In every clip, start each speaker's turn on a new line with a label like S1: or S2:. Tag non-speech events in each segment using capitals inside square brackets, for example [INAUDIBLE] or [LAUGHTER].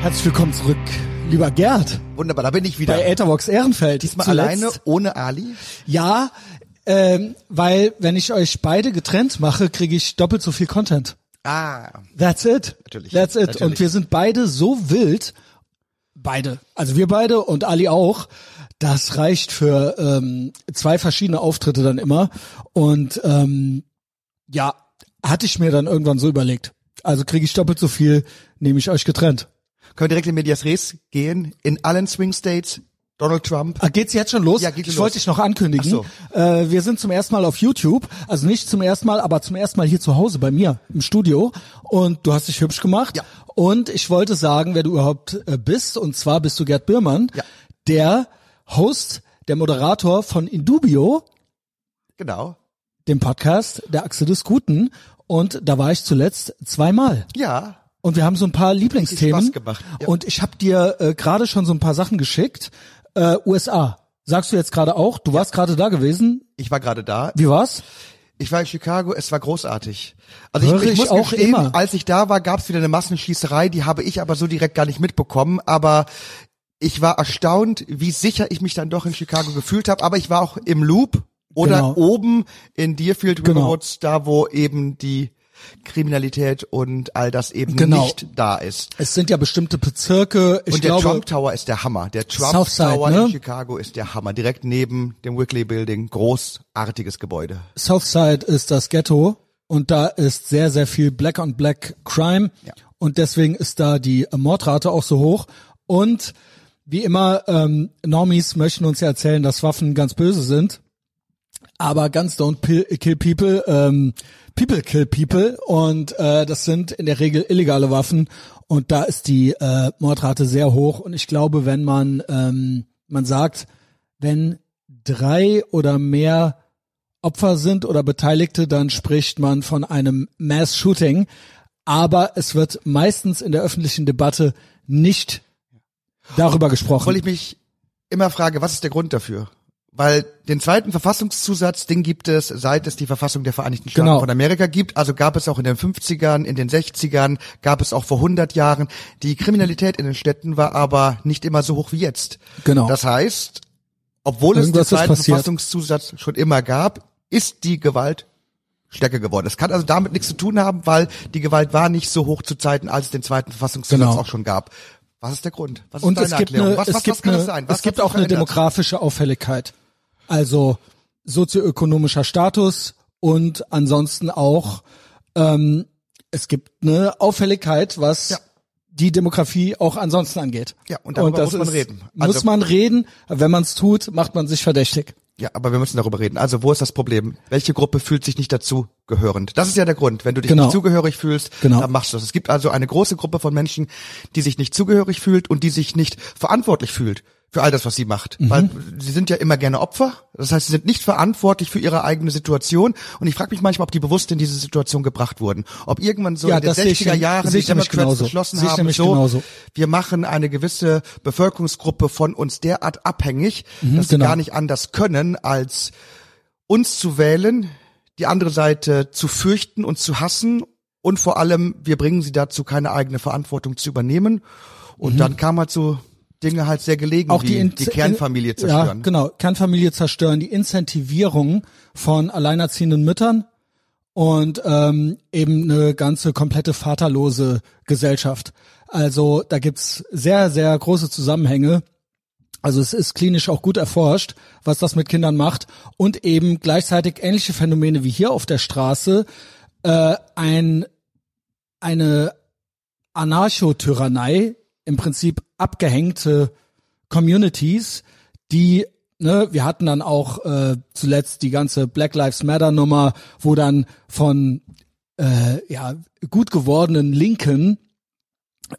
S1: Herzlich willkommen zurück, lieber Gerd,
S2: Wunderbar, da bin ich wieder.
S1: bei Etherbox Ehrenfeld.
S2: Diesmal
S1: Zuletzt-
S2: alleine, ohne Ali.
S1: Ja, ähm, weil wenn ich euch beide getrennt mache, kriege ich doppelt so viel Content.
S2: Ah,
S1: That's it.
S2: Natürlich,
S1: That's it.
S2: natürlich.
S1: Und wir sind beide so wild, beide, also wir beide und Ali auch. Das reicht für ähm, zwei verschiedene Auftritte dann immer. Und ähm, ja, hatte ich mir dann irgendwann so überlegt. Also kriege ich doppelt so viel, nehme ich euch getrennt.
S2: Können direkt in Medias Res gehen. In allen Swing States, Donald Trump.
S1: Ah, geht's jetzt schon los?
S2: Ja, geht schon
S1: ich
S2: los.
S1: wollte dich noch ankündigen. Äh, wir sind zum ersten Mal auf YouTube, also nicht zum ersten Mal, aber zum ersten Mal hier zu Hause bei mir im Studio. Und du hast dich hübsch gemacht.
S2: Ja.
S1: Und ich wollte sagen, wer du überhaupt äh, bist. Und zwar bist du Gerd Birmann,
S2: Ja.
S1: der Host, der Moderator von Indubio,
S2: Genau.
S1: dem Podcast der Achse des Guten. Und da war ich zuletzt zweimal.
S2: Ja,
S1: Und wir haben so ein paar Lieblingsthemen.
S2: Spaß gemacht, ja.
S1: Und ich habe dir äh, gerade schon so ein paar Sachen geschickt. Äh, USA. Sagst du jetzt gerade auch? Du warst gerade da gewesen.
S2: ich war gerade da.
S1: Wie war's?
S2: Ich war in Chicago, es war großartig. Also ich, ich
S1: ich
S2: muss
S1: auch
S2: gestehen,
S1: immer.
S2: als ich da war, gab es wieder eine Massenschießerei, die habe ich aber so direkt gar nicht mitbekommen. Aber ich war erstaunt, wie sicher ich mich dann doch in Chicago gefühlt habe. Aber ich war auch im Loop oder
S1: Genau.
S2: oben in Deerfield
S1: Genau.
S2: Riverwoods, da wo eben die Kriminalität und all das eben
S1: Genau.
S2: nicht da ist.
S1: Es sind ja bestimmte Bezirke. Ich
S2: und der
S1: glaube,
S2: Trump Tower ist der Hammer. Der Trump
S1: Southside,
S2: Tower
S1: ne?
S2: in Chicago ist der Hammer. Direkt neben dem Wickley Building. Großartiges Gebäude.
S1: Southside ist das Ghetto und da ist sehr, sehr viel Black on Black Crime
S2: Ja.
S1: und deswegen ist da die Mordrate auch so hoch. Und wie immer, ähm, Normies möchten uns ja erzählen, dass Waffen ganz böse sind. Aber Guns don't kill people, ähm, people kill people und äh, das sind in der Regel illegale Waffen und da ist die äh, Mordrate sehr hoch und ich glaube, wenn man ähm, man sagt, wenn drei oder mehr Opfer sind oder Beteiligte, dann spricht man von einem Mass Shooting, aber es wird meistens in der öffentlichen Debatte nicht darüber gesprochen.
S2: Obwohl ich mich immer frage, was ist der Grund dafür? Weil den zweiten Verfassungszusatz, den gibt es, seit es die Verfassung der Vereinigten Staaten
S1: Genau.
S2: von Amerika gibt. Also gab es auch in den 50ern, in den 60ern, gab es auch vor 100 Jahren. Die Kriminalität in den Städten war aber nicht immer so hoch wie jetzt.
S1: Genau.
S2: Das heißt, obwohl es den
S1: Irgendwas
S2: zweiten. Verfassungszusatz schon immer gab, ist die Gewalt stärker geworden. Das kann also damit nichts zu tun haben, weil die Gewalt war nicht so hoch zu Zeiten, als es den zweiten Verfassungszusatz
S1: Genau.
S2: auch schon gab. Was ist der Grund? Was ist
S1: Und
S2: deine
S1: es gibt,
S2: Erklärung?
S1: eine,
S2: was,
S1: es
S2: was,
S1: gibt,
S2: was kann
S1: eine,
S2: es sein? Was
S1: es gibt auch eine demografische Auffälligkeit. Also sozioökonomischer Status und ansonsten auch ähm, es gibt eine Auffälligkeit, was
S2: Ja.
S1: die Demografie auch ansonsten angeht.
S2: Ja, und darüber
S1: das
S2: muss man
S1: ist-
S2: reden.
S1: muss
S2: Also-
S1: man reden. Wenn man es tut, macht man sich verdächtig.
S2: Ja, aber wir müssen darüber reden. Also, wo ist das Problem? Welche Gruppe fühlt sich nicht dazu gehörend? Das ist ja der Grund. Wenn du dich
S1: Genau.
S2: nicht zugehörig fühlst,
S1: Genau.
S2: dann machst du das. Es gibt also eine große Gruppe von Menschen, die sich nicht zugehörig fühlt und die sich nicht verantwortlich fühlt für all das, was sie macht.
S1: Mhm.
S2: Weil sie sind ja immer gerne Opfer. Das heißt, sie sind nicht verantwortlich für ihre eigene Situation. Und ich frage mich manchmal, ob die bewusst in diese Situation gebracht wurden. Ob irgendwann so
S1: Ja,
S2: in den
S1: das sehe ich
S2: 60er
S1: nem-
S2: Jahren die
S1: ich
S2: Democrats beschlossen
S1: ich
S2: haben, so,
S1: genauso.
S2: wir machen eine gewisse Bevölkerungsgruppe von uns derart abhängig, dass sie
S1: genau.
S2: gar nicht anders können, als uns zu wählen, die andere Seite zu fürchten und zu hassen und vor allem, wir bringen sie dazu, keine eigene Verantwortung zu übernehmen. Und dann kam halt so Dinge halt sehr gelegen,
S1: auch die,
S2: die,
S1: In-
S2: Kernfamilie zerstören.
S1: Ja, genau, Kernfamilie zerstören, die Incentivierung von alleinerziehenden Müttern und ähm, eben eine ganze komplette vaterlose Gesellschaft. Also da gibt's sehr, sehr große Zusammenhänge. Also es ist klinisch auch gut erforscht, was das mit Kindern macht und eben gleichzeitig ähnliche Phänomene wie hier auf der Straße äh, ein eine Anarchotyrannei, im Prinzip abgehängte Communities, die ne, wir hatten dann auch äh, zuletzt die ganze Black Lives Matter Nummer, wo dann von äh, ja gut gewordenen Linken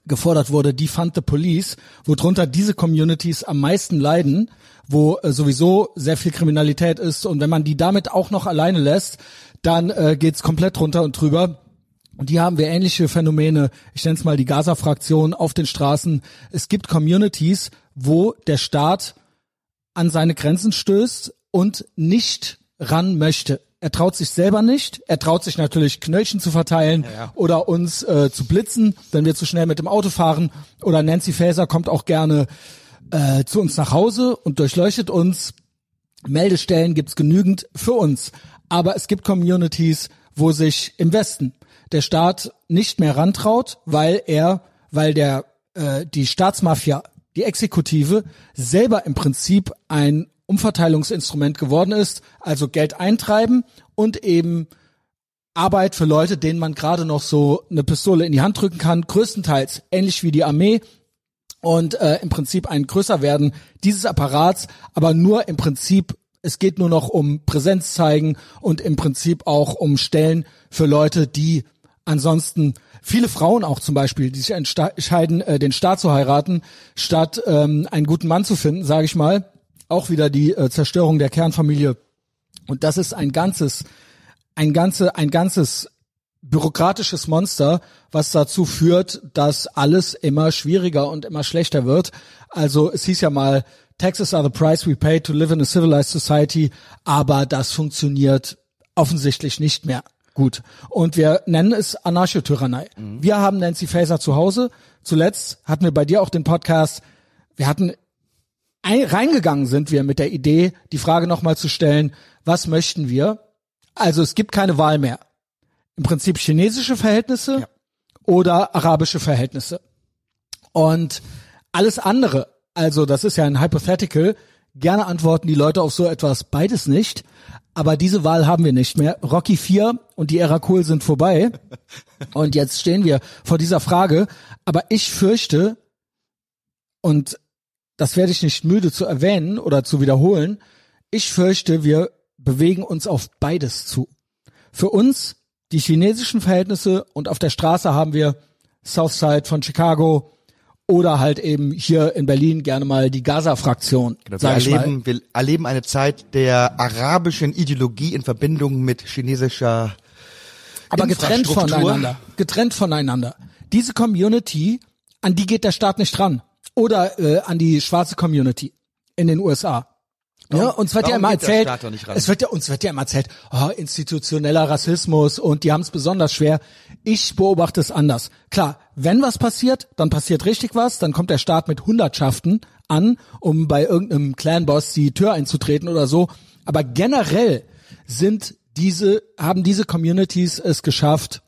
S1: gefordert wurde, die fund the police, worunter diese Communities am meisten leiden, wo äh, sowieso sehr viel Kriminalität ist und wenn man die damit auch noch alleine lässt, dann äh, geht's komplett runter und drüber. Und hier haben wir ähnliche Phänomene, ich nenne es mal die Gaza-Fraktion auf den Straßen. Es gibt Communities, wo der Staat an seine Grenzen stößt und nicht ran möchte. er traut sich selber nicht. Er traut sich natürlich Knöllchen zu verteilen
S2: ja.
S1: oder uns äh, zu blitzen, wenn wir zu schnell mit dem Auto fahren. Oder Nancy Faeser kommt auch gerne äh, zu uns nach Hause und durchleuchtet uns. Meldestellen gibt's genügend für uns. Aber es gibt Communities, wo sich im Westen der Staat nicht mehr rantraut, weil er, weil der äh, die Staatsmafia, die Exekutive selber im Prinzip ein Umverteilungsinstrument geworden ist, also Geld eintreiben und eben Arbeit für Leute, denen man gerade noch so eine Pistole in die Hand drücken kann, größtenteils ähnlich wie die Armee und äh, im Prinzip ein größer werden dieses Apparats, aber nur im Prinzip es geht nur noch um Präsenz zeigen und im Prinzip auch um Stellen für Leute, die ansonsten viele Frauen auch zum Beispiel, die sich entscheiden, äh, den Staat zu heiraten, statt ähm, einen guten Mann zu finden, sage ich mal, auch wieder die äh, Zerstörung der Kernfamilie. Und das ist ein ganzes, ein ganze, ein ganzes bürokratisches Monster, was dazu führt, dass alles immer schwieriger und immer schlechter wird. Also es hieß ja mal, Taxes are the price we pay to live in a civilized society, aber das funktioniert offensichtlich nicht mehr gut. Und wir nennen es Anarchotyrannei. Mhm. Wir haben Nancy Faeser zu Hause. Zuletzt hatten wir bei dir auch den Podcast. Wir hatten ein, reingegangen sind wir mit der Idee, die Frage nochmal zu stellen, was möchten wir? Also es gibt keine Wahl mehr. Im Prinzip chinesische Verhältnisse ja. oder arabische Verhältnisse. Und alles andere, also das ist ja ein Hypothetical, gerne antworten die Leute auf so etwas beides nicht. Aber diese Wahl haben wir nicht mehr. Rocky 4 und die Ära Cool sind vorbei. Und jetzt stehen wir vor dieser Frage. Aber ich fürchte, und das werde ich nicht müde zu erwähnen oder zu wiederholen, ich fürchte, wir bewegen uns auf beides zu. Für uns die chinesischen Verhältnisse und auf der Straße haben wir Southside von Chicago, oder halt eben hier in Berlin gerne mal die Gaza-Fraktion.
S2: Genau, wir, erleben, wir erleben eine Zeit der arabischen Ideologie in Verbindung mit chinesischer
S1: aber getrennt voneinander. Getrennt voneinander. Diese Community, an die geht der Staat nicht ran. Oder äh, an die schwarze Community in den USA. Ja, uns wird ja immer erzählt, es wird ja, uns wird ja immer erzählt, oh, institutioneller Rassismus und die haben es besonders schwer. Ich beobachte es anders. Klar, wenn was passiert, dann passiert richtig was, dann kommt der Staat mit Hundertschaften an, um bei irgendeinem Clanboss die Tür einzutreten oder so. Aber generell sind diese, haben diese Communities es geschafft,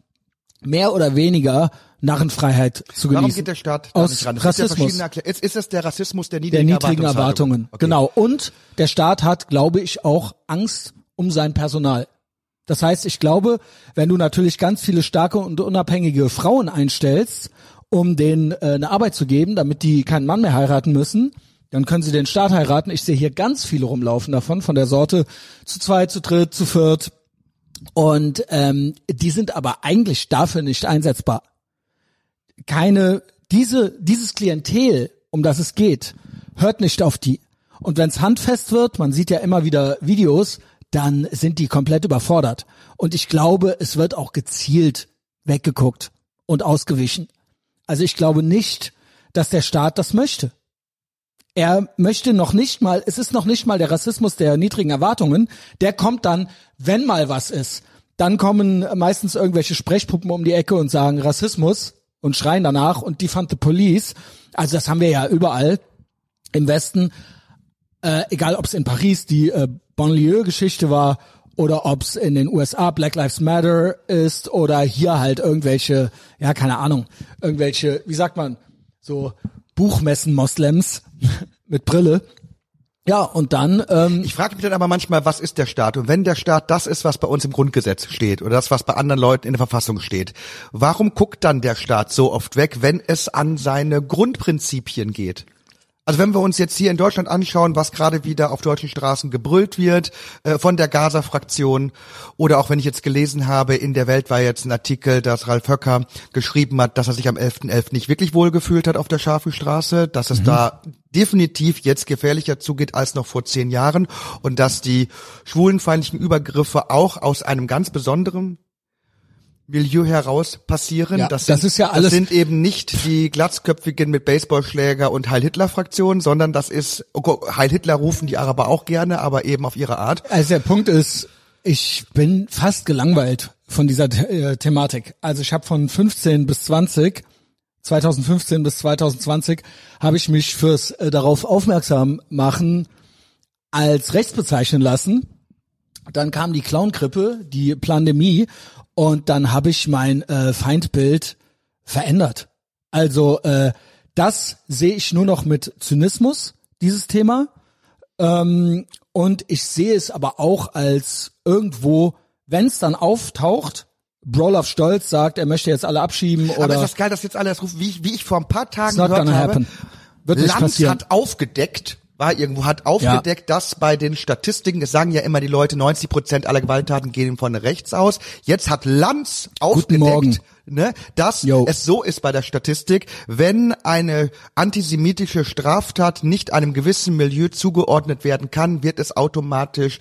S1: mehr oder weniger Narrenfreiheit zu genießen. Warum
S2: geht der Staat
S1: da Aus nicht ran? Rassismus.
S2: Ja ist, ist das der Rassismus der niedrigen,
S1: der niedrigen Erwartungen? Okay. Genau. Und der Staat hat, glaube ich, auch Angst um sein Personal. Das heißt, ich glaube, wenn du natürlich ganz viele starke und unabhängige Frauen einstellst, um denen äh, eine Arbeit zu geben, damit die keinen Mann mehr heiraten müssen, dann können sie den Staat heiraten. Ich sehe hier ganz viele rumlaufen davon, von der Sorte zu zweit, zu dritt, zu viert. Und ähm, die sind aber eigentlich dafür nicht einsetzbar keine, diese, dieses Klientel, um das es geht, hört nicht auf die. Und wenn es handfest wird, man sieht ja immer wieder Videos, dann sind die komplett überfordert. Und ich glaube, es wird auch gezielt weggeguckt und ausgewichen. Also ich glaube nicht, dass der Staat das möchte. Er möchte noch nicht mal, es ist noch nicht mal der Rassismus der niedrigen Erwartungen, der kommt dann, wenn mal was ist. Dann kommen meistens irgendwelche Sprechpuppen um die Ecke und sagen Rassismus und schreien danach und die fand the police. Also das haben wir ja überall im Westen. Äh, egal ob es in Paris die äh, Banlieue-Geschichte war oder ob es in den USA Black Lives Matter ist oder hier halt irgendwelche, ja keine Ahnung, irgendwelche, wie sagt man, so Buchmessen-Moslems [LAUGHS] mit Brille. Ja, und dann. Ähm,
S2: ich frage mich dann aber manchmal, was ist der Staat? Und wenn der Staat das ist, was bei uns im Grundgesetz steht oder das, was bei anderen Leuten in der Verfassung steht, warum guckt dann der Staat so oft weg, wenn es an seine Grundprinzipien geht? Also wenn wir uns jetzt hier in Deutschland anschauen, was gerade wieder auf deutschen Straßen gebrüllt wird äh, von der Gaza-Fraktion oder auch wenn ich jetzt gelesen habe, in der Welt war jetzt ein Artikel, dass Ralf Höcker geschrieben hat, dass er sich am 11.11. .11. nicht wirklich wohl gefühlt hat auf der scharfen Straße, dass es mhm. da definitiv jetzt gefährlicher zugeht als noch vor zehn Jahren und dass die schwulenfeindlichen Übergriffe auch aus einem ganz besonderen Milieu heraus passieren.
S1: Ja, das, sind, das ist ja alles.
S2: Das sind eben nicht die glatzköpfigen mit Baseballschläger und Heil Hitler Fraktion, sondern das ist oh Heil Hitler rufen die Araber auch gerne, aber eben auf ihre Art.
S1: Also der Punkt ist, Ich bin fast gelangweilt von dieser The äh, Thematik. Also ich habe von 15 bis 20, 2015 bis 2020, habe ich mich fürs äh, darauf aufmerksam machen als rechts bezeichnen lassen. Dann kam die Clown-Grippe, die Pandemie und dann habe ich mein äh, Feindbild verändert. Also äh, das sehe ich nur noch mit Zynismus, dieses Thema. Ähm, und ich sehe es aber auch als irgendwo, wenn es dann auftaucht, Broloff Stolz sagt, er möchte jetzt alle abschieben
S2: Aber
S1: oder
S2: ist das geil, dass jetzt alles ruft, wie ich, wie ich vor ein paar Tagen gehört habe.
S1: happen. Wird
S2: Lanz hat aufgedeckt, war irgendwo, hat aufgedeckt, dass bei den Statistiken, es sagen ja immer die Leute, 90 Prozent aller Gewalttaten gehen von rechts aus. Jetzt hat Lanz aufgedeckt, ne, dass
S1: Yo.
S2: es so ist bei der Statistik, wenn eine antisemitische Straftat nicht einem gewissen Milieu zugeordnet werden kann, wird es automatisch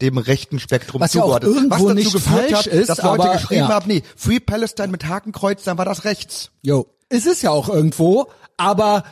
S2: dem rechten Spektrum
S1: Was ja auch
S2: zugeordnet.
S1: irgendwo
S2: Was dazu
S1: nicht
S2: geführt hat,
S1: ist,
S2: dass Leute
S1: aber,
S2: geschrieben
S1: ja.
S2: haben, nee, Free Palestine mit Hakenkreuz, dann war das rechts.
S1: Jo, es ist ja auch irgendwo, aber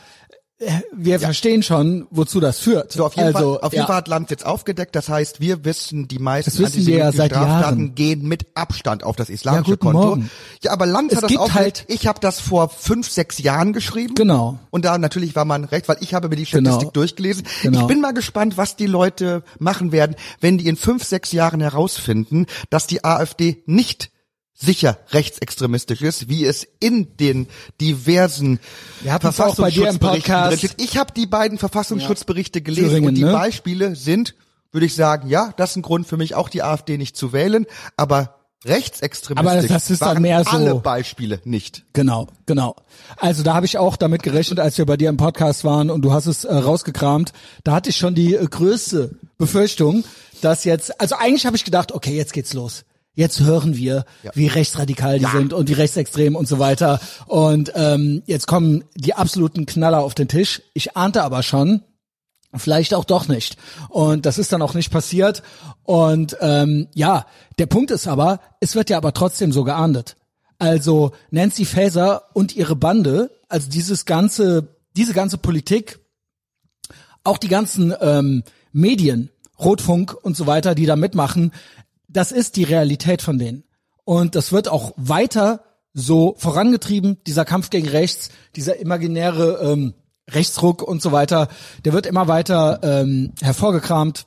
S1: äh, wir verstehen schon, wozu das führt.
S2: So, auf jeden,
S1: also,
S2: Fall, auf jeden
S1: ja.
S2: Fall hat Land jetzt aufgedeckt. Das heißt, wir wissen, die meisten
S1: Das wissen wir ja seit
S2: Straftaten
S1: Jahren.
S2: gehen mit Abstand auf das islamische
S1: Ja,
S2: Konto.
S1: Morgen.
S2: Ja, aber Land
S1: Es
S2: hat das aufgedeckt.
S1: halt-
S2: ich habe das vor fünf, sechs Jahren geschrieben.
S1: Genau.
S2: Und da natürlich war man recht, weil ich habe mir die Statistik
S1: Genau.
S2: durchgelesen.
S1: Genau.
S2: Ich bin mal gespannt, was die Leute machen werden, wenn die in fünf, sechs Jahren herausfinden, dass die AfD nicht sicher rechtsextremistisch ist, wie es in den diversen Verfassungsschutzberichten
S1: Podcast.
S2: drin steht. Ich habe die beiden Verfassungsschutzberichte gelesen
S1: Thüringen,
S2: und die
S1: ne?
S2: Beispiele sind, würde ich sagen, ja, das ist ein Grund für mich, auch die AfD nicht zu wählen, aber rechtsextremistisch
S1: Aber das ist dann mehr so-
S2: alle Beispiele nicht.
S1: Genau, genau. Also da habe ich auch damit gerechnet, als wir bei dir im Podcast waren und du hast es äh, rausgekramt. Da hatte ich schon die äh, größte Befürchtung, dass jetzt, also eigentlich habe ich gedacht, okay, jetzt geht's los. Jetzt hören wir, wie rechtsradikal die sind und wie rechtsextrem und so weiter. Und ähm, jetzt kommen die absoluten Knaller auf den Tisch. Ich ahnte aber schon, Vielleicht auch doch nicht. Und das ist dann auch nicht passiert. Und ähm, ja, der Punkt ist aber, es wird ja aber trotzdem so geahndet. Also Nancy Faeser und ihre Bande, also dieses ganze, diese ganze Politik, auch die ganzen ähm, Medien, Rotfunk und so weiter, die da mitmachen, das ist die Realität von denen. Und das wird auch weiter so vorangetrieben, dieser Kampf gegen rechts, dieser imaginäre ähm, Rechtsruck und so weiter, der wird immer weiter ähm, hervorgekramt,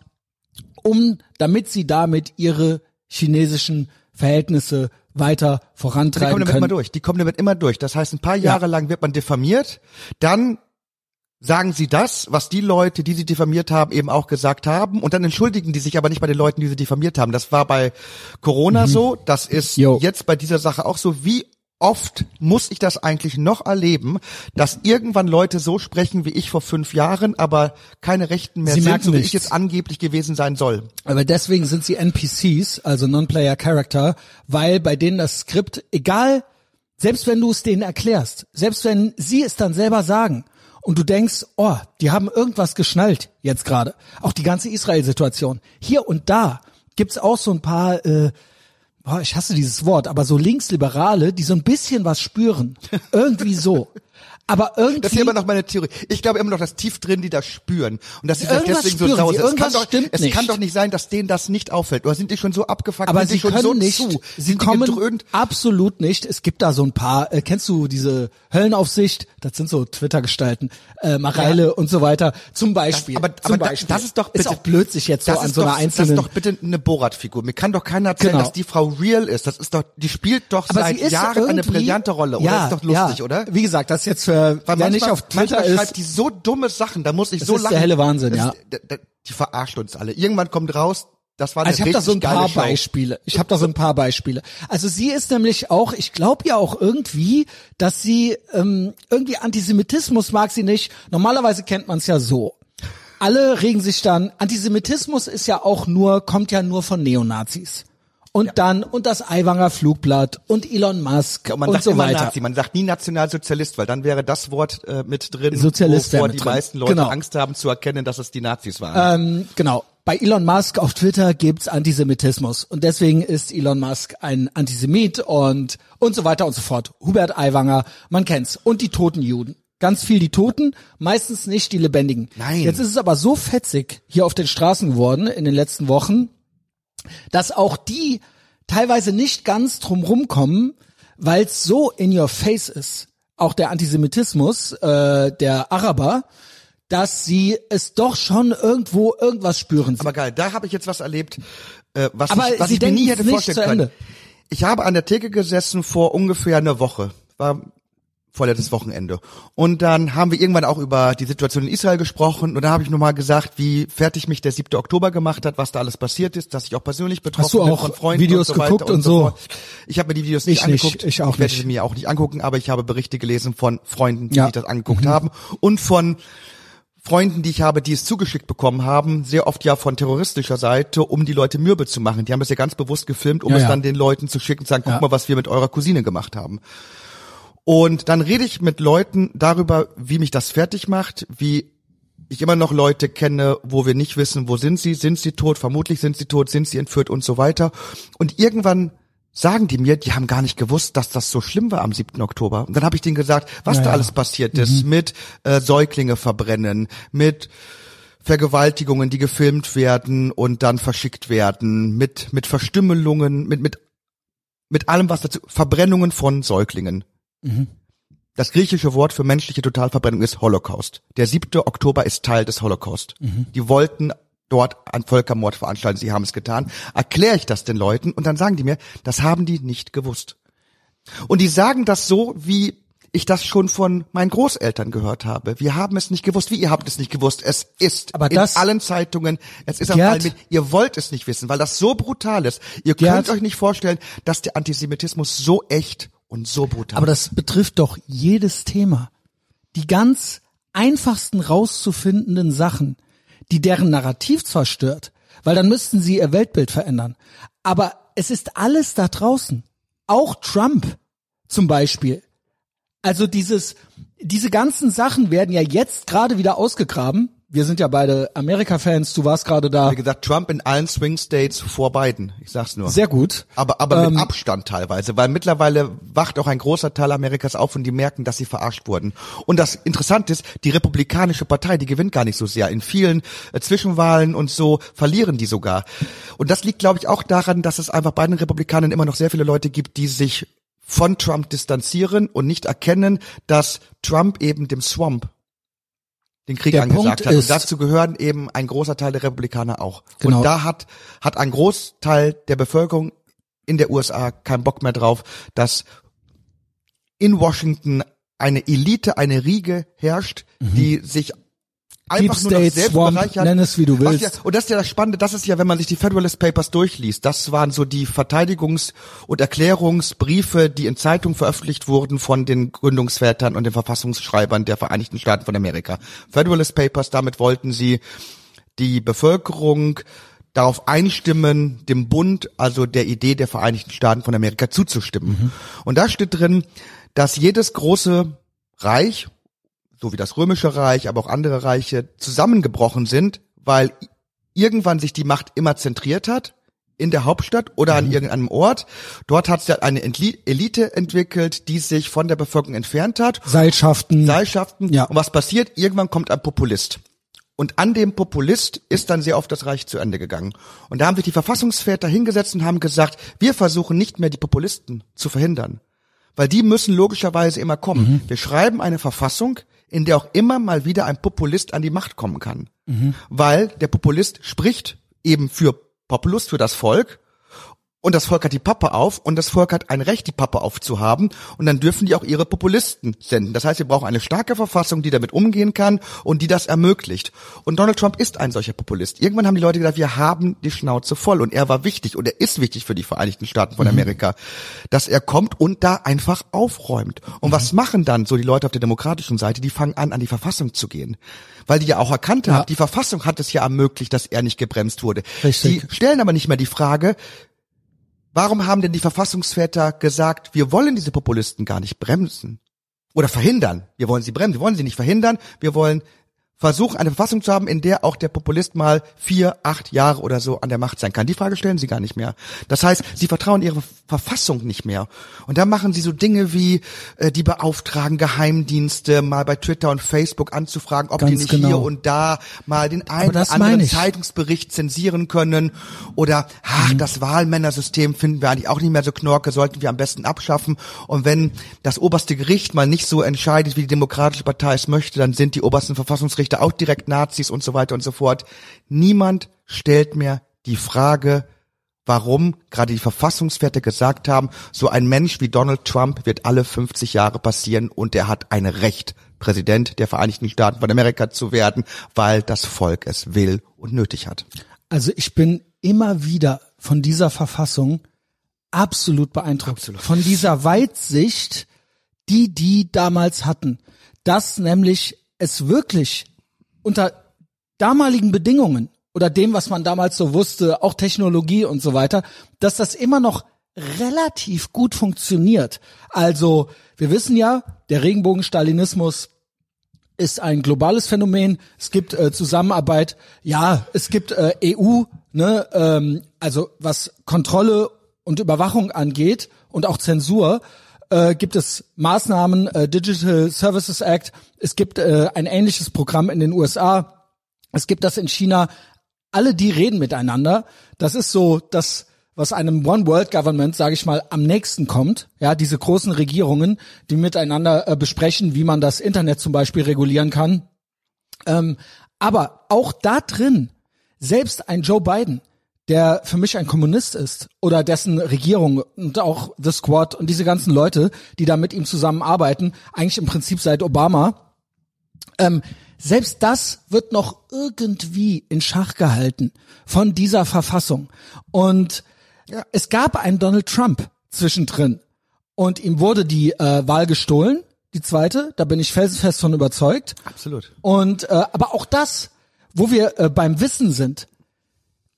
S1: um, damit sie damit ihre chinesischen Verhältnisse weiter
S2: Die kommen
S1: vorantreiben
S2: damit
S1: können.
S2: immer durch. Die kommen damit immer durch. Das heißt, ein paar Jahre lang wird man diffamiert, dann sagen sie das, was die Leute, die sie diffamiert haben, eben auch gesagt haben, und dann entschuldigen die sich aber nicht bei den Leuten, die sie diffamiert haben. Das war bei Corona so, das ist
S1: Mhm. Jo.
S2: jetzt bei dieser Sache auch so. Wie oft muss ich das eigentlich noch erleben, dass irgendwann Leute so sprechen wie ich vor fünf Jahren, aber keine Rechten mehr
S1: Sie
S2: sind, so wie ich
S1: nichts.
S2: jetzt angeblich gewesen sein soll.
S1: Aber deswegen sind sie NPCs, also Non-Player Character, weil bei denen das Skript, egal, selbst wenn du es denen erklärst, selbst wenn sie es dann selber sagen und du denkst, oh, die haben irgendwas geschnallt jetzt gerade, auch die ganze Israel-Situation. Hier und da gibt's auch so ein paar, äh, boah, ich hasse dieses Wort, aber so Linksliberale, die so ein bisschen was spüren. [LAUGHS] Irgendwie so. Aber irgendwie.
S2: Das ist immer noch meine Theorie. Ich glaube immer noch, dass tief drin die das spüren und dass sie das deswegen so sauer sind. Es kann doch, es
S1: nicht.
S2: kann doch nicht sein, dass denen das nicht auffällt. Oder sind die schon so abgefuckt?
S1: aber
S2: sind
S1: sie
S2: schon
S1: können
S2: so
S1: nicht,
S2: zu?
S1: sie
S2: Sind
S1: kommen
S2: gedröhnt?
S1: absolut nicht. Es gibt da so ein paar, äh, kennst du diese Höllenaufsicht? Das sind so Twitter-Gestalten, äh, Mareile und so weiter. Zum Beispiel.
S2: aber-
S1: zum
S2: aber
S1: Beispiel.
S2: das ist doch bitte-
S1: ist auch blöd, sich jetzt so
S2: Das
S1: an
S2: ist,
S1: so einer
S2: doch, das
S1: einzelnen.
S2: ist doch bitte eine Borat-Figur. Mir kann doch keiner erzählen,
S1: Genau.
S2: dass die Frau real ist. Das ist doch, die spielt doch
S1: aber
S2: seit
S1: ist
S2: Jahren eine brillante Rolle. Oder
S1: Ja,
S2: ist doch lustig,
S1: ja.
S2: oder?
S1: Wie gesagt, das jetzt für
S2: Weil
S1: wer nicht auf Twitter ist.
S2: schreibt die so dumme Sachen, da muss ich
S1: Das
S2: so
S1: ist der
S2: lachen.
S1: helle Wahnsinn,
S2: Das
S1: ja.
S2: ist- d- d- Die verarscht uns alle. Irgendwann kommt raus, das war eine
S1: Also ich habe da so ein paar
S2: Show.
S1: Beispiele. Ich habe da so ein paar Beispiele. Also sie ist nämlich auch, ich glaube ja auch irgendwie, dass sie ähm, irgendwie Antisemitismus mag sie nicht. Normalerweise kennt man es ja so. Alle regen sich dann. Antisemitismus ist ja auch nur, kommt ja nur von Neonazis. Und dann und das Aiwanger Flugblatt und Elon Musk
S2: Und man
S1: und
S2: sagt
S1: so
S2: immer
S1: weiter.
S2: Nazi, man sagt nie Nationalsozialist, weil dann wäre das Wort äh, mit drin,
S1: Sozialist
S2: wovor die
S1: drin.
S2: meisten Leute
S1: Genau.
S2: Angst haben zu erkennen, dass es die Nazis waren.
S1: Ähm, genau. Bei Elon Musk auf Twitter gibt's Antisemitismus und deswegen ist Elon Musk ein Antisemit und und so weiter und so fort. Hubert Aiwanger, man kennt's und die toten Juden. Ganz viel die Toten, meistens nicht die Lebendigen.
S2: Nein.
S1: Jetzt ist es aber so fetzig hier auf den Straßen geworden in den letzten Wochen, dass auch die teilweise nicht ganz drumrum kommen, weil es so in your face ist, auch der Antisemitismus äh, der Araber, dass sie es doch schon irgendwo irgendwas spüren.
S2: Aber geil, da habe ich jetzt was erlebt, äh, was
S1: Aber
S2: ich, was
S1: Sie
S2: ich mir nie
S1: denken
S2: hätte vorstellen können.
S1: Ende.
S2: Ich habe an der Theke gesessen vor ungefähr einer Woche. War vorletztes Wochenende. Und dann haben wir irgendwann auch über die Situation in Israel gesprochen und da habe ich nochmal gesagt, wie fertig mich der 7. Oktober gemacht hat, was da alles passiert ist, dass ich auch persönlich betroffen
S1: Hast du
S2: bin
S1: auch
S2: von Freunden
S1: Videos
S2: und so
S1: geguckt und
S2: so.
S1: so?
S2: fort. Ich habe mir die Videos nicht
S1: Ich nicht,
S2: angeguckt.
S1: ich auch
S2: ich werde
S1: nicht.
S2: sie mir auch nicht angucken, aber ich habe Berichte gelesen von Freunden, die
S1: Ja. Mhm.
S2: sich das angeguckt haben und von Freunden, die ich habe, die es zugeschickt bekommen haben, sehr oft ja von terroristischer Seite, um die Leute mürbe zu machen. Die haben das ja ganz bewusst gefilmt, um
S1: Ja,
S2: es
S1: ja.
S2: dann den Leuten zu schicken und zu sagen, guck mal, was wir mit eurer Cousine gemacht haben. Und dann rede ich mit Leuten darüber, wie mich das fertig macht, wie ich immer noch Leute kenne, wo wir nicht wissen, wo sind sie, sind sie tot, vermutlich sind sie tot, sind sie entführt und so weiter. Und irgendwann sagen die mir, die haben gar nicht gewusst, dass das so schlimm war am 7. Oktober. Und dann habe ich denen gesagt, was
S1: Ja,
S2: da alles passiert ist, mit äh, Säuglinge verbrennen, mit Vergewaltigungen, die gefilmt werden und dann verschickt werden, mit mit Verstümmelungen, mit mit mit allem was dazu Verbrennungen von Säuglingen. Das griechische Wort für menschliche Totalverbrennung ist Holocaust. Der 7. Oktober ist Teil des Holocaust. Die wollten dort einen Völkermord veranstalten, sie haben es getan. Erkläre ich das den Leuten und dann sagen die mir, das haben die nicht gewusst. Und die sagen das so, wie ich das schon von meinen Großeltern gehört habe. Wir haben es nicht gewusst. Wie ihr habt es nicht gewusst? Es ist
S1: Aber
S2: in allen Zeitungen. Es ist
S1: Gerd-
S2: Medien. Ihr wollt es nicht wissen, weil das so brutal ist. Ihr
S1: Gerd-
S2: könnt euch nicht vorstellen, dass der Antisemitismus so echt und so brutal
S1: Aber das betrifft doch jedes Thema. Die ganz einfachsten rauszufindenden Sachen, die deren Narrativ zwar stört, weil dann müssten sie ihr Weltbild verändern. Aber es ist alles da draußen. Auch Trump zum Beispiel. Also dieses, diese ganzen Sachen werden ja jetzt gerade wieder ausgegraben. Wir sind ja beide Amerika-Fans. Du warst gerade da.
S2: Wie gesagt, Trump in allen Swing States vor Biden. Ich sag's nur.
S1: Sehr gut.
S2: Aber, aber
S1: Ähm,
S2: mit Abstand teilweise, weil mittlerweile wacht auch ein großer Teil Amerikas auf und die merken, dass sie verarscht wurden. Und das Interessante ist, die Republikanische Partei, die gewinnt gar nicht so sehr. In vielen äh, Zwischenwahlen und so verlieren die sogar. Und das liegt, glaube ich, auch daran, dass es einfach bei den Republikanern immer noch sehr viele Leute gibt, die sich von Trump distanzieren und nicht erkennen, dass Trump eben dem Swamp den Krieg
S1: Der
S2: angesagt
S1: Punkt
S2: hat.
S1: ist-
S2: und dazu gehören eben ein großer Teil der Republikaner auch.
S1: Genau.
S2: Und da hat, hat ein Großteil der Bevölkerung in der USA keinen Bock mehr drauf, dass in Washington eine Elite, eine Riege herrscht, die sich einfach nur noch
S1: Mhm. State, Swamp, nenn es, wie du willst.
S2: Ja, und das ist ja das Spannende, das ist ja, wenn man sich die Federalist Papers durchliest, das waren so die Verteidigungs- und Erklärungsbriefe, die in Zeitungen veröffentlicht wurden von den Gründungsvätern und den Verfassungsschreibern der Vereinigten Staaten von Amerika. Federalist Papers, damit wollten sie die Bevölkerung darauf einstimmen, dem Bund, also der Idee der Vereinigten Staaten von Amerika zuzustimmen. Und da steht drin, dass jedes große Reich, so wie das Römische Reich, aber auch andere Reiche, zusammengebrochen sind, weil irgendwann sich die Macht immer zentriert hat in der Hauptstadt oder an irgendeinem Ort. Dort hat ja eine Elite entwickelt, die sich von der Bevölkerung entfernt hat
S1: Seilschaften.
S2: Seilschaften.
S1: Ja.
S2: Und was passiert? Irgendwann kommt ein Populist. Und an dem Populist ist dann sehr oft das Reich zu Ende gegangen. Und da haben sich die Verfassungsväter hingesetzt und haben gesagt, wir versuchen nicht mehr die Populisten zu verhindern. Weil die müssen logischerweise immer kommen. Wir schreiben eine Verfassung, in der auch immer mal wieder ein Populist an die Macht kommen kann. Weil der Populist spricht eben für Populus, für das Volk. Und das Volk hat die Pappe auf und das Volk hat ein Recht, die Pappe aufzuhaben. Und dann dürfen die auch ihre Populisten senden. Das heißt, wir brauchen eine starke Verfassung, die damit umgehen kann und die das ermöglicht. Und Donald Trump ist ein solcher Populist. Irgendwann haben die Leute gesagt, wir haben die Schnauze voll. Und er war wichtig und er ist wichtig für die Vereinigten Staaten von Amerika, dass er kommt und da einfach aufräumt. Und was machen dann so die Leute auf der demokratischen Seite? Die fangen an, an die Verfassung zu gehen. Weil die ja auch erkannt haben, die Verfassung hat es ja ermöglicht, dass er nicht gebremst wurde.
S1: Richtig.
S2: Die stellen aber nicht mehr die Frage, Warum haben denn die Verfassungsväter gesagt, wir wollen diese Populisten gar nicht bremsen oder verhindern? Wir wollen sie bremsen, wir wollen sie nicht verhindern, wir wollen versuchen, eine Verfassung zu haben, in der auch der Populist mal vier, acht Jahre oder so an der Macht sein kann. Die Frage stellen sie gar nicht mehr. Das heißt, sie vertrauen ihre Verfassung nicht mehr. Und da machen sie so Dinge wie, äh, die beauftragen Geheimdienste mal bei Twitter und Facebook anzufragen, ob
S1: Ganz
S2: die nicht
S1: genau.
S2: hier und da mal den einen oder anderen
S1: ich.
S2: Zeitungsbericht zensieren können. Oder, ach,
S1: Mhm.
S2: das Wahlmännersystem finden wir eigentlich auch nicht mehr so knorke, sollten wir am besten abschaffen. Und wenn das oberste Gericht mal nicht so entscheidet, wie die Demokratische Partei es möchte, dann sind die obersten Verfassungsrichter auch direkt Nazis und so weiter und so fort. Niemand stellt mehr die Frage, warum gerade die Verfassungswerte gesagt haben, so ein Mensch wie Donald Trump wird alle 50 Jahre passieren und er hat ein Recht, Präsident der Vereinigten Staaten von Amerika zu werden, weil das Volk es will und nötig hat.
S1: Also ich bin immer wieder von dieser Verfassung absolut beeindruckt.
S2: Absolut.
S1: Von dieser Weitsicht, die die damals hatten. Dass nämlich es wirklich unter damaligen Bedingungen oder dem, was man damals so wusste, auch Technologie und so weiter, dass das immer noch relativ gut funktioniert. Also wir wissen ja, der Regenbogenstalinismus ist ein globales Phänomen. Es gibt äh, Zusammenarbeit. Ja, es gibt äh, EU, ne, ähm, also was Kontrolle und Überwachung angeht und auch Zensur, äh, gibt es Maßnahmen, äh, Digital Services Act. Es gibt äh, ein ähnliches Programm in den USA. Es gibt das in China. Alle die reden miteinander. Das ist so das, was einem One World Government, sage ich mal, am nächsten kommt. Ja, diese großen Regierungen, die miteinander äh, besprechen, wie man das Internet zum Beispiel regulieren kann. Ähm, aber auch da drin, selbst ein Joe Biden, der für mich ein Kommunist ist oder dessen Regierung und auch The Squad und diese ganzen Leute, die da mit ihm zusammenarbeiten, eigentlich im Prinzip seit Obama, ähm, selbst das wird noch irgendwie in Schach gehalten von dieser Verfassung. Und es gab einen Donald Trump zwischendrin und ihm wurde die äh, Wahl gestohlen, die zweite, da bin ich felsenfest von überzeugt.
S2: Absolut.
S1: Und äh, aber auch das, wo wir äh, beim Wissen sind,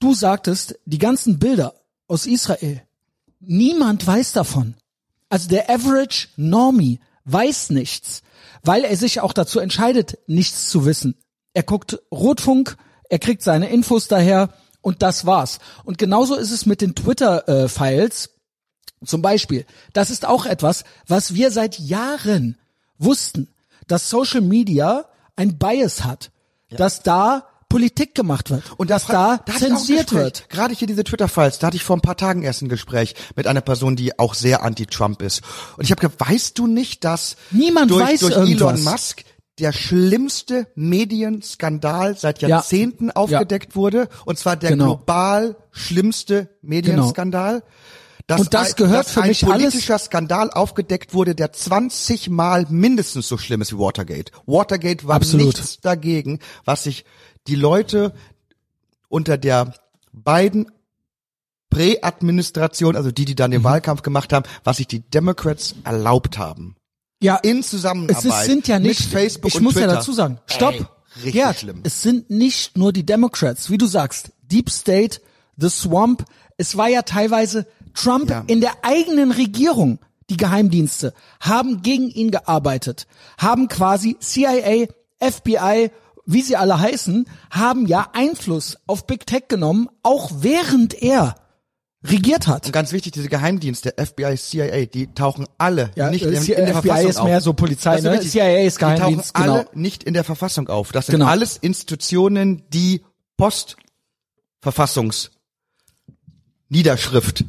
S1: du sagtest, die ganzen Bilder aus Israel, niemand weiß davon. Also der Average Normie weiß nichts, weil er sich auch dazu entscheidet, nichts zu wissen. Er guckt Rotfunk, er kriegt seine Infos daher und das war's. Und genauso ist es mit den Twitter-Files. Zum Beispiel, das ist auch etwas, was wir seit Jahren wussten, dass Social Media ein Bias hat, dass da Politik gemacht wird und dass da,
S2: ein
S1: zensiert wird.
S2: Gerade hier diese Twitter-Files, da hatte ich vor ein paar Tagen erst ein Gespräch mit einer Person, die auch sehr anti-Trump ist. Und ich habe gesagt, weißt du nicht, dass
S1: Niemand
S2: durch,
S1: weiß
S2: durch
S1: irgendwas.
S2: Elon Musk der schlimmste Medienskandal seit
S1: Ja.
S2: Jahrzehnten aufgedeckt wurde? Und zwar der
S1: Genau.
S2: global schlimmste Medienskandal. Dass
S1: Und das
S2: ein,
S1: gehört
S2: dass
S1: für
S2: ein
S1: mich alles-
S2: politischer Skandal aufgedeckt wurde, der 20 Mal mindestens so schlimm ist wie Watergate. Watergate war
S1: Absolut.
S2: nichts dagegen, was sich die Leute unter der beiden Präadministration, also die, die dann
S1: Mhm.
S2: den Wahlkampf gemacht haben, was sich die Democrats erlaubt haben.
S1: Ja,
S2: In
S1: es
S2: Zusammenarbeit
S1: ist, sind ja nicht,
S2: mit Facebook
S1: ich muss
S2: Twitter.
S1: ja dazu sagen, stopp,
S2: Ey, richtig
S1: Gerd,
S2: schlimm.
S1: es sind nicht nur die Democrats, wie du sagst, Deep State, The Swamp, es war ja teilweise Trump
S2: Ja.
S1: in der eigenen Regierung, die Geheimdienste, haben gegen ihn gearbeitet, haben quasi CIA, FBI, wie sie alle heißen, haben ja Einfluss auf Big Tech genommen, auch während er regiert hat.
S2: Und ganz wichtig, diese Geheimdienste, FBI, CIA, die tauchen alle
S1: Ja,
S2: nicht
S1: äh,
S2: in, in
S1: CIA
S2: der
S1: FBI
S2: Verfassung
S1: ist
S2: auf.
S1: mehr so Polizei,
S2: Das
S1: ne?
S2: wichtig.
S1: CIA ist Geheimdienst,
S2: Die tauchen alle
S1: genau.
S2: nicht in der Verfassung auf. Das sind
S1: Genau.
S2: alles Institutionen, die Postverfassungs Niederschrift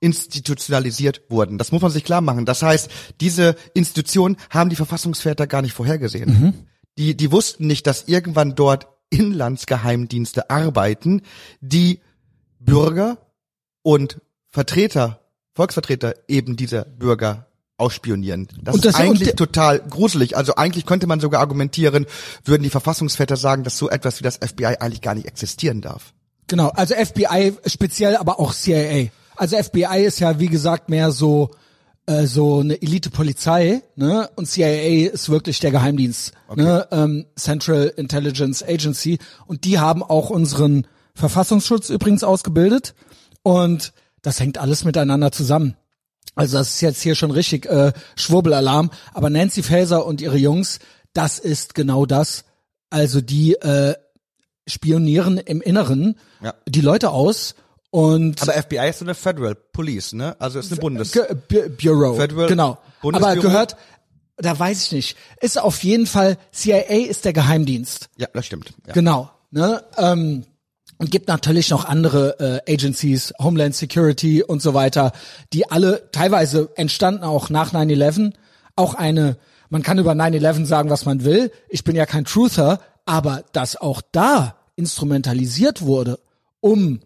S2: institutionalisiert wurden. Das muss man sich klar machen. Das heißt, diese Institutionen haben die Verfassungsväter gar nicht vorhergesehen.
S1: Mhm.
S2: Die, die wussten nicht, dass irgendwann dort Inlandsgeheimdienste arbeiten, die Bürger und Vertreter, Volksvertreter eben dieser Bürger ausspionieren. Das,
S1: das-
S2: ist eigentlich total gruselig. Also eigentlich könnte man sogar argumentieren, würden die Verfassungsväter sagen, dass so etwas wie das FBI eigentlich gar nicht existieren darf.
S1: Genau, also FBI speziell, aber auch CIA. Also FBI ist ja wie gesagt mehr so äh, so eine Elite-Polizei, ne? Und CIA ist wirklich der Geheimdienst, ne? Ähm, Central Intelligence Agency. Und die haben auch unseren Verfassungsschutz übrigens ausgebildet. Und das hängt alles miteinander zusammen. Also das ist jetzt hier schon richtig äh, Schwurbelalarm. Aber Nancy Faeser und ihre Jungs, das ist genau das, Also die äh, spionieren im Inneren
S2: Ja.
S1: die Leute aus und
S2: Aber FBI ist so eine Federal Police, ne? Also ist eine Bundes.
S1: Bureau,
S2: Federal
S1: genau. Aber
S2: Bundesbüro?
S1: gehört, da weiß ich nicht, ist auf jeden Fall, CIA ist der Geheimdienst.
S2: Ja, das stimmt. Ja.
S1: Genau. Ne? Ähm, und gibt natürlich noch andere äh, Agencies, Homeland Security und so weiter, die alle teilweise entstanden auch nach 9-11. Auch eine, man kann über 9-11 sagen, was man will. Ich bin ja kein Truther, aber dass auch da instrumentalisiert wurde, um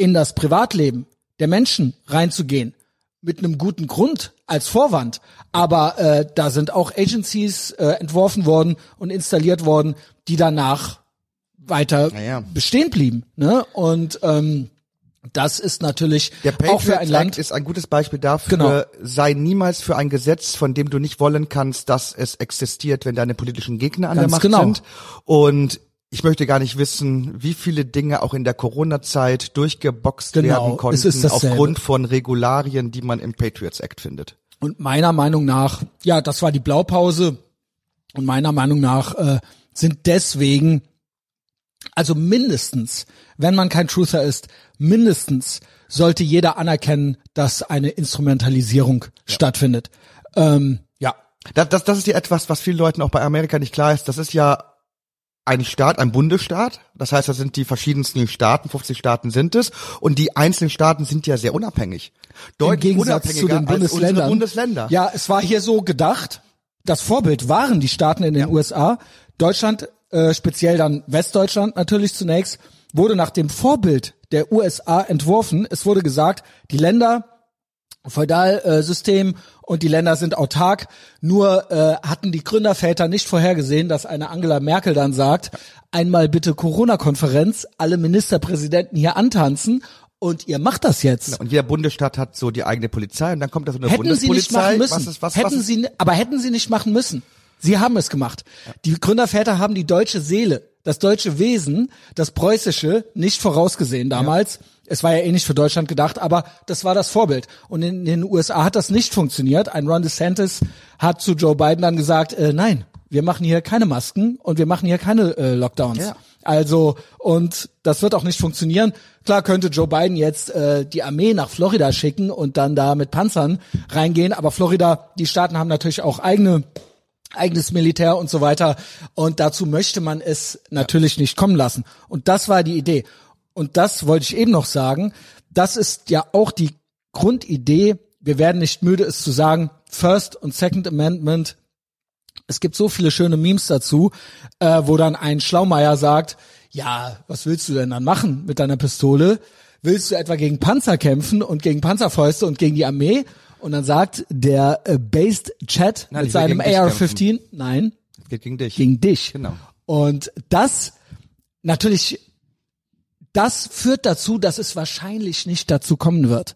S1: in das Privatleben der Menschen reinzugehen, mit einem guten Grund als Vorwand. Aber äh, da sind auch Agencies äh, entworfen worden und installiert worden, die danach weiter
S2: ja.
S1: bestehen blieben. Ne? Und ähm, das ist natürlich
S2: Der
S1: auch für ein Land.
S2: Act ist ein gutes Beispiel dafür,
S1: Genau.
S2: sei niemals für ein Gesetz, von dem du nicht wollen kannst, dass es existiert, wenn deine politischen Gegner an
S1: Ganz
S2: der Macht
S1: genau.
S2: sind. Und ich möchte gar nicht wissen, wie viele Dinge auch in der Corona-Zeit durchgeboxt
S1: Genau,
S2: werden konnten aufgrund von Regularien, die man im Patriots Act findet.
S1: Und meiner Meinung nach, ja, das war die Blaupause. Und meiner Meinung nach äh, sind deswegen, also mindestens, wenn man kein Truther ist, mindestens sollte jeder anerkennen, dass eine Instrumentalisierung stattfindet. Ähm, ja,
S2: Das, das, das ist ja etwas, was vielen Leuten auch bei Amerika nicht klar ist. Das ist ja ein Staat, ein Bundesstaat. Das heißt, das sind die verschiedensten Staaten, 50 Staaten sind es. Und die einzelnen Staaten sind ja sehr unabhängig.
S1: im
S2: Deutlich
S1: Gegensatz zu den Bundesländern.
S2: Bundesländer.
S1: Ja, es war hier so gedacht. Das Vorbild waren die Staaten in den USA. Deutschland, äh, speziell dann Westdeutschland natürlich zunächst, wurde nach dem Vorbild der USA entworfen. Es wurde gesagt, die Länder Feudalsystem und die Länder sind autark. Nur äh, hatten die Gründerväter nicht vorhergesehen, dass eine Angela Merkel dann sagt, einmal bitte Corona-Konferenz, alle Ministerpräsidenten hier antanzen und ihr macht das jetzt.
S2: Und jeder Bundesstaat hat so die eigene Polizei und dann kommt da so eine
S1: Hätten sie nicht
S2: Bundespolizei.
S1: machen müssen.
S2: Was ist, was,
S1: hätten
S2: was
S1: sie, aber hätten sie nicht machen müssen. Sie haben es gemacht. Die Gründerväter haben die deutsche Seele, das deutsche Wesen, das preußische nicht vorausgesehen damals. Es war ja eh nicht für Deutschland gedacht, aber das war das Vorbild. Und in den USA hat das nicht funktioniert. Ein Ron DeSantis hat zu Joe Biden dann gesagt, äh, nein, wir machen hier keine Masken und wir machen hier keine äh, Lockdowns.
S2: Ja.
S1: Also, und das wird auch nicht funktionieren. Klar könnte Joe Biden jetzt äh, die Armee nach Florida schicken und dann da mit Panzern reingehen, aber Florida, die Staaten haben natürlich auch eigene eigenes Militär und so weiter. Und dazu möchte man es natürlich nicht kommen lassen. Und das war die Idee. Und das wollte ich eben noch sagen. Das ist ja auch die Grundidee. Wir werden nicht müde, es zu sagen. First und Second Amendment. Es gibt so viele schöne Memes dazu, äh, wo dann ein Schlaumeier sagt, ja, was willst du denn dann machen mit deiner Pistole? Willst du etwa gegen Panzer kämpfen und gegen Panzerfäuste und gegen die Armee? Und dann sagt der äh, Based Chat
S2: Nein,
S1: mit seinem
S2: gegen dich
S1: AR-15, nein,
S2: Das geht gegen dich.
S1: gegen dich.
S2: Genau.
S1: Und das natürlich, das führt dazu, dass es wahrscheinlich nicht dazu kommen wird.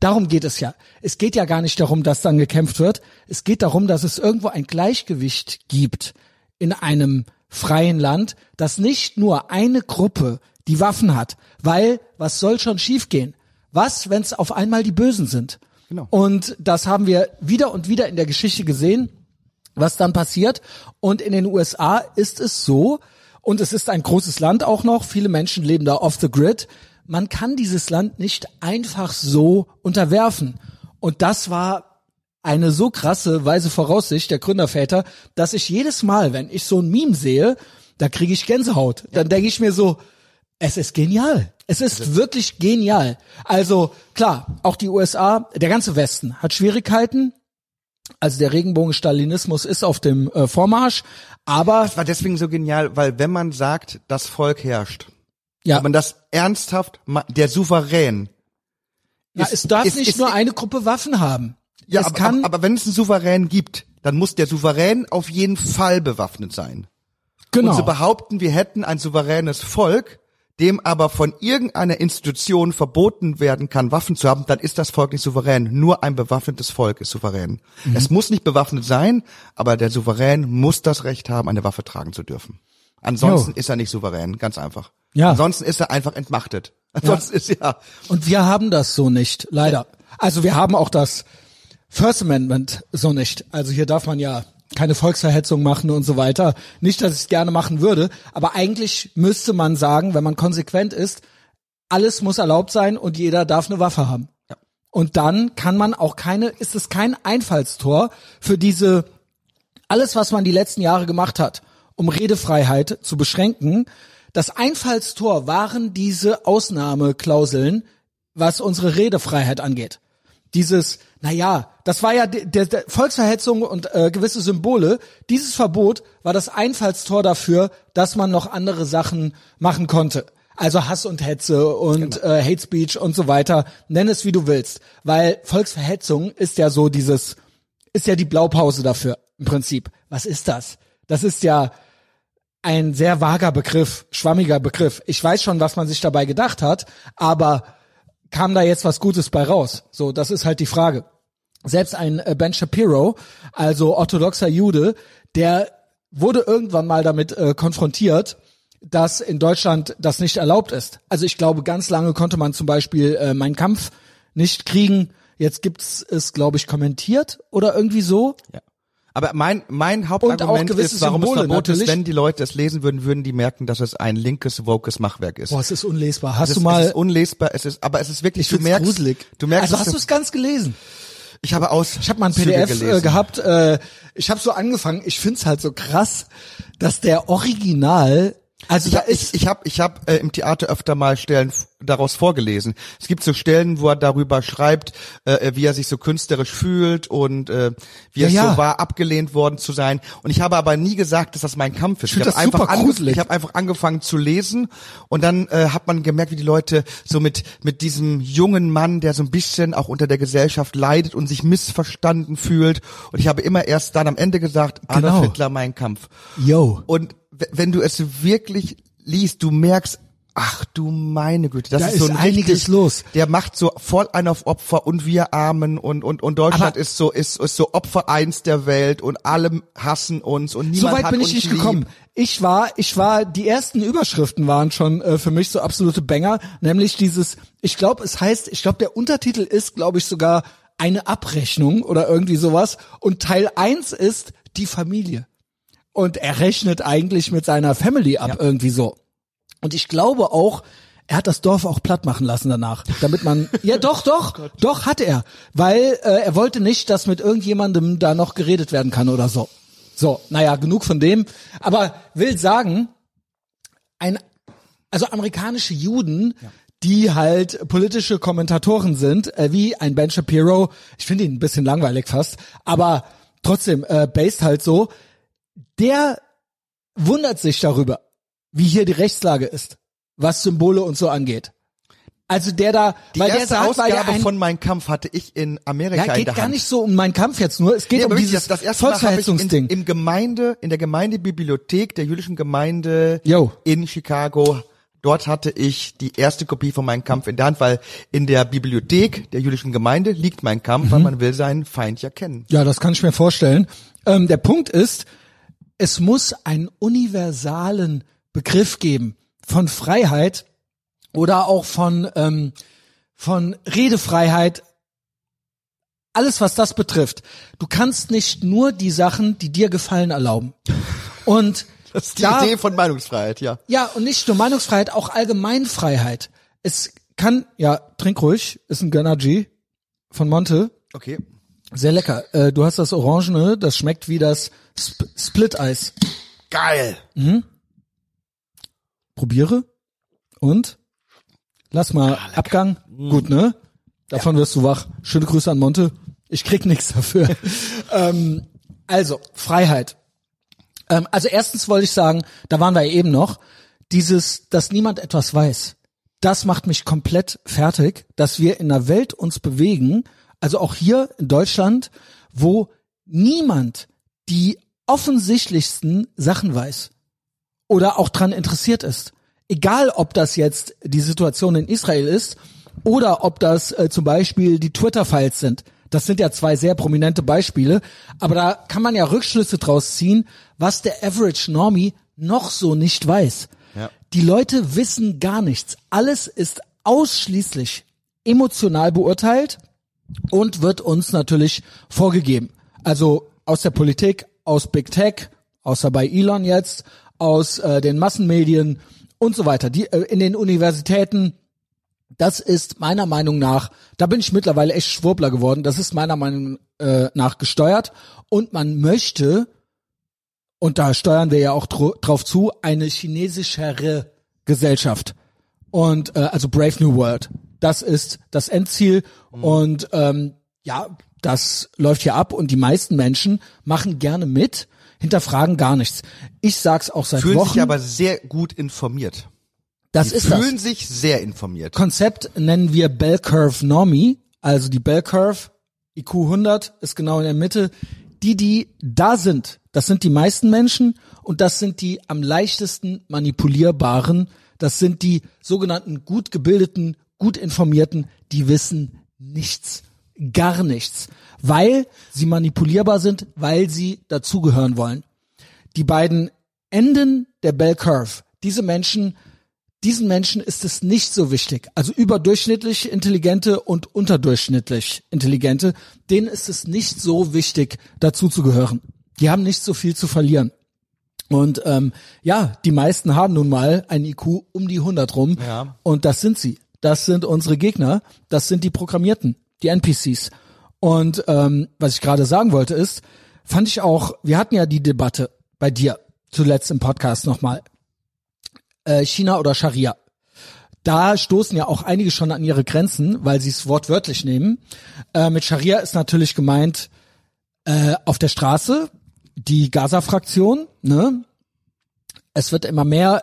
S1: Darum geht es ja. Es geht ja gar nicht darum, dass dann gekämpft wird. Es geht darum, dass es irgendwo ein Gleichgewicht gibt in einem freien Land, dass nicht nur eine Gruppe die Waffen hat, weil was soll schon schiefgehen? Was, wenn es auf einmal die Bösen sind?
S2: Genau.
S1: Und das haben wir wieder und wieder in der Geschichte gesehen was dann passiert. Und in den USA ist es so, und es ist ein großes Land auch noch, viele Menschen leben da off the grid, man kann dieses Land nicht einfach so unterwerfen. Und das war eine so krasse weise Voraussicht der Gründerväter, dass ich jedes Mal, wenn ich so ein Meme sehe, da kriege ich Gänsehaut. Dann denke ich mir so, es ist genial. Es ist wirklich genial. Also klar, auch die USA, der ganze Westen hat Schwierigkeiten, also der Regenbogen-Stalinismus ist auf dem äh, Vormarsch, aber
S2: Das war deswegen so genial, weil wenn man sagt, das Volk herrscht,
S1: ja,
S2: wenn man das ernsthaft, der Souverän,
S1: ja
S2: ist-
S1: es darf
S2: ist-
S1: nicht
S2: ist-
S1: nur eine Gruppe Waffen haben.
S2: ja,
S1: es
S2: aber,
S1: kann,
S2: aber, aber wenn es einen Souverän gibt, dann muss der Souverän auf jeden Fall bewaffnet sein.
S1: genau.
S2: Und zu behaupten, wir hätten ein souveränes Volk, dem aber von irgendeiner Institution verboten werden kann, Waffen zu haben, dann ist das Volk nicht souverän. Nur ein bewaffnetes Volk ist souverän.
S1: Mhm.
S2: Es muss nicht bewaffnet sein, aber der Souverän muss das Recht haben, eine Waffe tragen zu dürfen. Ansonsten
S1: Jo.
S2: ist er nicht souverän, ganz einfach.
S1: Ja.
S2: Ansonsten ist er einfach entmachtet. Ansonsten ist ja,
S1: Und wir haben das so nicht, leider. Also wir haben auch das First Amendment so nicht. Also hier darf man ja keine Volksverhetzung machen und so weiter. Nicht, dass ich es gerne machen würde, aber eigentlich müsste man sagen, wenn man konsequent ist, alles muss erlaubt sein und jeder darf eine Waffe haben.
S2: Ja.
S1: Und dann kann man auch keine, ist es kein Einfallstor für diese, alles, was man die letzten Jahre gemacht hat, um Redefreiheit zu beschränken. Das Einfallstor waren diese Ausnahmeklauseln, was unsere Redefreiheit angeht. Dieses, naja, das war ja der, der Volksverhetzung und äh, gewisse Symbole. Dieses Verbot war das Einfallstor dafür, dass man noch andere Sachen machen konnte. Also Hass und Hetze und
S2: Genau.
S1: äh, Hate Speech und so weiter. Nenn es wie du willst, weil Volksverhetzung ist ja so dieses, ist ja die Blaupause dafür im Prinzip. Was ist das? Das ist ja ein sehr vager Begriff, schwammiger Begriff. Ich weiß schon, was man sich dabei gedacht hat, aber kam da jetzt was Gutes bei raus? So, das ist halt die Frage. Selbst ein äh, Ben Shapiro, also orthodoxer Jude, der wurde irgendwann mal damit äh, konfrontiert, dass in Deutschland das nicht erlaubt ist. Also ich glaube, ganz lange konnte man zum Beispiel äh, Mein Kampf nicht kriegen. Jetzt gibt's es, glaube ich, kommentiert oder irgendwie so.
S2: Ja. Aber mein, mein Hauptargument ist, warum
S1: Symbole
S2: es verboten ist,
S1: natürlich.
S2: wenn die Leute es lesen würden, würden die merken, dass es ein linkes, wokes Machwerk ist.
S1: Boah, es ist unlesbar. Hast
S2: es
S1: du
S2: ist,
S1: mal
S2: es ist unlesbar, es ist, aber es ist wirklich,
S1: ich
S2: du merkst,
S1: gruselig.
S2: du merkst,
S1: also hast du es ganz gelesen?
S2: ich habe aus,
S1: Ich habe mal ein PDF äh, gehabt. Äh, ich habe so angefangen. Ich find's halt so krass, dass der Original, also
S2: Ich
S1: da
S2: habe
S1: ist
S2: ich, ich hab, ich hab, äh, im Theater öfter mal Stellen daraus vorgelesen. Es gibt so Stellen, wo er darüber schreibt, äh, wie er sich so künstlerisch fühlt und äh, wie
S1: Ja,
S2: es
S1: ja.
S2: so war, abgelehnt worden zu sein. Und ich habe aber nie gesagt, dass das mein Kampf ist.
S1: Ich find
S2: hab
S1: das
S2: einfach ange-
S1: gruselig.
S2: Ich habe einfach angefangen zu lesen und dann äh, hat man gemerkt, wie die Leute so mit mit diesem jungen Mann, der so ein bisschen auch unter der Gesellschaft leidet und sich missverstanden fühlt. Und ich habe immer erst dann am Ende gesagt, Adolf
S1: Genau.
S2: Hitler, mein Kampf.
S1: yo.
S2: Und wenn du es wirklich liest, du merkst, ach du meine Güte, das
S1: Da
S2: ist so
S1: ist
S2: ein
S1: einiges
S2: richtig,
S1: los.
S2: Der macht so voll einen auf Opfer und wir Armen und und und Deutschland
S1: Aber-
S2: ist so ist, ist so Opfer eins der Welt und alle hassen uns und niemand
S1: So weit bin ich nicht
S2: lieb.
S1: gekommen. Ich war, ich war, die ersten Überschriften waren schon äh, für mich so absolute Banger, nämlich dieses, ich glaube, es heißt, ich glaube, der Untertitel ist, glaube ich, sogar eine Abrechnung oder irgendwie sowas. Und Teil eins ist die Familie. Und er rechnet eigentlich mit seiner Family ab, irgendwie so. Und ich glaube auch, er hat das Dorf auch platt machen lassen danach, damit man, [LAUGHS] ja doch, doch, doch hat er, weil äh, er wollte nicht, dass mit irgendjemandem da noch geredet werden kann oder so. So, naja, genug von dem. Aber will sagen, ein, also amerikanische Juden, die halt politische Kommentatoren sind, äh, wie ein Ben Shapiro, ich finde ihn ein bisschen langweilig fast, aber trotzdem, äh, based halt so, der wundert sich darüber, wie hier die Rechtslage ist, was Symbole und so angeht. Also der da,
S2: Die
S1: weil der
S2: erste
S1: sagt, weil der
S2: Ausgabe
S1: ein,
S2: von Mein Kampf hatte ich in Amerika
S1: ja,
S2: in
S1: geht
S2: der
S1: gar
S2: Hand.
S1: nicht so um meinen Kampf jetzt nur, es geht
S2: Nee,
S1: um dieses
S2: das, das in,
S1: Volksverhetzungsding.
S2: im Gemeinde, in der Gemeindebibliothek der jüdischen Gemeinde
S1: Yo.
S2: in Chicago, dort hatte ich die erste Kopie von Mein Kampf in der Hand, weil in der Bibliothek der jüdischen Gemeinde liegt Mein Kampf,
S1: Mhm.
S2: weil man will seinen Feind ja kennen.
S1: Ja, das kann ich mir vorstellen. Ähm, der Punkt ist, es muss einen universalen Begriff geben von Freiheit oder auch von, ähm, von Redefreiheit. Alles, was das betrifft. Du kannst nicht nur die Sachen, die dir gefallen, erlauben. Und [LAUGHS]
S2: Das ist die
S1: da,
S2: Idee von Meinungsfreiheit, ja.
S1: ja, und nicht nur Meinungsfreiheit, auch Allgemeinfreiheit. Es kann, ja, trink ruhig, ist ein Gönner G von Monte.
S2: Okay.
S1: Sehr lecker. Äh, du hast das Orangene, das schmeckt wie das Sp Split-Eis.
S2: Geil.
S1: Probiere und lass mal Abgang. Gut, ne? Davon wirst du wach. Schöne Grüße an Monte. Ich krieg nichts dafür. [LAUGHS] ähm, also, Freiheit. Ähm, also erstens wollte ich sagen, da waren wir ja eben noch, dieses, dass niemand etwas weiß. Das macht mich komplett fertig, dass wir in einer Welt uns bewegen, also auch hier in Deutschland, wo niemand die offensichtlichsten Sachen weiß oder auch dran interessiert ist. Egal, ob das jetzt die Situation in Israel ist oder ob das äh, zum Beispiel die Twitter-Files sind. Das sind ja zwei sehr prominente Beispiele, aber da kann man ja Rückschlüsse draus ziehen, was der Average Normie noch so nicht weiß.
S2: Ja.
S1: Die Leute wissen gar nichts. Alles ist ausschließlich emotional beurteilt und wird uns natürlich vorgegeben. Also aus der Politik, aus Big Tech, außer bei Elon jetzt, aus äh, den Massenmedien und so weiter, die äh, in den Universitäten. Das ist meiner Meinung nach, da bin ich mittlerweile echt Schwurbler geworden. Das ist meiner Meinung äh, nach gesteuert und man möchte und da steuern wir ja auch drauf zu, eine chinesischere Gesellschaft. Und äh, also Brave New World. Das ist das Endziel. Mhm. Und ähm, ja, das läuft hier ab und die meisten Menschen machen gerne mit, hinterfragen gar nichts. Ich sag's auch seit
S2: fühlen
S1: Wochen.
S2: Fühlen sich aber sehr gut informiert.
S1: Das
S2: die
S1: ist
S2: fühlen
S1: das.
S2: sich sehr informiert.
S1: Konzept nennen wir Bell Curve Normie, also die Bell Curve IQ 100 ist genau in der Mitte. Die, die da sind, das sind die meisten Menschen und das sind die am leichtesten manipulierbaren. Das sind die sogenannten gut gebildeten, gut informierten, die wissen nichts, gar nichts, weil sie manipulierbar sind, weil sie dazugehören wollen. Die beiden Enden der Bell Curve, diese Menschen diesen Menschen ist es nicht so wichtig. Also überdurchschnittlich intelligente und unterdurchschnittlich intelligente, denen ist es nicht so wichtig, dazu zu gehören. Die haben nicht so viel zu verlieren. Und ähm, ja, die meisten haben nun mal ein IQ um die 100 rum.
S2: Ja.
S1: Und das sind sie. Das sind unsere Gegner. Das sind die Programmierten, die NPCs. Und ähm, was ich gerade sagen wollte ist, fand ich auch, wir hatten ja die Debatte bei dir zuletzt im Podcast nochmal äh, China oder Scharia. Da stoßen ja auch einige schon an ihre Grenzen, weil sie es wortwörtlich nehmen. Äh, mit Scharia ist natürlich gemeint äh, auf der Straße die Gaza-Fraktion. Ne? Es wird immer mehr,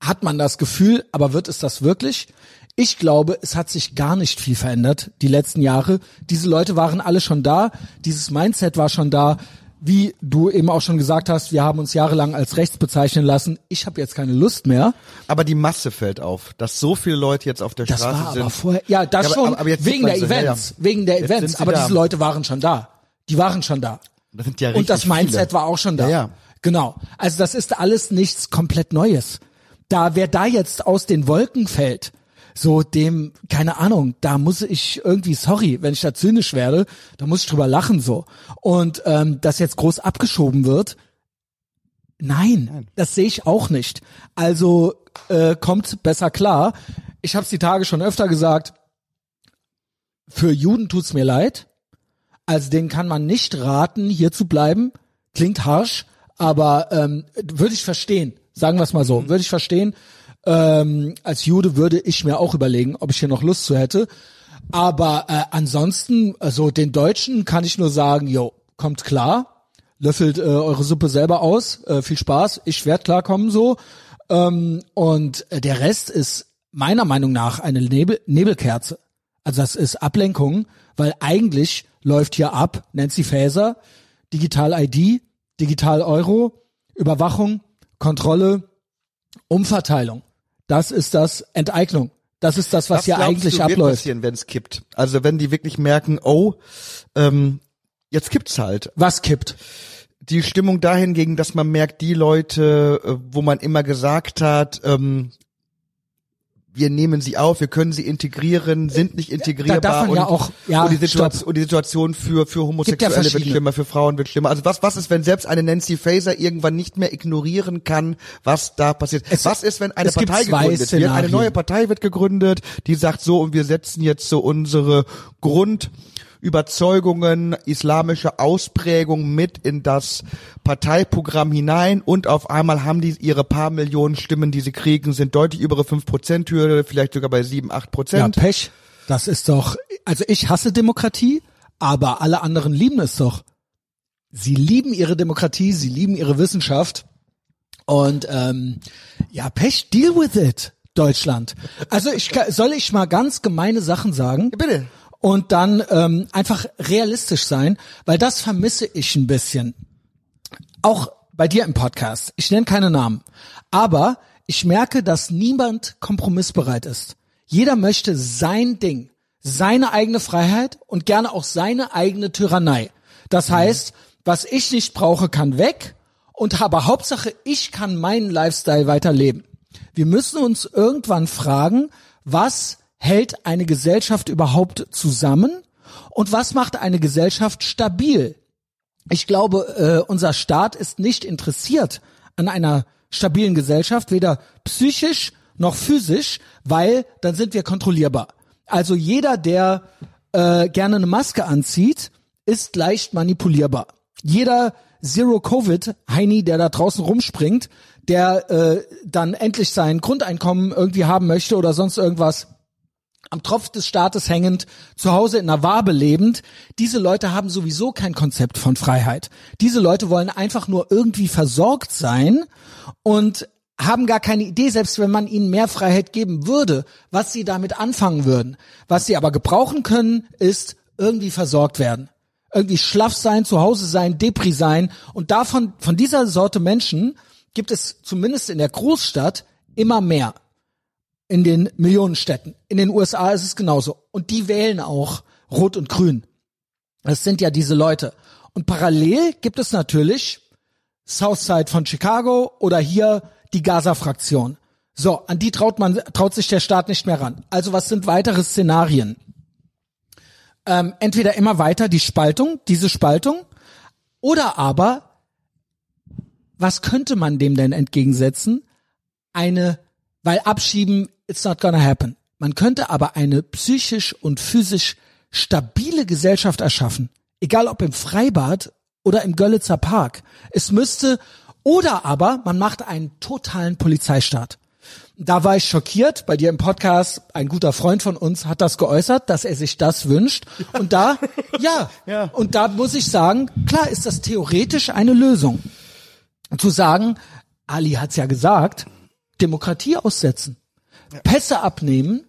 S1: hat man das Gefühl, aber wird es das wirklich? Ich glaube, es hat sich gar nicht viel verändert die letzten Jahre. Diese Leute waren alle schon da, dieses Mindset war schon da wie du eben auch schon gesagt hast, wir haben uns jahrelang als rechts bezeichnen lassen. Ich habe jetzt keine Lust mehr.
S2: Aber die Masse fällt auf, dass so viele Leute jetzt auf der
S1: das
S2: Straße
S1: war
S2: sind.
S1: Aber vorher, ja, das
S2: ja, aber,
S1: schon.
S2: aber jetzt
S1: wegen der
S2: so,
S1: Events,
S2: ja, ja.
S1: wegen der
S2: Jetzt
S1: Events.
S2: sind sie
S1: Aber
S2: da.
S1: diese Leute waren schon da. Die waren schon da.
S2: Das sind ja
S1: Und das Mindset
S2: viele.
S1: war auch schon da. Genau. Also das ist alles nichts komplett Neues. Da, wer da jetzt aus den Wolken fällt, so dem, keine Ahnung, da muss ich irgendwie, sorry, wenn ich da zynisch werde, da muss ich drüber lachen so. Und ähm, das jetzt groß abgeschoben wird, nein, das sehe ich auch nicht. Also äh, kommt besser klar. Ich habe es die Tage schon öfter gesagt, für Juden tut's mir leid. Also denen kann man nicht raten, hier zu bleiben. Klingt harsch, aber ähm, würde ich verstehen. Sagen wir es mal so, würde ich verstehen. Ähm, als Jude würde ich mir auch überlegen, ob ich hier noch Lust zu hätte. Aber äh, ansonsten, also den Deutschen kann ich nur sagen, jo, kommt klar, löffelt äh, eure Suppe selber aus, äh, viel Spaß, ich werd klarkommen so. Ähm, und äh, der Rest ist meiner Meinung nach eine Nebel Nebelkerze. Also das ist Ablenkung, weil eigentlich läuft hier ab Nancy Faeser, Digital ID, Digital Euro, Überwachung, Kontrolle, Umverteilung. Das ist das Enteignung. Das ist das, was, hier
S2: glaubst
S1: eigentlich
S2: du,
S1: abläuft.
S2: passieren, wenn es kippt? Also wenn die wirklich merken, oh, ähm, jetzt kippt's halt.
S1: Was kippt?
S2: Die Stimmung dahingegen, dass man merkt, die Leute, äh, wo man immer gesagt hat, ähm, wir nehmen sie auf, wir können sie integrieren, sind nicht integrierbar.
S1: Da darf man
S2: und,
S1: ja auch- ja,
S2: und, die Situation, und die Situation für, für Homosexuelle wird
S1: verschiedene.
S2: schlimmer, für Frauen wird schlimmer. Also was, was ist, wenn selbst eine Nancy Faeser irgendwann nicht mehr ignorieren kann, was da passiert?
S1: Es-
S2: was ist, wenn eine Partei gegründet wird? Eine neue Partei wird gegründet, die sagt so, und wir setzen jetzt so unsere Grund, Überzeugungen, islamische Ausprägung mit in das Parteiprogramm hinein und auf einmal haben die ihre paar Millionen Stimmen, die sie kriegen, sind deutlich über ihre 5%-Hürde, vielleicht sogar bei 7, 8%
S1: Ja. Pech. Das ist doch, also ich hasse Demokratie, aber alle anderen lieben es doch. Sie lieben ihre Demokratie, sie lieben ihre Wissenschaft. Und ähm, ja, Pech, deal with it, Deutschland. Also ich soll ich mal ganz gemeine Sachen sagen?
S2: Bitte.
S1: Und dann ähm, einfach realistisch sein, weil das vermisse ich ein bisschen. Auch bei dir im Podcast. Ich nenne keine Namen. Aber ich merke, dass niemand kompromissbereit ist. Jeder möchte sein Ding, seine eigene Freiheit und gerne auch seine eigene Tyrannei. Das heißt, was ich nicht brauche, kann weg und aber Hauptsache, ich kann meinen Lifestyle weiterleben. Wir müssen uns irgendwann fragen, was hält eine Gesellschaft überhaupt zusammen und was macht eine Gesellschaft stabil? Ich glaube, äh, unser Staat ist nicht interessiert an einer stabilen Gesellschaft, weder psychisch noch physisch, weil dann sind wir kontrollierbar. Also jeder, der äh, gerne eine Maske anzieht, ist leicht manipulierbar. Jeder Zero-Covid-Heini, der da draußen rumspringt, der äh, dann endlich sein Grundeinkommen irgendwie haben möchte oder sonst irgendwas, am Tropf des Staates hängend, zu Hause in einer Wabe lebend, diese Leute haben sowieso kein Konzept von Freiheit. Diese Leute wollen einfach nur irgendwie versorgt sein und haben gar keine Idee, selbst wenn man ihnen mehr Freiheit geben würde, was sie damit anfangen würden. Was sie aber gebrauchen können, ist irgendwie versorgt werden. Irgendwie schlaff sein, zu Hause sein, Depri sein. Und davon, von dieser Sorte Menschen gibt es zumindest in der Großstadt immer mehr in den Millionenstädten. In den USA ist es genauso. Und die wählen auch Rot und Grün. Das sind ja diese Leute. Und parallel gibt es natürlich Southside von Chicago oder hier die Gaza-Fraktion. So, an die traut man, traut sich der Staat nicht mehr ran. Also was sind weitere Szenarien? Ähm, entweder immer weiter die Spaltung, diese Spaltung, oder aber, was könnte man dem denn entgegensetzen? Eine, weil abschieben it's not gonna happen. Man könnte aber eine psychisch und physisch stabile Gesellschaft erschaffen. Egal ob im Freibad oder im Görlitzer Park. Es müsste, oder aber man macht einen totalen Polizeistaat. Da war ich schockiert. Bei dir im Podcast, ein guter Freund von uns hat das geäußert, dass er sich das wünscht. Und da, [LAUGHS] ja,
S2: Ja.
S1: und da muss ich sagen, klar ist das theoretisch eine Lösung. Zu sagen, Ali hat's ja gesagt, Demokratie aussetzen. Pässe abnehmen,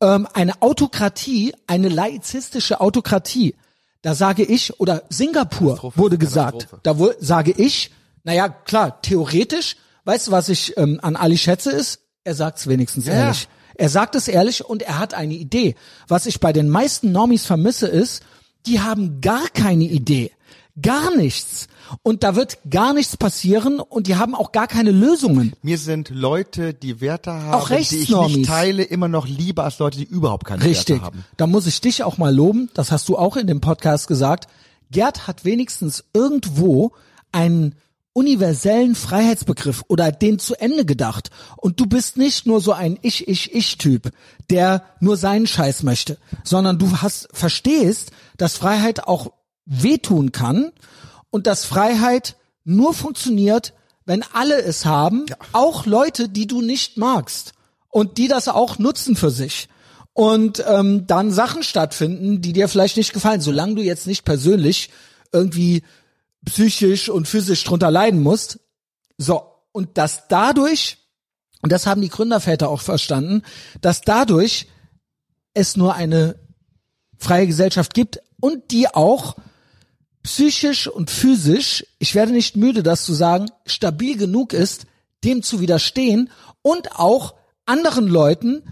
S1: ähm, eine Autokratie, eine laizistische Autokratie. Da sage ich, oder Singapur wurde gesagt, da wo, sage ich, naja, klar, theoretisch, weißt du, was ich ähm, an Ali schätze, ist, er sagt's wenigstens
S2: Ja.
S1: ehrlich. Er sagt es ehrlich und er hat eine Idee. Was ich bei den meisten Normis vermisse, ist, die haben gar keine Idee. Gar nichts. Und da wird gar nichts passieren und die haben auch gar keine Lösungen.
S2: Mir sind Leute, die Werte haben, die ich nicht teile, immer noch lieber als Leute, die überhaupt keine
S1: Richtig.
S2: Werte haben.
S1: Da muss ich dich auch mal loben. Das hast du auch in dem Podcast gesagt. Gerd hat wenigstens irgendwo einen universellen Freiheitsbegriff oder den zu Ende gedacht. Und du bist nicht nur so ein Ich, Ich, Ich-Typ, der nur seinen Scheiß möchte, sondern du hast, verstehst, dass Freiheit auch wehtun kann und dass Freiheit nur funktioniert, wenn alle es haben, auch Leute, die du nicht magst und die das auch nutzen für sich und ähm, dann Sachen stattfinden, die dir vielleicht nicht gefallen, solange du jetzt nicht persönlich irgendwie psychisch und physisch drunter leiden musst. So, und dass dadurch, und das haben die Gründerväter auch verstanden, dass dadurch es nur eine freie Gesellschaft gibt und die auch psychisch und physisch, ich werde nicht müde, das zu sagen, stabil genug ist, dem zu widerstehen und auch anderen Leuten,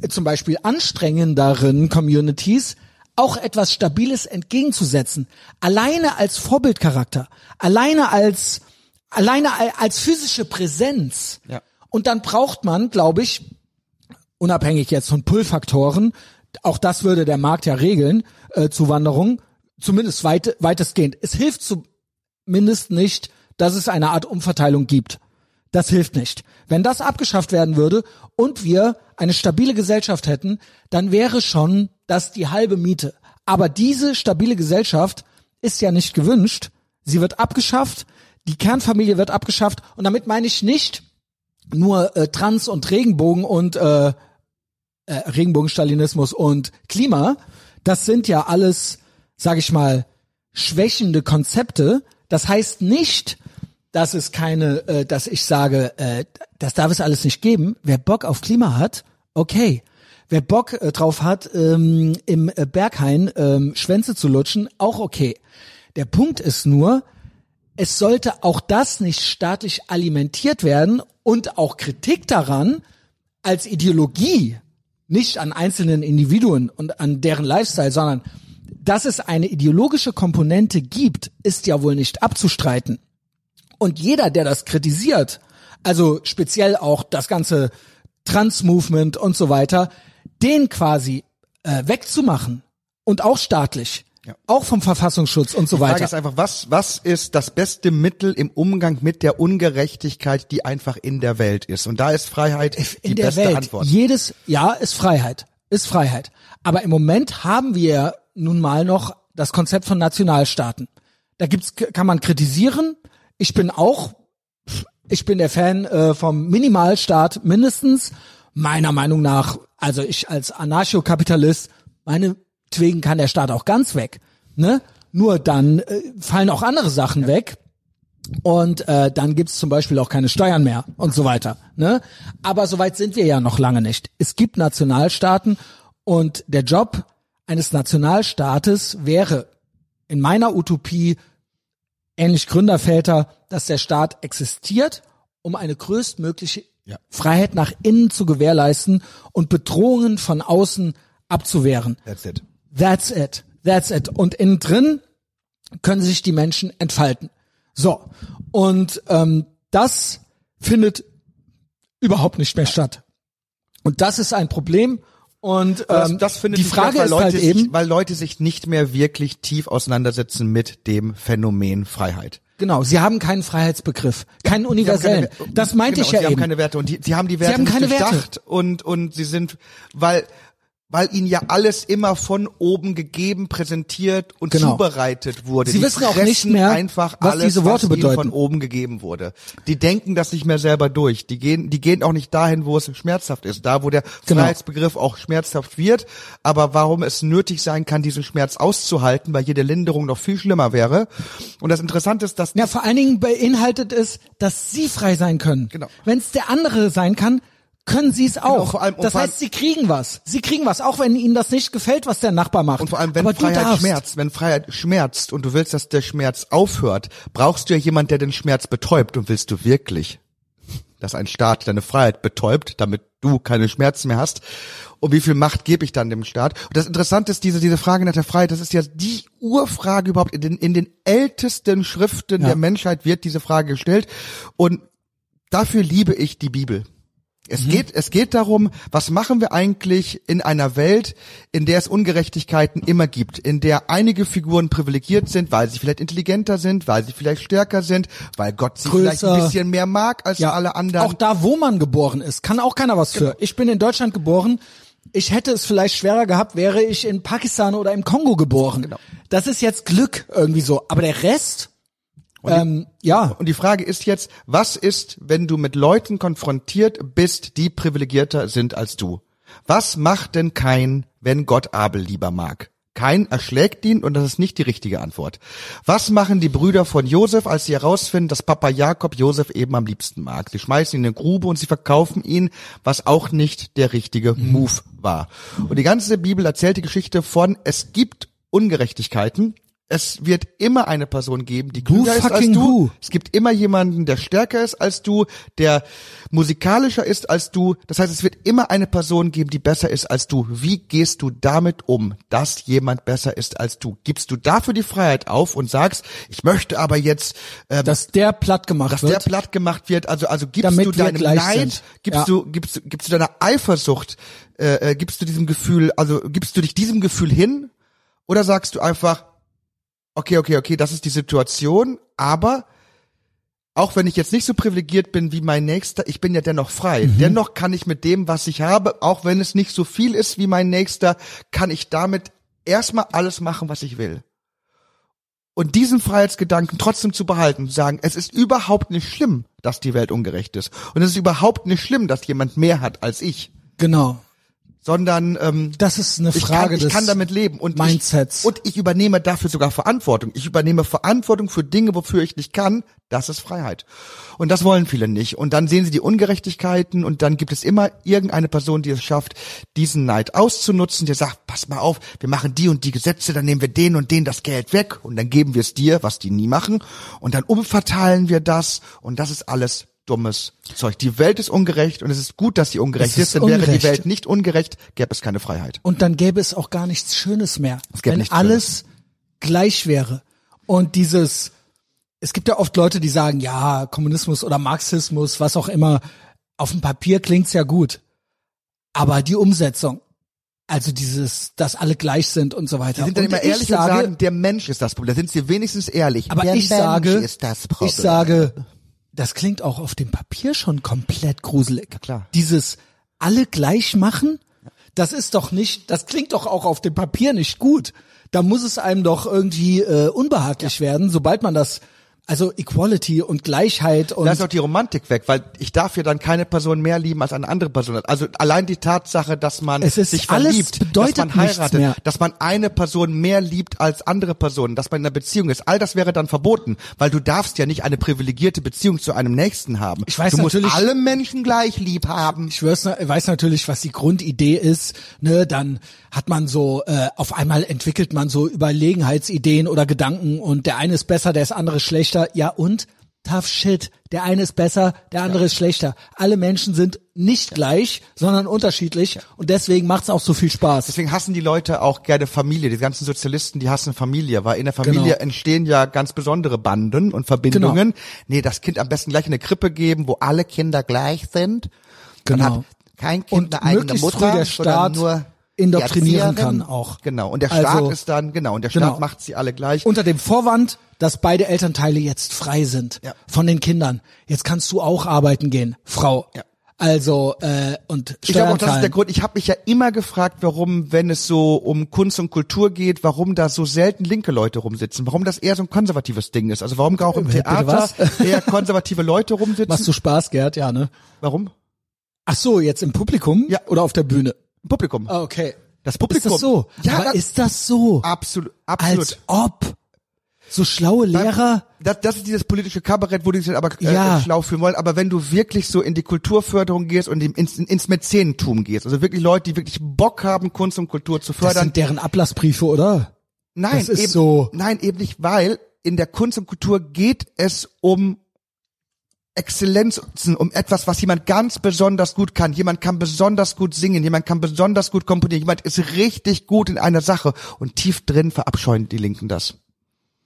S1: äh, zum Beispiel anstrengenderen Communities, auch etwas Stabiles entgegenzusetzen. Alleine als Vorbildcharakter, alleine als, alleine al- als physische Präsenz.
S2: Ja.
S1: Und dann braucht man, glaube ich, unabhängig jetzt von Pull-Faktoren, auch das würde der Markt ja regeln, äh, Zuwanderung, zumindest weit, weitestgehend. Es hilft zumindest nicht, dass es eine Art Umverteilung gibt. Das hilft nicht. Wenn das abgeschafft werden würde und wir eine stabile Gesellschaft hätten, dann wäre schon das die halbe Miete. Aber diese stabile Gesellschaft ist ja nicht gewünscht. Sie wird abgeschafft. Die Kernfamilie wird abgeschafft. Und damit meine ich nicht nur äh, Trans und Regenbogen und äh, äh, Regenbogenstalinismus und Klima. Das sind ja alles, sag ich mal, schwächende Konzepte. Das heißt nicht, dass es keine, äh, dass ich sage, äh, das darf es alles nicht geben. Wer Bock auf Klima hat, okay. Wer Bock äh, drauf hat, ähm, im äh, Berghain ähm, Schwänze zu lutschen, auch okay. Der Punkt ist nur, es sollte auch das nicht staatlich alimentiert werden und auch Kritik daran als Ideologie, nicht an einzelnen Individuen und an deren Lifestyle, sondern dass es eine ideologische Komponente gibt, ist ja wohl nicht abzustreiten. Und jeder, der das kritisiert, also speziell auch das ganze Trans-Movement und so weiter, den quasi äh, wegzumachen und auch staatlich,
S2: Ja.
S1: Auch vom Verfassungsschutz und so
S2: Die Frage
S1: weiter.
S2: ist einfach, was, was ist das beste Mittel im Umgang mit der Ungerechtigkeit, die einfach in der Welt ist? Und da ist Freiheit die
S1: in der
S2: beste
S1: Welt.
S2: Antwort.
S1: Jedes, ja, ist Freiheit. Ist Freiheit. Aber im Moment haben wir nun mal noch das Konzept von Nationalstaaten. Da gibt's, kann man kritisieren. Ich bin auch, ich bin der Fan äh, vom Minimalstaat mindestens. Meiner Meinung nach, also ich als Anarchokapitalist, meinetwegen kann der Staat auch ganz weg. Ne? Nur dann äh, fallen auch andere Sachen weg. Und äh, dann gibt's zum Beispiel auch keine Steuern mehr und so weiter. Ne? Aber soweit sind wir ja noch lange nicht. Es gibt Nationalstaaten und der Job eines Nationalstaates wäre in meiner Utopie ähnlich Gründerväter, dass der Staat existiert, um eine größtmögliche
S2: Ja.
S1: Freiheit nach innen zu gewährleisten und Bedrohungen von außen abzuwehren.
S2: That's it.
S1: That's it. That's it. Und innen drin können sich die Menschen entfalten. So. Und ähm, das findet überhaupt nicht mehr statt. Und das ist ein Problem. Und
S2: Das,
S1: ähm,
S2: das findet
S1: die
S2: nicht
S1: Frage
S2: statt, weil
S1: ist
S2: Leute
S1: halt
S2: sich,
S1: eben,
S2: weil Leute sich nicht mehr wirklich tief auseinandersetzen mit dem Phänomen Freiheit.
S1: genau, sie haben keinen Freiheitsbegriff, keinen universellen.
S2: Sie haben keine-
S1: das meinte
S2: genau,
S1: ich ja
S2: sie haben
S1: eben.
S2: keine Werte und die, sie haben die Werte
S1: haben
S2: nicht
S1: keine Werte.
S2: durchdacht und und sie sind weil weil ihnen ja alles immer von oben gegeben, präsentiert und
S1: Genau.
S2: zubereitet wurde.
S1: Sie
S2: die
S1: wissen auch nicht mehr,
S2: einfach
S1: was
S2: alles,
S1: diese Worte
S2: was
S1: bedeuten.
S2: von oben gegeben wurde. Die denken das nicht mehr selber durch. Die gehen, die gehen auch nicht dahin, wo es schmerzhaft ist, da wo der
S1: Genau.
S2: Freiheitsbegriff auch schmerzhaft wird. Aber warum es nötig sein kann, diesen Schmerz auszuhalten, weil jede Linderung noch viel schlimmer wäre. Und das Interessante ist, dass
S1: Ja, vor allen Dingen beinhaltet es, dass sie frei sein können.
S2: Genau.
S1: Wenn es der andere sein kann, können sie es auch.
S2: vor allem-
S1: das heißt, sie kriegen was. Sie kriegen was, auch wenn ihnen das nicht gefällt, was der Nachbar macht.
S2: Und vor allem, wenn
S1: Aber
S2: Freiheit schmerzt, wenn Freiheit schmerzt und du willst, dass der Schmerz aufhört, brauchst du ja jemand, der den Schmerz betäubt. Und willst du wirklich, dass ein Staat deine Freiheit betäubt, damit du keine Schmerzen mehr hast? Und wie viel Macht gebe ich dann dem Staat? Und das Interessante ist, diese, diese Frage nach der Freiheit, das ist ja die Urfrage überhaupt. In den, in den ältesten Schriften
S1: Ja.
S2: der Menschheit wird diese Frage gestellt. Und dafür liebe ich die Bibel. Es geht, es geht darum, was machen wir eigentlich in einer Welt, in der es Ungerechtigkeiten immer gibt, in der einige Figuren privilegiert sind, weil sie vielleicht intelligenter sind, weil sie vielleicht stärker sind, weil Gott sie vielleicht ein
S1: Größer.
S2: bisschen mehr mag als
S1: ja,
S2: alle anderen.
S1: Auch da, wo man geboren ist, kann auch keiner was für. Ich bin in Deutschland geboren. Ich hätte es vielleicht schwerer gehabt, wäre ich in Pakistan oder im Kongo geboren.
S2: Genau.
S1: Das ist jetzt Glück irgendwie so. Aber der Rest, ähm, ja,
S2: Und die Frage ist jetzt, was ist, wenn du mit Leuten konfrontiert bist, die privilegierter sind als du? Was macht denn kein, wenn Gott Abel lieber mag? Kein erschlägt ihn und das ist nicht die richtige Antwort. Was machen die Brüder von Josef, als sie herausfinden, dass Papa Jakob Josef eben am liebsten mag? Sie schmeißen ihn in eine Grube und sie verkaufen ihn, was auch nicht der richtige Move war. Und die ganze Bibel erzählt die Geschichte von, es gibt Ungerechtigkeiten, es wird immer eine Person geben, die klüger ist als du.
S1: who?
S2: Es gibt immer jemanden, der stärker ist als du, der musikalischer ist als du. Das heißt, es wird immer eine Person geben, die besser ist als du. Wie gehst du damit um, dass jemand besser ist als du? Gibst du dafür die Freiheit auf und sagst, ich möchte aber jetzt, ähm,
S1: dass der platt gemacht
S2: dass der
S1: wird.
S2: platt gemacht wird. Also, also gibst
S1: Damit
S2: du deinem Neid,
S1: sind.
S2: gibst
S1: Ja.
S2: du, gibst, du- gibst du deiner Eifersucht, äh, äh, gibst du diesem Gefühl, also gibst du dich diesem Gefühl hin? Oder sagst du einfach, okay, okay, okay, das ist die Situation, aber auch wenn ich jetzt nicht so privilegiert bin wie mein Nächster, ich bin ja dennoch frei.
S1: Mhm.
S2: Dennoch kann ich mit dem, was ich habe, auch wenn es nicht so viel ist wie mein Nächster, kann ich damit erstmal alles machen, was ich will. Und diesen Freiheitsgedanken trotzdem zu behalten, zu sagen, es ist überhaupt nicht schlimm, dass die Welt ungerecht ist. Und es ist überhaupt nicht schlimm, dass jemand mehr hat als ich.
S1: Genau.
S2: Sondern ähm,
S1: Das ist eine
S2: ich,
S1: Frage
S2: kann, ich kann damit leben und
S1: Mindsets.
S2: Ich, und ich übernehme dafür sogar Verantwortung. Ich übernehme Verantwortung für Dinge, wofür ich nicht kann. Das ist Freiheit. Und das wollen viele nicht. Und dann sehen sie die Ungerechtigkeiten und dann gibt es immer irgendeine Person, die es schafft, diesen Neid auszunutzen, die sagt, pass mal auf, wir machen die und die Gesetze, dann nehmen wir den und den das Geld weg und dann geben wir es dir, was die nie machen. Und dann umverteilen wir das und das ist alles dummes Zeug. Die Welt ist ungerecht und es ist gut, dass sie ungerecht ist,
S1: ist
S2: denn wäre die
S1: ungerecht.
S2: Welt nicht ungerecht, gäbe es keine Freiheit.
S1: Und dann gäbe es auch gar nichts Schönes mehr,
S2: Es gäbe
S1: wenn alles gleich wäre. Und dieses, es gibt ja oft Leute, die sagen, ja, Kommunismus oder Marxismus, was auch immer, auf dem Papier klingt's ja gut. Aber die Umsetzung, Also dieses, dass alle gleich sind und so weiter.
S2: Die sind dann
S1: und
S2: immer
S1: ich
S2: ehrlich
S1: sage,
S2: und sagen, der Mensch ist das Problem. Da sind sie wenigstens ehrlich.
S1: aber
S2: der
S1: ich
S2: Mensch
S1: sage,
S2: ist das Problem.
S1: ich sage, das klingt auch auf dem Papier schon komplett gruselig.
S2: klar.
S1: Dieses alle gleich machen, das ist doch nicht, das klingt doch auch auf dem Papier nicht gut. Da muss es einem doch irgendwie äh, unbehaglich werden, sobald man das, also Equality und Gleichheit und
S2: Da ist auch die Romantik weg, weil ich darf ja dann keine Person mehr lieben als eine andere Person. Also allein die Tatsache, dass man sich verliebt, dass man heiratet, dass man eine Person mehr liebt als andere Personen, dass man in einer Beziehung ist, all das wäre dann verboten, weil du darfst ja nicht eine privilegierte Beziehung zu einem Nächsten haben.
S1: Ich weiß
S2: du musst alle Menschen gleich lieb haben.
S1: ich weiß, weiß natürlich, was die Grundidee ist. Ne, dann hat man so äh, auf einmal entwickelt man so Überlegenheitsideen oder Gedanken und der eine ist besser, der ist andere schlechter. Ja und tough shit. Der eine ist besser, der andere ist schlechter. Alle Menschen sind nicht gleich, sondern unterschiedlich und deswegen macht es auch so viel Spaß.
S2: Deswegen hassen die Leute auch gerne Familie. Die ganzen Sozialisten, die hassen Familie, weil in der Familie
S1: Genau.
S2: entstehen ja ganz besondere Banden und Verbindungen. Nee, das Kind am besten gleich in eine Krippe geben, wo alle Kinder gleich sind. Dann
S1: Genau.
S2: hat kein Kind
S1: Und
S2: eine eigene Mutter,
S1: der Staat
S2: nur
S1: indoktrinieren kann auch.
S2: Genau. Und der
S1: Also-
S2: Staat ist dann, genau, und der Staat
S1: Genau.
S2: macht sie alle gleich.
S1: Unter dem Vorwand, dass beide Elternteile jetzt frei sind
S2: Ja.
S1: von den Kindern. Jetzt kannst du auch arbeiten gehen, Frau.
S2: Ja.
S1: Also äh, und
S2: ich glaube
S1: Steuern
S2: auch, das ist der. Grund. Ich habe mich ja immer gefragt, warum, wenn es so um Kunst und Kultur geht, warum da so selten linke Leute rumsitzen. Warum das eher so ein konservatives Ding ist. Also warum auch im [LAUGHS]
S1: Bitte
S2: Theater
S1: was? [LAUGHS]
S2: eher konservative Leute rumsitzen.
S1: Machst du Spaß, Gerd? Ja, ne?
S2: Warum?
S1: Ach so, jetzt im Publikum
S2: Ja.
S1: oder auf der Bühne?
S2: Im Publikum.
S1: Ah, okay.
S2: Das Publikum.
S1: Ist das so?
S2: Ja,
S1: Aber
S2: das,
S1: ist das so?
S2: absolut, absolut.
S1: Als ob so schlaue Lehrer
S2: Das, das ist dieses politische Kabarett, wo die sich aber äh,
S1: Ja.
S2: schlau fühlen wollen. Aber wenn du wirklich so in die Kulturförderung gehst und ins, ins Mäzenentum gehst, also wirklich Leute, die wirklich Bock haben, Kunst und Kultur zu
S1: das
S2: fördern,
S1: sind deren Ablassbriefe, oder?
S2: nein,
S1: das ist
S2: eben,
S1: so-
S2: nein, eben nicht, weil in der Kunst und Kultur geht es um Exzellenz, um etwas, was jemand ganz besonders gut kann. Jemand kann besonders gut singen, jemand kann besonders gut komponieren, jemand ist richtig gut in einer Sache und tief drin verabscheuen die Linken das.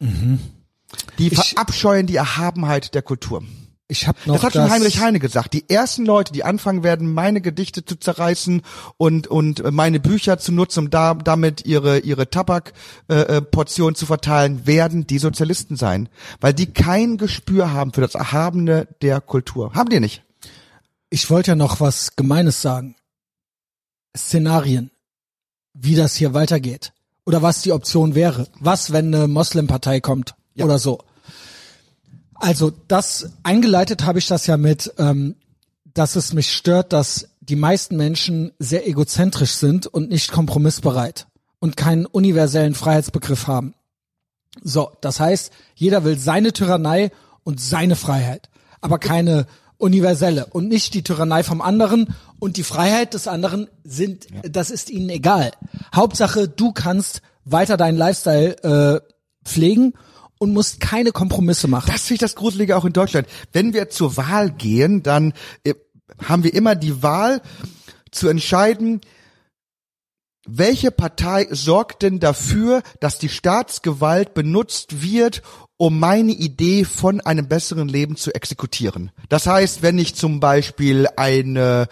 S2: Die
S1: Ich-
S2: verabscheuen die Erhabenheit der Kultur.
S1: Ich habe noch
S2: Das hat schon Heinrich Heine gesagt. Die ersten Leute, die anfangen werden, meine Gedichte zu zerreißen und und meine Bücher zu nutzen, um da, damit ihre ihre Tabakportion äh, Portion zu verteilen, werden die Sozialisten sein, weil die kein Gespür haben für das Erhabene der Kultur. Haben die nicht?
S1: Ich wollte ja noch was Gemeines sagen. Szenarien, wie das hier weitergeht. Oder was die Option wäre. Was, wenn eine Moslempartei kommt oder so. Also das eingeleitet habe ich das ja mit, ähm, dass es mich stört, dass die meisten Menschen sehr egozentrisch sind und nicht kompromissbereit und keinen universellen Freiheitsbegriff haben. So, das heißt, jeder will seine Tyrannei und seine Freiheit, aber keine universelle und nicht die Tyrannei vom anderen und die Freiheit des anderen sind, das ist ihnen egal. Hauptsache, du kannst weiter deinen Lifestyle äh, pflegen und musst keine Kompromisse machen.
S2: Das finde ich das Gruselige auch in Deutschland. Wenn wir zur Wahl gehen, dann äh, haben wir immer die Wahl zu entscheiden, welche Partei sorgt denn dafür, dass die Staatsgewalt benutzt wird, um meine Idee von einem besseren Leben zu exekutieren. Das heißt, wenn ich zum Beispiel eine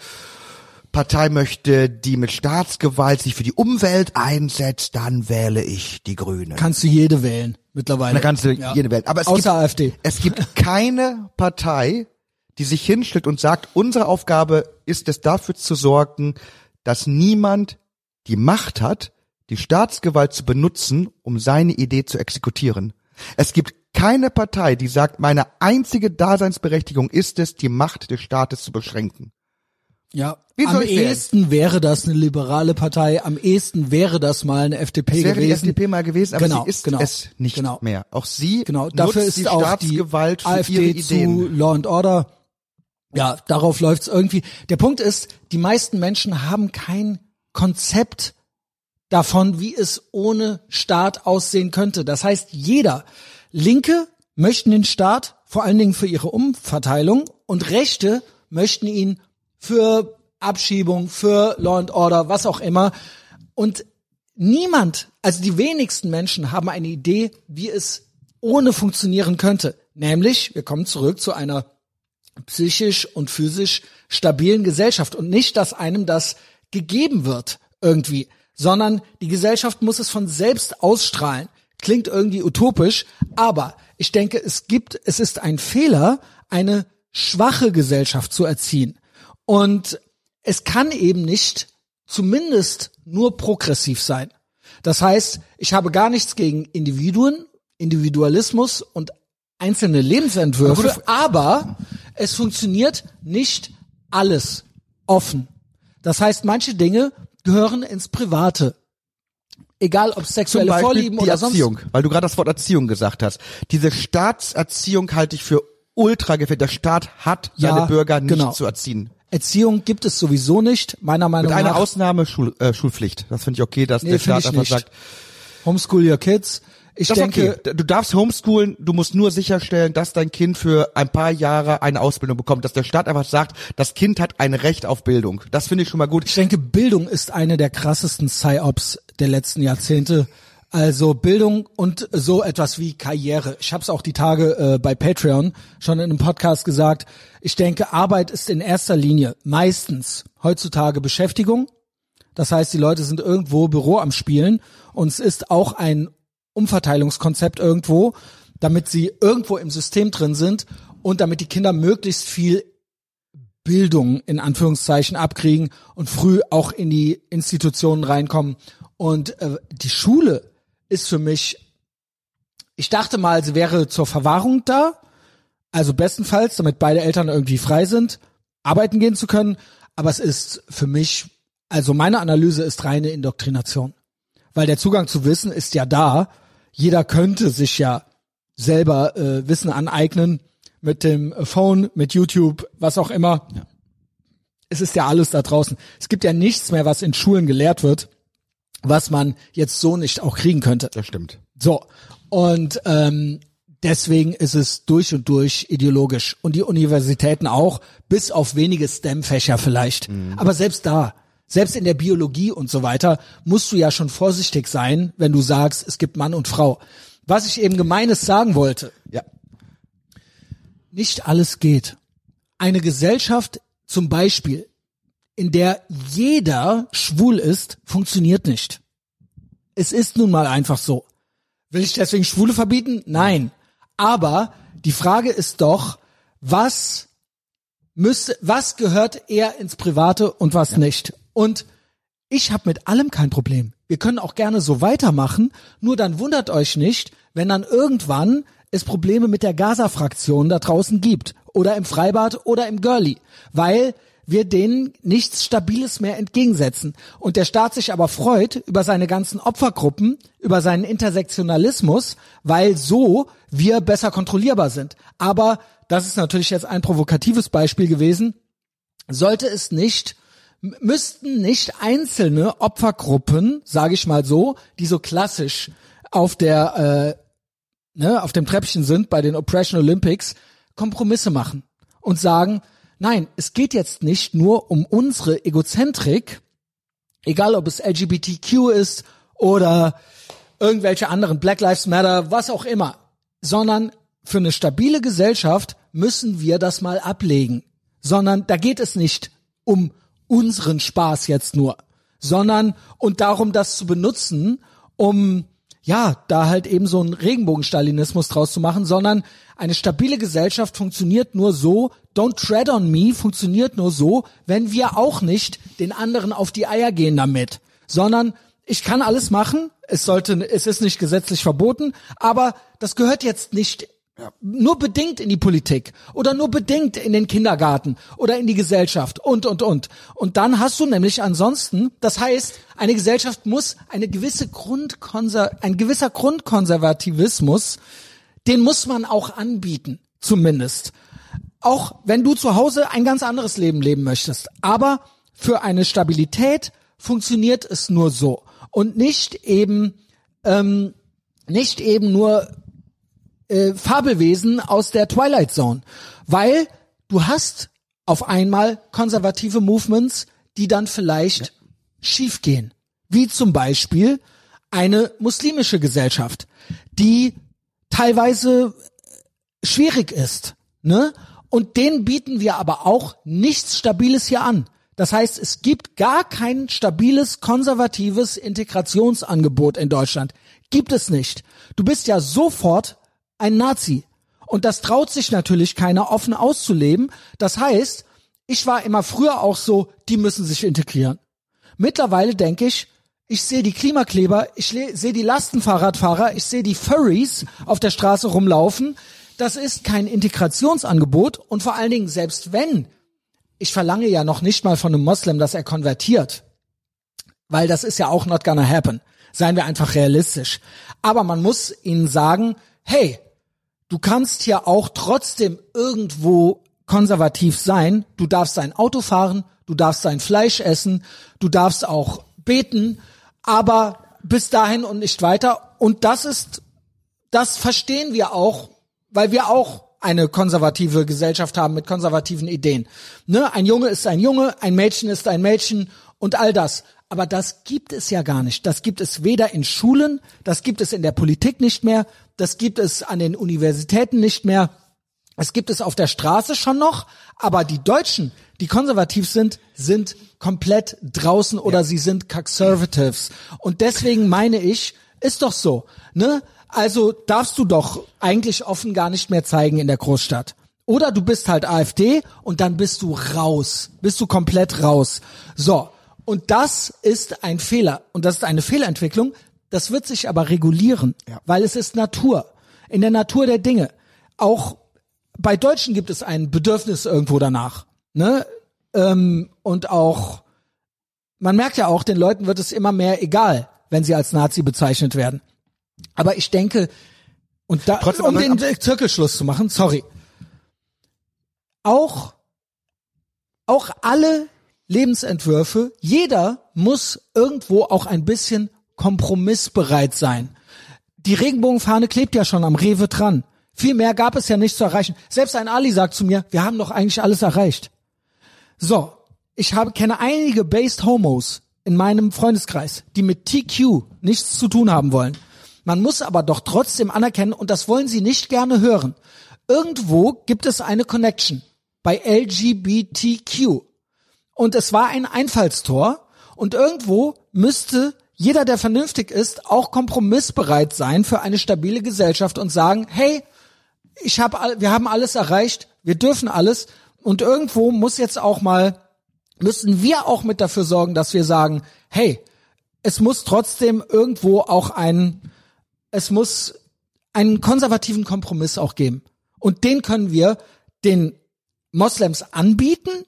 S2: Partei möchte, die mit Staatsgewalt sich für die Umwelt einsetzt, dann wähle ich die Grünen.
S1: Kannst du jede wählen mittlerweile.
S2: Eine ganze
S1: Ja.
S2: jede Welt. Aber es
S1: Außer
S2: gibt,
S1: AfD.
S2: Es gibt [LAUGHS] keine Partei, die sich hinstellt und sagt, unsere Aufgabe ist es dafür zu sorgen, dass niemand die Macht hat, die Staatsgewalt zu benutzen, um seine Idee zu exekutieren. Es gibt keine Partei, die sagt, meine einzige Daseinsberechtigung ist es, die Macht des Staates zu beschränken.
S1: Ja,
S2: Wie
S1: am ehesten wäre das eine liberale Partei, am ehesten wäre das mal eine FDP
S2: Es wäre die
S1: gewesen.
S2: FDP mal gewesen, aber
S1: Genau,
S2: sie ist
S1: genau,
S2: es nicht
S1: genau.
S2: mehr. Auch sie
S1: Genau, dafür
S2: nutzt
S1: ist
S2: die
S1: auch
S2: Staatsgewalt
S1: die
S2: für ihre
S1: AfD
S2: Ideen.
S1: zu Law and Order. Ja, darauf läuft's irgendwie. Der Punkt ist, die meisten Menschen haben kein Konzept davon, wie es ohne Staat aussehen könnte. Das heißt, jeder Linke möchten den Staat vor allen Dingen für ihre Umverteilung und Rechte möchten ihn für Abschiebung, für Law and Order, was auch immer. Und niemand, also die wenigsten Menschen haben eine Idee, wie es ohne funktionieren könnte. Nämlich, wir kommen zurück zu einer psychisch und physisch stabilen Gesellschaft und nicht, dass einem das gegeben wird irgendwie, sondern die Gesellschaft muss es von selbst ausstrahlen. Klingt irgendwie utopisch, aber ich denke, es gibt, es ist ein Fehler, eine schwache Gesellschaft zu erziehen. Und es kann eben nicht zumindest nur progressiv sein. Das heißt, ich habe gar nichts gegen Individuen, Individualismus und einzelne Lebensentwürfe, aber es funktioniert nicht alles offen. Das heißt, manche Dinge gehören ins Private. Egal ob sexuelle
S2: Beispiel
S1: Vorlieben
S2: die
S1: oder sonst.
S2: Erziehung, weil du gerade das Wort Erziehung gesagt hast. Diese Staatserziehung halte ich für ultra gefährlich. Der Staat hat
S1: Ja,
S2: seine Bürger nicht
S1: genau.
S2: zu erziehen.
S1: Erziehung gibt es sowieso nicht, meiner Meinung
S2: Mit einer
S1: nach.
S2: Ausnahme Schul, äh, Schulpflicht. Das finde ich okay, dass
S1: Nee,
S2: der Staat einfach
S1: nicht.
S2: sagt,
S1: Homeschool your kids. Ich
S2: das
S1: denke,
S2: okay. Du darfst homeschoolen, du musst nur sicherstellen, dass dein Kind für ein paar Jahre eine Ausbildung bekommt, dass der Staat einfach sagt, das Kind hat ein Recht auf Bildung. Das finde ich schon mal gut.
S1: Ich denke, Bildung ist eine der krassesten Psy-Ops der letzten Jahrzehnte. Also Bildung und so etwas wie Karriere. Ich habe es auch die Tage äh, bei Patreon schon in einem Podcast gesagt. Ich denke, Arbeit ist in erster Linie meistens heutzutage Beschäftigung. Das heißt, die Leute sind irgendwo Büro am Spielen und es ist auch ein Umverteilungskonzept irgendwo, damit sie irgendwo im System drin sind und damit die Kinder möglichst viel Bildung in Anführungszeichen abkriegen und früh auch in die Institutionen reinkommen. Und äh, die Schule ist für mich, ich dachte mal, sie wäre zur Verwahrung da, also bestenfalls, damit beide Eltern irgendwie frei sind, arbeiten gehen zu können. Aber es ist für mich, also meine Analyse ist reine Indoktrination. Weil der Zugang zu Wissen ist ja da. Jeder könnte sich ja selber äh, Wissen aneignen mit dem Phone, mit YouTube, was auch immer. Es ist ja alles da draußen. Es gibt ja nichts mehr, was in Schulen gelehrt wird, was man jetzt so nicht auch kriegen könnte.
S2: Das stimmt.
S1: So. Und ähm, deswegen ist es durch und durch ideologisch. Und die Universitäten auch, bis auf wenige STEM-Fächer vielleicht. Aber selbst da, selbst in der Biologie und so weiter, musst du ja schon vorsichtig sein, wenn du sagst, es gibt Mann und Frau. Was ich eben gemeines sagen wollte,
S2: Ja.
S1: nicht alles geht. Eine Gesellschaft zum Beispiel, in der jeder schwul ist, funktioniert nicht. Es ist nun mal einfach so. Will ich deswegen Schwule verbieten? Nein. Aber die Frage ist doch, was müsste, was gehört eher ins Private und was nicht? Und ich habe mit allem kein Problem. Wir können auch gerne so weitermachen, nur dann wundert euch nicht, wenn dann irgendwann es Probleme mit der Gaza-Fraktion da draußen gibt oder im Freibad oder im Girlie, weil wir denen nichts Stabiles mehr entgegensetzen. Und der Staat sich aber freut über seine ganzen Opfergruppen, über seinen Intersektionalismus, weil so wir besser kontrollierbar sind. Aber das ist natürlich jetzt ein provokatives Beispiel gewesen. Sollte es nicht müssten nicht einzelne Opfergruppen, sage ich mal so, die so klassisch auf der äh, ne, auf dem Treppchen sind bei den Oppression Olympics, Kompromisse machen und sagen, nein, es geht jetzt nicht nur um unsere Egozentrik, egal ob es LGBTQ ist oder irgendwelche anderen Black Lives Matter, was auch immer, sondern für eine stabile Gesellschaft müssen wir das mal ablegen, sondern da geht es nicht um unseren Spaß jetzt nur, sondern und darum, das zu benutzen, um ja, da halt eben so einen Regenbogenstalinismus draus zu machen, sondern eine stabile Gesellschaft funktioniert nur so, don't tread on me funktioniert nur so, wenn wir auch nicht den anderen auf die Eier gehen damit, sondern ich kann alles machen, es sollte, es ist nicht gesetzlich verboten, aber das gehört jetzt nicht nur bedingt in die Politik oder nur bedingt in den Kindergarten oder in die Gesellschaft und, und, und. Und dann hast du nämlich ansonsten, das heißt, eine Gesellschaft muss eine gewisse Grundkonser, ein gewisser Grundkonservativismus, den muss man auch anbieten, zumindest. Auch wenn du zu Hause ein ganz anderes Leben leben möchtest. Aber für eine Stabilität funktioniert es nur so. Und nicht eben, ähm, nicht eben nur äh, Fabelwesen aus der Twilight Zone, weil du hast auf einmal konservative Movements, die dann vielleicht schiefgehen, wie zum Beispiel eine muslimische Gesellschaft, die teilweise schwierig ist, ne? Und denen bieten wir aber auch nichts Stabiles hier an. Das heißt, es gibt gar kein stabiles, konservatives Integrationsangebot in Deutschland. Gibt es nicht. Du bist ja sofort ein Nazi. Und das traut sich natürlich keiner offen auszuleben. Das heißt, ich war immer früher auch so, die müssen sich integrieren. Mittlerweile denke ich, ich sehe die Klimakleber, ich sehe die Lastenfahrradfahrer, ich sehe die Furries auf der Straße rumlaufen. Das ist kein Integrationsangebot und vor allen Dingen, selbst wenn, ich verlange ja noch nicht mal von einem Moslem, dass er konvertiert, weil das ist ja auch not gonna happen. Seien wir einfach realistisch. Aber man muss ihnen sagen, hey, du kannst hier auch trotzdem irgendwo konservativ sein. Du darfst dein Auto fahren, du darfst dein Fleisch essen, du darfst auch beten, aber bis dahin und nicht weiter. Und das ist, das verstehen wir auch, weil wir auch eine konservative Gesellschaft haben mit konservativen Ideen. Ne? Ein Junge ist ein Junge, ein Mädchen ist ein Mädchen und all das. Aber das gibt es ja gar nicht. Das gibt es weder in Schulen, das gibt es in der Politik nicht mehr, das gibt es an den Universitäten nicht mehr. Es gibt es auf der Straße schon noch, aber die Deutschen, die konservativ sind, sind komplett draußen oder ja. sie sind Conservatives. Und deswegen meine ich, ist doch so, ne? Also darfst du doch eigentlich offen gar nicht mehr zeigen in der Großstadt. Oder du bist halt AfD und dann bist du raus. Bist du komplett raus. So. Und das ist ein Fehler. Und das ist eine Fehlentwicklung. Das wird sich aber regulieren, ja. weil es ist Natur. In der Natur der Dinge. Auch bei Deutschen gibt es ein Bedürfnis irgendwo danach. Ne? Ähm, und auch, man merkt ja auch, den Leuten wird es immer mehr egal, wenn sie als Nazi bezeichnet werden. Aber ich denke, und da, Trotzdem, um den Zirkelschluss zu machen, sorry. Auch, auch alle Lebensentwürfe, jeder muss irgendwo auch ein bisschen kompromissbereit sein. Die Regenbogenfahne klebt ja schon am Rewe dran. Viel mehr gab es ja nicht zu erreichen. Selbst ein Ali sagt zu mir, wir haben doch eigentlich alles erreicht. So, ich habe, kenne einige Based Homos in meinem Freundeskreis, die mit TQ nichts zu tun haben wollen. Man muss aber doch trotzdem anerkennen, und das wollen sie nicht gerne hören. Irgendwo gibt es eine Connection bei LGBTQ. Und es war ein Einfallstor. Und irgendwo müsste jeder, der vernünftig ist, auch kompromissbereit sein für eine stabile Gesellschaft und sagen, hey, ich habe, wir haben alles erreicht, wir dürfen alles. Und irgendwo muss jetzt auch mal, müssen wir auch mit dafür sorgen, dass wir sagen, hey, es muss trotzdem irgendwo auch ein, es muss einen konservativen Kompromiss auch geben. Und den können wir den Moslems anbieten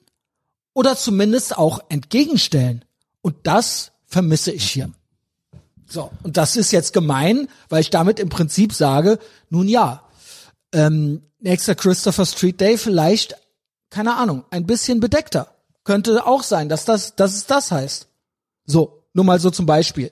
S1: oder zumindest auch entgegenstellen. Und das vermisse ich hier. So, und das ist jetzt gemein, weil ich damit im Prinzip sage, nun ja, ähm, nächster Christopher Street Day vielleicht, keine Ahnung, ein bisschen bedeckter. Könnte auch sein, dass das, dass es das heißt. So, nur mal so zum Beispiel.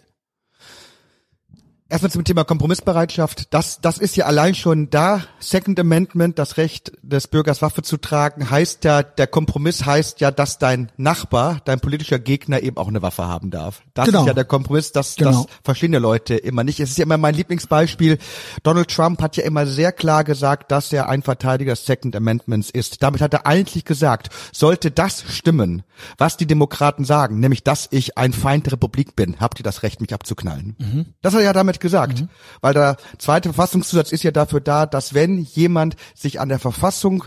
S2: Erstmal zum Thema Kompromissbereitschaft. Das, das ist ja allein schon da. Second Amendment, das Recht des Bürgers Waffe zu tragen, heißt ja, der Kompromiss heißt ja, dass dein Nachbar, dein politischer Gegner eben auch eine Waffe haben darf. Das genau. ist ja der Kompromiss. Das, genau. das verstehen ja Leute immer nicht. Es ist ja immer mein Lieblingsbeispiel. Donald Trump hat ja immer sehr klar gesagt, dass er ein Verteidiger des Second Amendments ist. Damit hat er eigentlich gesagt, sollte das stimmen, was die Demokraten sagen, nämlich, dass ich ein Feind der Republik bin, habt ihr das Recht, mich abzuknallen. Mhm. Das hat er ja damit damit gesagt. Mhm. Weil der zweite Verfassungszusatz ist ja dafür da, dass wenn jemand sich an der Verfassung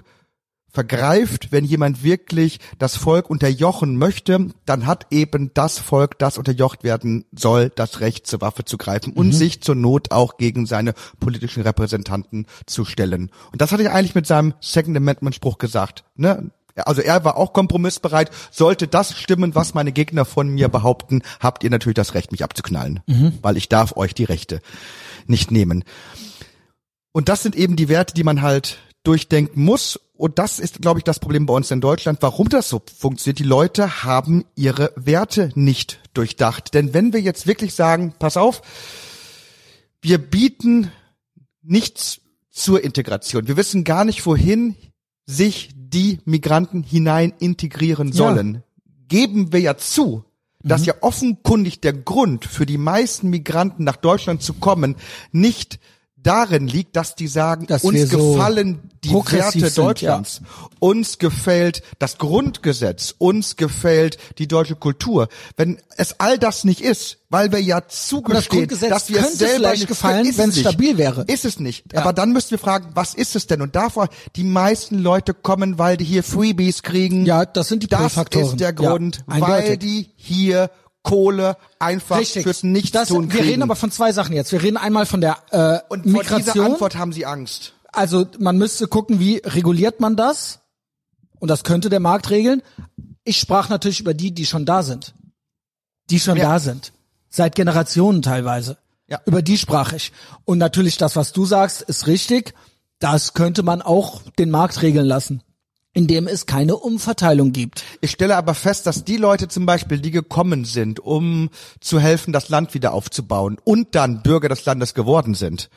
S2: vergreift, wenn jemand wirklich das Volk unterjochen möchte, dann hat eben das Volk, das unterjocht werden soll, das Recht zur Waffe zu greifen und mhm. sich zur Not auch gegen seine politischen Repräsentanten zu stellen. Und das hatte ich eigentlich mit seinem Second Amendment Spruch gesagt. Ne? Also er war auch kompromissbereit. Sollte das stimmen, was meine Gegner von mir behaupten, habt ihr natürlich das Recht, mich abzuknallen, mhm. weil ich darf euch die Rechte nicht nehmen. Und das sind eben die Werte, die man halt durchdenken muss. Und das ist, glaube ich, das Problem bei uns in Deutschland, warum das so funktioniert. Die Leute haben ihre Werte nicht durchdacht. Denn wenn wir jetzt wirklich sagen, pass auf, wir bieten nichts zur Integration. Wir wissen gar nicht, wohin sich die Migranten hinein integrieren sollen, ja. geben wir ja zu, dass mhm. ja offenkundig der Grund für die meisten Migranten nach Deutschland zu kommen nicht darin liegt, dass die sagen,
S1: Dass
S2: uns
S1: so
S2: gefallen die Werte
S1: sind,
S2: Deutschlands, uns gefällt das Grundgesetz, uns gefällt die deutsche Kultur. Wenn es all das nicht ist, weil wir ja zugestehen,
S1: Grundgesetz
S2: dass wir es selber nicht,
S1: gefallen,
S2: ist
S1: wenn es stabil wäre.
S2: Ist es nicht.
S1: Ja.
S2: Aber dann müssten wir fragen, was ist es denn? Und davor, die meisten Leute kommen, weil die hier Freebies kriegen.
S1: Ja, das sind die
S2: Das ist der
S1: Ja,
S2: Grund, weil
S1: eindeutig.
S2: die hier Kohle einfach
S1: Richtig.
S2: fürs Nichtstun
S1: das, wir reden aber von zwei Sachen jetzt. Wir reden einmal von der äh,
S2: Und vor dieser
S1: Migration.
S2: Antwort haben sie Angst.
S1: Also man müsste gucken, wie reguliert man das? Und das könnte der Markt regeln. Ich sprach natürlich über die, die schon da sind. Die schon
S2: Ja.
S1: da sind. Seit Generationen teilweise.
S2: Ja.
S1: Über die sprach ich. Und natürlich das, was du sagst, ist richtig. Das könnte man auch den Markt regeln lassen, indem es keine Umverteilung gibt.
S2: Ich stelle aber fest, dass die Leute zum Beispiel, die gekommen sind, um zu helfen, das Land wieder aufzubauen und dann Bürger des Landes geworden sind,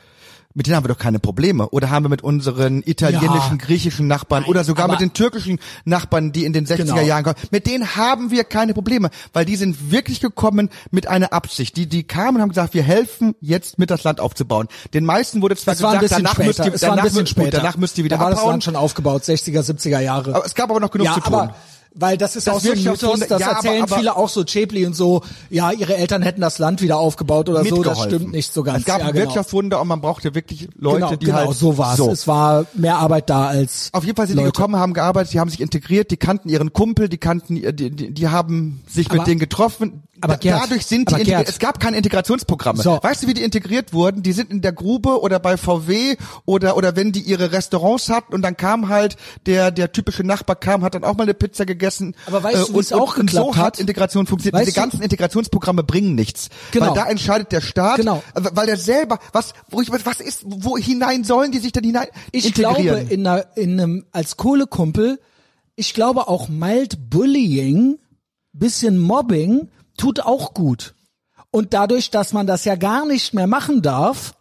S2: mit denen haben wir doch keine Probleme. Oder haben wir mit unseren italienischen,
S1: Ja.
S2: griechischen Nachbarn oder sogar mit den türkischen Nachbarn, die in den 60er
S1: Genau.
S2: Jahren kommen, mit denen haben wir keine Probleme, weil die sind wirklich gekommen mit einer Absicht. Die, die kamen und haben gesagt, wir helfen jetzt mit das Land aufzubauen. Den meisten wurde zwar
S1: Es war ein
S2: gesagt, danach müsst
S1: später.
S2: ihr,
S1: Es war ein
S2: danach,
S1: bisschen
S2: mü- gut,
S1: später.
S2: danach müsst ihr wieder
S1: da war das
S2: abbauen.
S1: Land schon aufgebaut, 60er, 70er Jahre.
S2: Aber es gab aber noch genug
S1: ja,
S2: zu tun.
S1: aber weil das ist
S2: Das
S1: auch so ein Mythos, das
S2: ja, aber-
S1: erzählen
S2: aber-
S1: viele auch so Chapli und so, ja, ihre Eltern hätten das Land wieder aufgebaut oder so, das stimmt nicht so ganz.
S2: Es gab
S1: ja, genau.
S2: Wirtschaftswunder und man brauchte wirklich Leute,
S1: genau,
S2: die
S1: genau,
S2: halt
S1: so war's. Es war mehr Arbeit da als
S2: Auf jeden Fall sind die
S1: Leute.
S2: gekommen, haben gearbeitet, die haben sich integriert, die kannten ihren Kumpel, die kannten, die, die, die haben sich
S1: Aber-
S2: mit denen getroffen.
S1: Aber Gerd,
S2: dadurch sind die.
S1: Gerd.
S2: Es gab keine Integrationsprogramme.
S1: So.
S2: Weißt du, wie die integriert wurden? Die sind in der Grube oder bei VW oder oder wenn die ihre Restaurants hatten und dann kam halt der der typische Nachbar kam, hat dann auch mal eine Pizza gegessen.
S1: Aber weißt du, wie
S2: und,
S1: es auch
S2: und, und so hat? Integration funktioniert.
S1: Weißt
S2: Diese
S1: du-
S2: ganzen Integrationsprogramme bringen nichts,
S1: Genau.
S2: weil da entscheidet der Staat,
S1: Genau.
S2: äh, weil der selber was wo ich was ist wo hinein sollen die sich denn hinein
S1: Ich
S2: integrieren?
S1: glaube, in, einer, in einem, als Kohlekumpel, ich glaube auch mild Bullying, bisschen Mobbing, tut auch gut. Und dadurch, dass man das ja gar nicht mehr machen darf,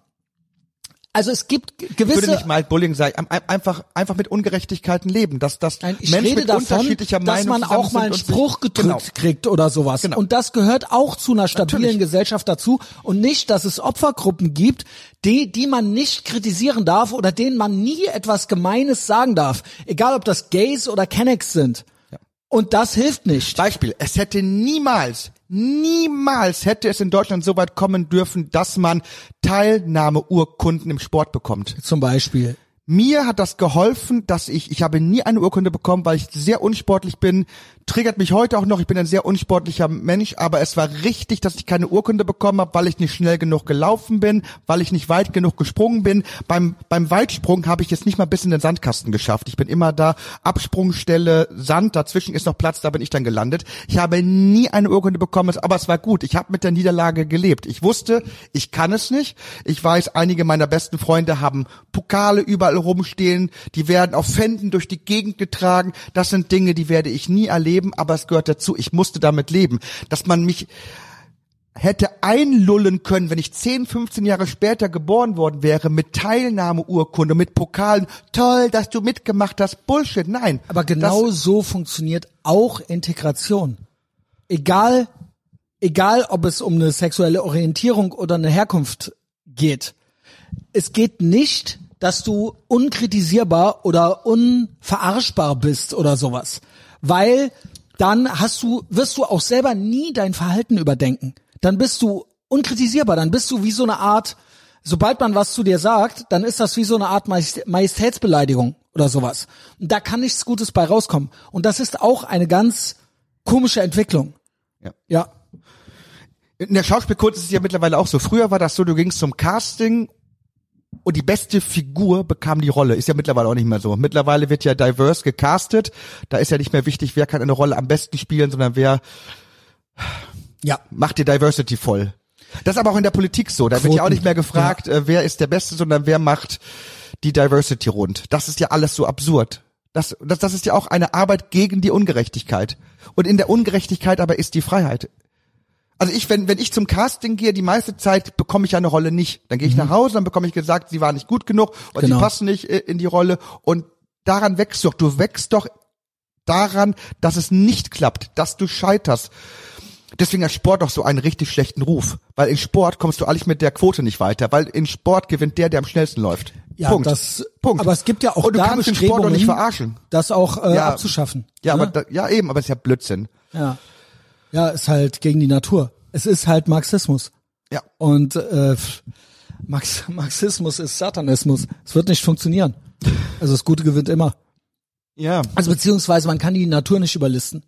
S1: also es gibt
S2: Ich würde
S1: gewisse,
S2: nicht mal Bullying sagen, ein- ein- einfach einfach mit Ungerechtigkeiten leben, dass dass
S1: Nein, ich
S2: Menschen
S1: rede
S2: mit
S1: davon,
S2: unterschiedlicher
S1: dass
S2: Meinung
S1: man auch mal einen Spruch gedrückt
S2: Genau.
S1: kriegt oder sowas.
S2: Genau.
S1: Und das gehört auch zu einer stabilen
S2: Natürlich.
S1: Gesellschaft dazu und nicht, dass es Opfergruppen gibt, die, die man nicht kritisieren darf oder denen man nie etwas Gemeines sagen darf. Egal, ob das Gays oder Kennex sind. Und das hilft nicht.
S2: Beispiel, es hätte niemals, niemals hätte es in Deutschland so weit kommen dürfen, dass man Teilnahmeurkunden im Sport bekommt.
S1: Zum Beispiel.
S2: Mir hat das geholfen, dass ich, ich habe nie eine Urkunde bekommen, weil ich sehr unsportlich bin. Triggert mich heute auch noch, ich bin ein sehr unsportlicher Mensch, aber es war richtig, dass ich keine Urkunde bekommen habe, weil ich nicht schnell genug gelaufen bin, weil ich nicht weit genug gesprungen bin. Beim, beim Weitsprung habe ich jetzt nicht mal bis in den Sandkasten geschafft. Ich bin immer da, Absprungstelle, Sand, dazwischen ist noch Platz, da bin ich dann gelandet. Ich habe nie eine Urkunde bekommen, aber es war gut. Ich habe mit der Niederlage gelebt. Ich wusste, ich kann es nicht. Ich weiß, einige meiner besten Freunde haben Pokale überall rumstehen, die werden auf Fänden durch die Gegend getragen. Das sind Dinge, die werde ich nie erleben, aber es gehört dazu. Ich musste damit leben. Dass man mich hätte einlullen können, wenn ich 10, 15 Jahre später geboren worden wäre, mit Teilnahmeurkunde, mit Pokalen. Toll, dass du mitgemacht hast. Bullshit. Nein.
S1: Aber genau so funktioniert auch Integration. Egal, egal ob es um eine sexuelle Orientierung oder eine Herkunft geht. Es geht nicht, dass du unkritisierbar oder unverarschbar bist oder sowas. Weil dann hast du, wirst du auch selber nie dein Verhalten überdenken. Dann bist du unkritisierbar, dann bist du wie so eine Art, sobald man was zu dir sagt, dann ist das wie so eine Art Majest- Majestätsbeleidigung oder sowas. Und da kann nichts Gutes bei rauskommen. Und das ist auch eine ganz komische Entwicklung.
S2: Ja.
S1: Ja.
S2: In der Schauspielkunst ist es ja mittlerweile auch so. Früher war das so, du gingst zum Casting und die beste Figur bekam die Rolle. Ist ja mittlerweile auch nicht mehr so. Mittlerweile wird ja diverse gecastet. Da ist ja nicht mehr wichtig, wer kann eine Rolle am besten spielen, sondern wer
S1: Ja.
S2: macht die Diversity voll. Das ist aber auch in der Politik so. Da wird ja auch
S1: Quoten.
S2: nicht mehr gefragt, äh, wer ist der Beste, sondern wer macht die Diversity rund. Das ist ja alles so absurd. Das, das, das ist ja auch eine Arbeit gegen die Ungerechtigkeit. Und in der Ungerechtigkeit aber ist die Freiheit. Also ich, wenn, wenn ich zum Casting gehe, die meiste Zeit bekomme ich eine Rolle nicht. Dann gehe ich nach Hause, dann bekomme ich gesagt, sie war nicht gut genug und
S1: Mhm. Genau.
S2: sie passen nicht äh, in die Rolle. Und daran wächst doch. Du wächst doch daran, dass es nicht klappt, dass du scheiterst. Deswegen hat Sport auch so einen richtig schlechten Ruf. Weil in Sport kommst du eigentlich mit der Quote nicht weiter. Weil in Sport gewinnt der, der am schnellsten läuft.
S1: Ja,
S2: Punkt.
S1: das,
S2: Punkt.
S1: aber es gibt ja auch
S2: Und du
S1: da
S2: kannst den Sport doch nicht verarschen.
S1: das auch äh,
S2: Ja.
S1: abzuschaffen.
S2: Ja,
S1: ne?
S2: aber da, ja eben, aber es ist ja Blödsinn.
S1: ja. Ja, ist halt gegen die Natur. Es ist halt Marxismus.
S2: Ja.
S1: Und äh, Marx, Marxismus ist Satanismus. Es wird nicht funktionieren. Also das Gute gewinnt immer.
S2: Ja.
S1: Also beziehungsweise man kann die Natur nicht überlisten.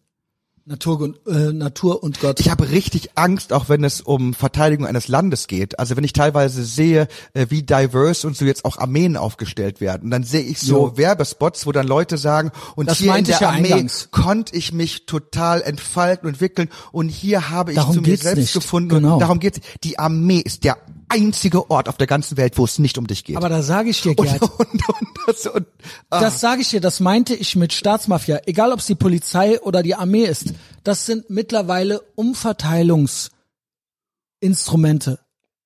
S1: Natur und, äh, Natur und Gott.
S2: Ich habe richtig Angst, auch wenn es um Verteidigung eines Landes geht. Also wenn ich teilweise sehe, äh, wie diverse und so jetzt auch Armeen aufgestellt werden, dann sehe ich so
S1: Jo.
S2: Werbespots, wo dann Leute sagen, und
S1: Das
S2: hier in der
S1: ja
S2: Armee
S1: eingangs.
S2: konnte ich mich total entfalten und entwickeln und hier habe ich
S1: Darum
S2: zu mir selbst
S1: nicht.
S2: gefunden.
S1: Genau.
S2: Und darum geht's. Die Armee ist der einzige Ort auf der ganzen Welt, wo es nicht um dich geht.
S1: aber da sage ich dir,
S2: und,
S1: Gerd, [LAUGHS]
S2: und, und, das, und, ah.
S1: Das sage ich dir, das meinte ich mit Staatsmafia. Egal, ob es die Polizei oder die Armee ist. Das sind mittlerweile Umverteilungsinstrumente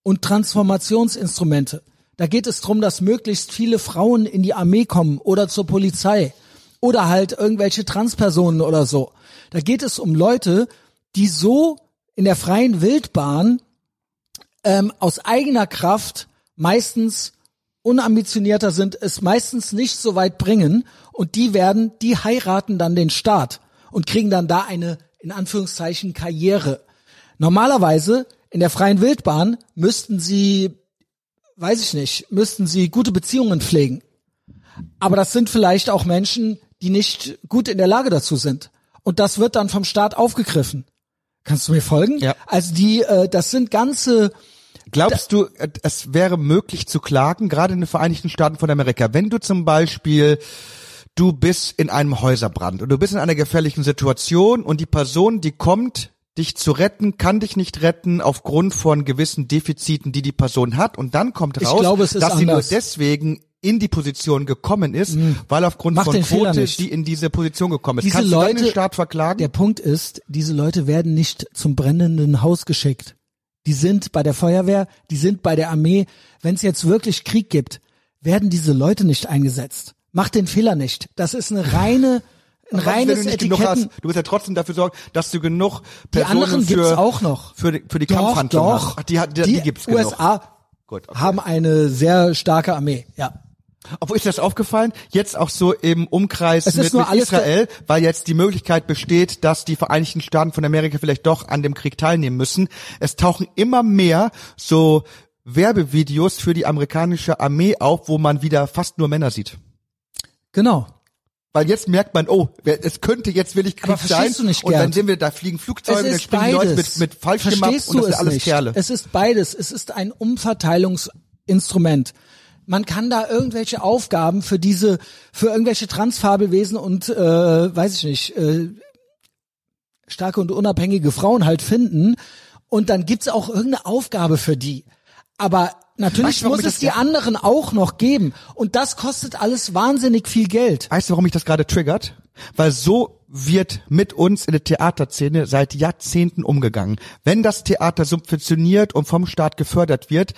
S1: und Transformationsinstrumente. Da geht es drum, dass möglichst viele Frauen in die Armee kommen oder zur Polizei oder halt irgendwelche Transpersonen oder so. Da geht es um Leute, die so in der freien Wildbahn ähm, aus eigener Kraft meistens unambitionierter sind, es meistens nicht so weit bringen und die werden, die heiraten dann den Staat und kriegen dann da eine, in Anführungszeichen, Karriere. Normalerweise in der freien Wildbahn müssten sie, weiß ich nicht, müssten sie gute Beziehungen pflegen. Aber das sind vielleicht auch Menschen, die nicht gut in der Lage dazu sind. Und das wird dann vom Staat aufgegriffen. Kannst du mir folgen?
S2: Ja.
S1: Also die, äh, das sind ganze,
S2: Glaubst du, äh, es wäre möglich zu klagen, gerade in den Vereinigten Staaten von Amerika, wenn du zum Beispiel du bist in einem Häuserbrand und du bist in einer gefährlichen Situation und die Person, die kommt, dich zu retten, kann dich nicht retten aufgrund von gewissen Defiziten, die die Person hat und dann kommt raus,
S1: glaube,
S2: dass sie nur
S1: anders.
S2: deswegen in die Position gekommen ist, weil aufgrund
S1: Mach
S2: von Quote die in diese Position gekommen ist.
S1: Diese
S2: Kannst
S1: Leute-
S2: den Staat verklagen?
S1: Der Punkt ist, diese Leute werden nicht zum brennenden Haus geschickt. Die sind bei der Feuerwehr, die sind bei der Armee. Wenn es jetzt wirklich Krieg gibt, werden diese Leute nicht eingesetzt. Mach den Fehler nicht. Das ist eine reine, [LAUGHS] ein
S2: Was, wenn
S1: reines
S2: du
S1: Etiketten.
S2: hast, du musst ja trotzdem dafür sorgen, dass du genug
S1: Die
S2: Personen
S1: anderen
S2: für,
S1: gibt's auch noch.
S2: für die, für die
S1: doch,
S2: Kampfhandlung
S1: doch.
S2: hast. Ach, die, hat- die, die, gibt's genug.
S1: USA
S2: Gut, okay.
S1: haben eine sehr starke Armee. Ja.
S2: Obwohl ist das aufgefallen? Jetzt auch so im Umkreis
S1: Es
S2: mit, mit Israel, weil jetzt die Möglichkeit besteht, dass die Vereinigten Staaten von Amerika vielleicht doch an dem Krieg teilnehmen müssen. Es tauchen immer mehr so Werbevideos für die amerikanische Armee auf, wo man wieder fast nur Männer sieht.
S1: Genau.
S2: Weil jetzt merkt man, oh, es könnte jetzt will ich Krieg sein.
S1: du nicht,
S2: und dann
S1: Gerd?
S2: sehen wir, da fliegen Flugzeuge, da springen
S1: beides.
S2: Leute mit, mit Fallschirm ab und das sind
S1: es
S2: alles
S1: nicht?
S2: Kerle.
S1: Es ist beides. Es ist ein Umverteilungsinstrument. Man kann da irgendwelche Aufgaben für diese, für irgendwelche Transfabelwesen und äh, weiß ich nicht, äh, starke und unabhängige Frauen halt finden. Und dann gibt's auch irgendeine Aufgabe für die. Aber natürlich
S2: Weißt du,
S1: muss es die anderen auch noch geben. Und das kostet alles wahnsinnig viel Geld.
S2: Weißt du, warum mich das gerade triggert? Weil so wird mit uns in der Theaterszene seit Jahrzehnten umgegangen. Wenn das Theater subventioniert und vom Staat gefördert wird,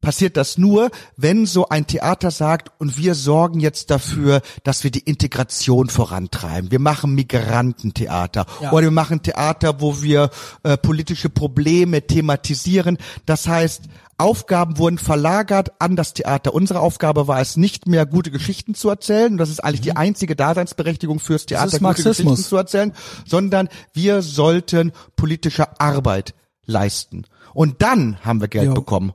S2: passiert das nur, wenn so ein Theater sagt, und wir sorgen jetzt dafür, dass wir die Integration vorantreiben. Wir machen Migrantentheater
S1: Ja.
S2: oder wir machen Theater, wo wir äh, politische Probleme thematisieren. Das heißt, Aufgaben wurden verlagert an das Theater. Unsere Aufgabe war es nicht mehr, gute Geschichten zu erzählen. Das ist eigentlich die einzige Daseinsberechtigung fürs Theater,
S1: Mhm.
S2: gute. Geschichten zu erzählen, sondern wir sollten politische Arbeit leisten. Und dann haben wir Geld
S1: Jo.
S2: bekommen.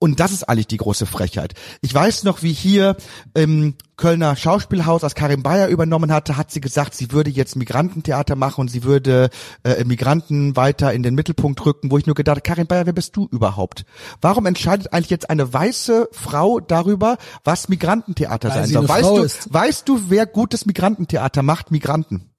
S2: Und das ist eigentlich die große Frechheit. Ich weiß noch, wie hier im Kölner Schauspielhaus, als Karin Bayer übernommen hatte, hat sie gesagt, sie würde jetzt Migrantentheater machen und sie würde äh, Migranten weiter in den Mittelpunkt rücken, wo ich nur gedacht habe, Karin Bayer, wer bist du überhaupt? Warum entscheidet eigentlich jetzt eine weiße Frau darüber, was Migrantentheater
S1: Weil
S2: sein soll? Weißt
S1: Frau
S2: du,
S1: ist.
S2: weißt du, wer gutes Migrantentheater macht? Migranten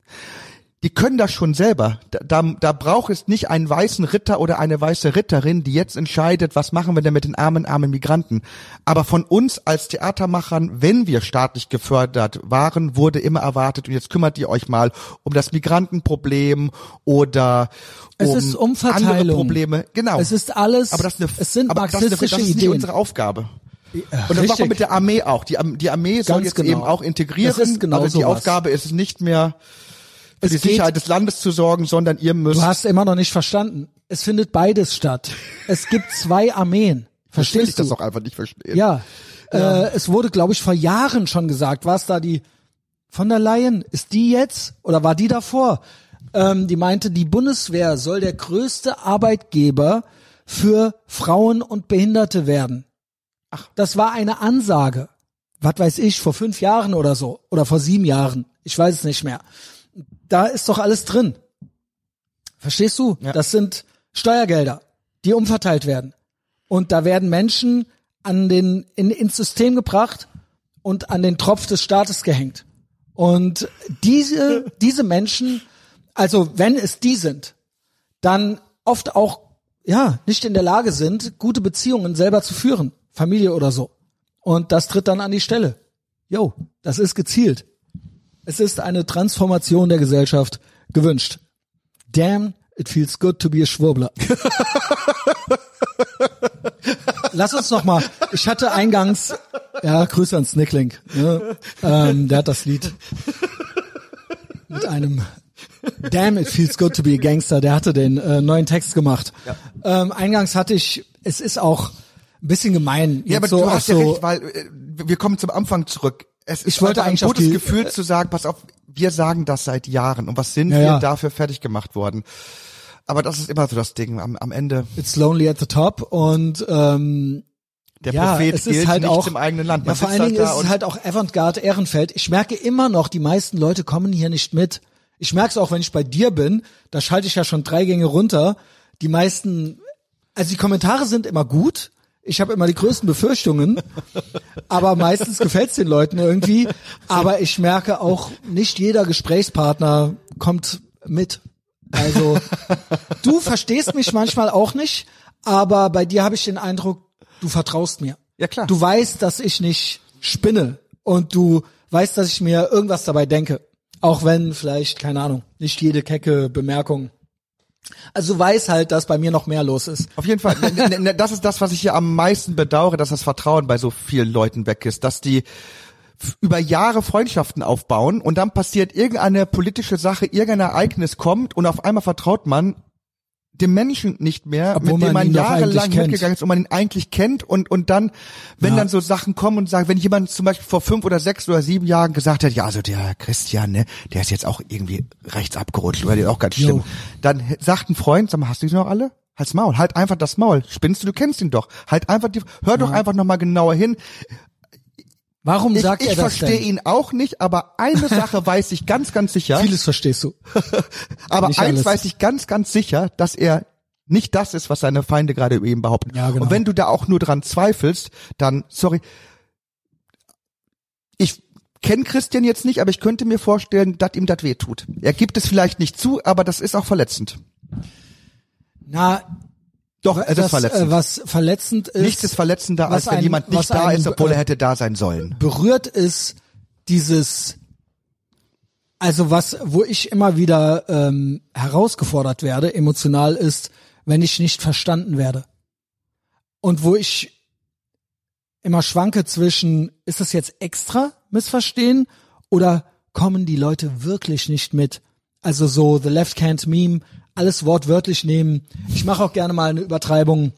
S2: die können das schon selber. Da, da, da braucht es nicht einen weißen Ritter oder eine weiße Ritterin, die jetzt entscheidet, was machen wir denn mit den armen, armen Migranten. Aber von uns als Theatermachern, wenn wir staatlich gefördert waren, wurde immer erwartet, und jetzt kümmert ihr euch mal um das Migrantenproblem oder
S1: Es
S2: um
S1: ist Umverteilung.
S2: andere Probleme. Genau.
S1: Es ist alles,
S2: aber das ist eine,
S1: es sind
S2: aber das ist, eine, das ist nicht unsere Aufgabe. Und das
S1: richtig.
S2: machen wir mit der Armee auch. Die, die Armee soll
S1: Ganz
S2: jetzt
S1: genau.
S2: eben auch integrieren,
S1: Das ist genau
S2: aber die
S1: sowas.
S2: Aufgabe ist es nicht mehr, für die Sicherheit des Landes zu sorgen, sondern ihr müsst.
S1: Du hast immer noch nicht verstanden. Es findet beides statt. Es gibt [LAUGHS] zwei Armeen.
S2: ich
S1: Verstehst du?
S2: das auch einfach nicht verstehen.
S1: Ja. Äh, es wurde, glaube ich, vor Jahren schon gesagt. War es da die von der Leyen? Ist die jetzt oder war die davor? Ähm, die meinte, die Bundeswehr soll der größte Arbeitgeber für Frauen und Behinderte werden. Ach. Das war eine Ansage. Was weiß ich, vor fünf Jahren oder so. Oder vor sieben Jahren. Ich weiß es nicht mehr. Da ist doch alles drin. Verstehst du?
S2: Ja.
S1: Das sind Steuergelder, die umverteilt werden. Und da werden Menschen an den, in, ins System gebracht und an den Tropf des Staates gehängt. Und diese, [LAUGHS] diese Menschen, also wenn es die sind, dann oft auch, ja, nicht in der Lage sind, gute Beziehungen selber zu führen. Familie oder so. Und das tritt dann an die Stelle. Jo, das ist gezielt. Es ist eine Transformation der Gesellschaft gewünscht. Damn, it feels good to be a Schwurbler. [LAUGHS] Lass uns noch mal. Ich hatte eingangs, ja, Grüße an Snickling. Ne? Ähm, der hat das Lied mit einem Damn, it feels good to be a gangster. Der hatte den äh, neuen Text gemacht. Ähm, eingangs hatte ich, es ist auch ein bisschen gemein.
S2: Ja, aber
S1: so
S2: du hast ja
S1: so,
S2: recht, weil äh, wir kommen zum Anfang zurück. Es
S1: Ich wollte eigentlich
S2: ein gutes
S1: die-
S2: Gefühl zu sagen, pass auf, wir sagen das seit Jahren und was sind
S1: Ja,
S2: wir
S1: ja.
S2: dafür fertig gemacht worden? Aber das ist immer so das Ding. Am, am Ende,
S1: It's lonely at the top und ähm,
S2: der
S1: ja,
S2: Prophet
S1: es
S2: gilt
S1: ist halt auch
S2: im eigenen Land.
S1: Ja,
S2: Man
S1: vor
S2: sitzt
S1: allen Dingen
S2: da
S1: ist es halt auch Avantgarde Ehrenfeld. Ich merke immer noch, die meisten Leute kommen hier nicht mit. Ich merke es auch, wenn ich bei dir bin, da schalte ich ja schon drei Gänge runter. Die meisten, also die Kommentare sind immer gut. Ich habe immer die größten Befürchtungen, aber meistens gefällt es den Leuten irgendwie. Aber ich merke auch, nicht jeder Gesprächspartner kommt mit. Also du verstehst mich manchmal auch nicht, aber bei dir habe ich den Eindruck, du vertraust mir.
S2: Ja, klar.
S1: Du weißt, dass ich nicht spinne und du weißt, dass ich mir irgendwas dabei denke. Auch wenn vielleicht, keine Ahnung, nicht jede kecke Bemerkung. Also du weißt halt, dass bei mir noch mehr los ist.
S2: Auf jeden Fall. [LAUGHS] Ne, ne, ne, Das ist das, was ich hier am meisten bedauere, dass das Vertrauen bei so vielen Leuten weg ist, dass die über Jahre Freundschaften aufbauen und dann passiert irgendeine politische Sache, irgendein Ereignis kommt und auf einmal vertraut man dem Menschen nicht mehr,
S1: Obwohl
S2: mit dem
S1: man
S2: man jahrelang mitgegangen ist und man ihn eigentlich kennt und und dann, wenn
S1: Ja.
S2: dann so Sachen kommen und sagen, wenn jemand zum Beispiel vor fünf oder sechs oder sieben Jahren gesagt hat, ja, also der Christian, ne, der ist jetzt auch irgendwie rechts abgerutscht, der ist auch ganz schlimm, dann sagt ein Freund, sag mal, hast du die noch alle? Halt's Maul, halt einfach das Maul. Spinnst du, du kennst ihn doch. Halt einfach die, hör doch einfach nochmal genauer hin.
S1: Warum
S2: Ich,
S1: sagt
S2: ich
S1: er das
S2: verstehe
S1: denn?
S2: ihn auch nicht, aber eine [LAUGHS] Sache weiß ich ganz, ganz sicher.
S1: Vieles verstehst du. [LAUGHS]
S2: aber
S1: nicht
S2: eins
S1: alles.
S2: weiß ich ganz, ganz sicher, dass er nicht das ist, was seine Feinde gerade über ihn behaupten.
S1: Ja, genau.
S2: Und wenn du da auch nur dran zweifelst, dann, sorry, ich kenne Christian jetzt nicht, aber ich könnte mir vorstellen, dass ihm das weh tut. Er gibt es vielleicht nicht zu, aber das ist auch verletzend.
S1: Na,
S2: Doch, es
S1: das,
S2: ist verletzend.
S1: Äh, was verletzend ist,
S2: Nichts ist verletzender, als wenn
S1: einen-
S2: jemand nicht da
S1: einen,
S2: ist, obwohl er hätte da sein sollen.
S1: berührt ist dieses, also was, wo ich immer wieder ähm, herausgefordert werde, emotional ist, wenn ich nicht verstanden werde. Und wo ich immer schwanke zwischen, ist das jetzt extra missverstehen oder kommen die Leute wirklich nicht mit? Also so The Left Can't Meme, alles wortwörtlich nehmen. Ich mache auch gerne mal eine Übertreibung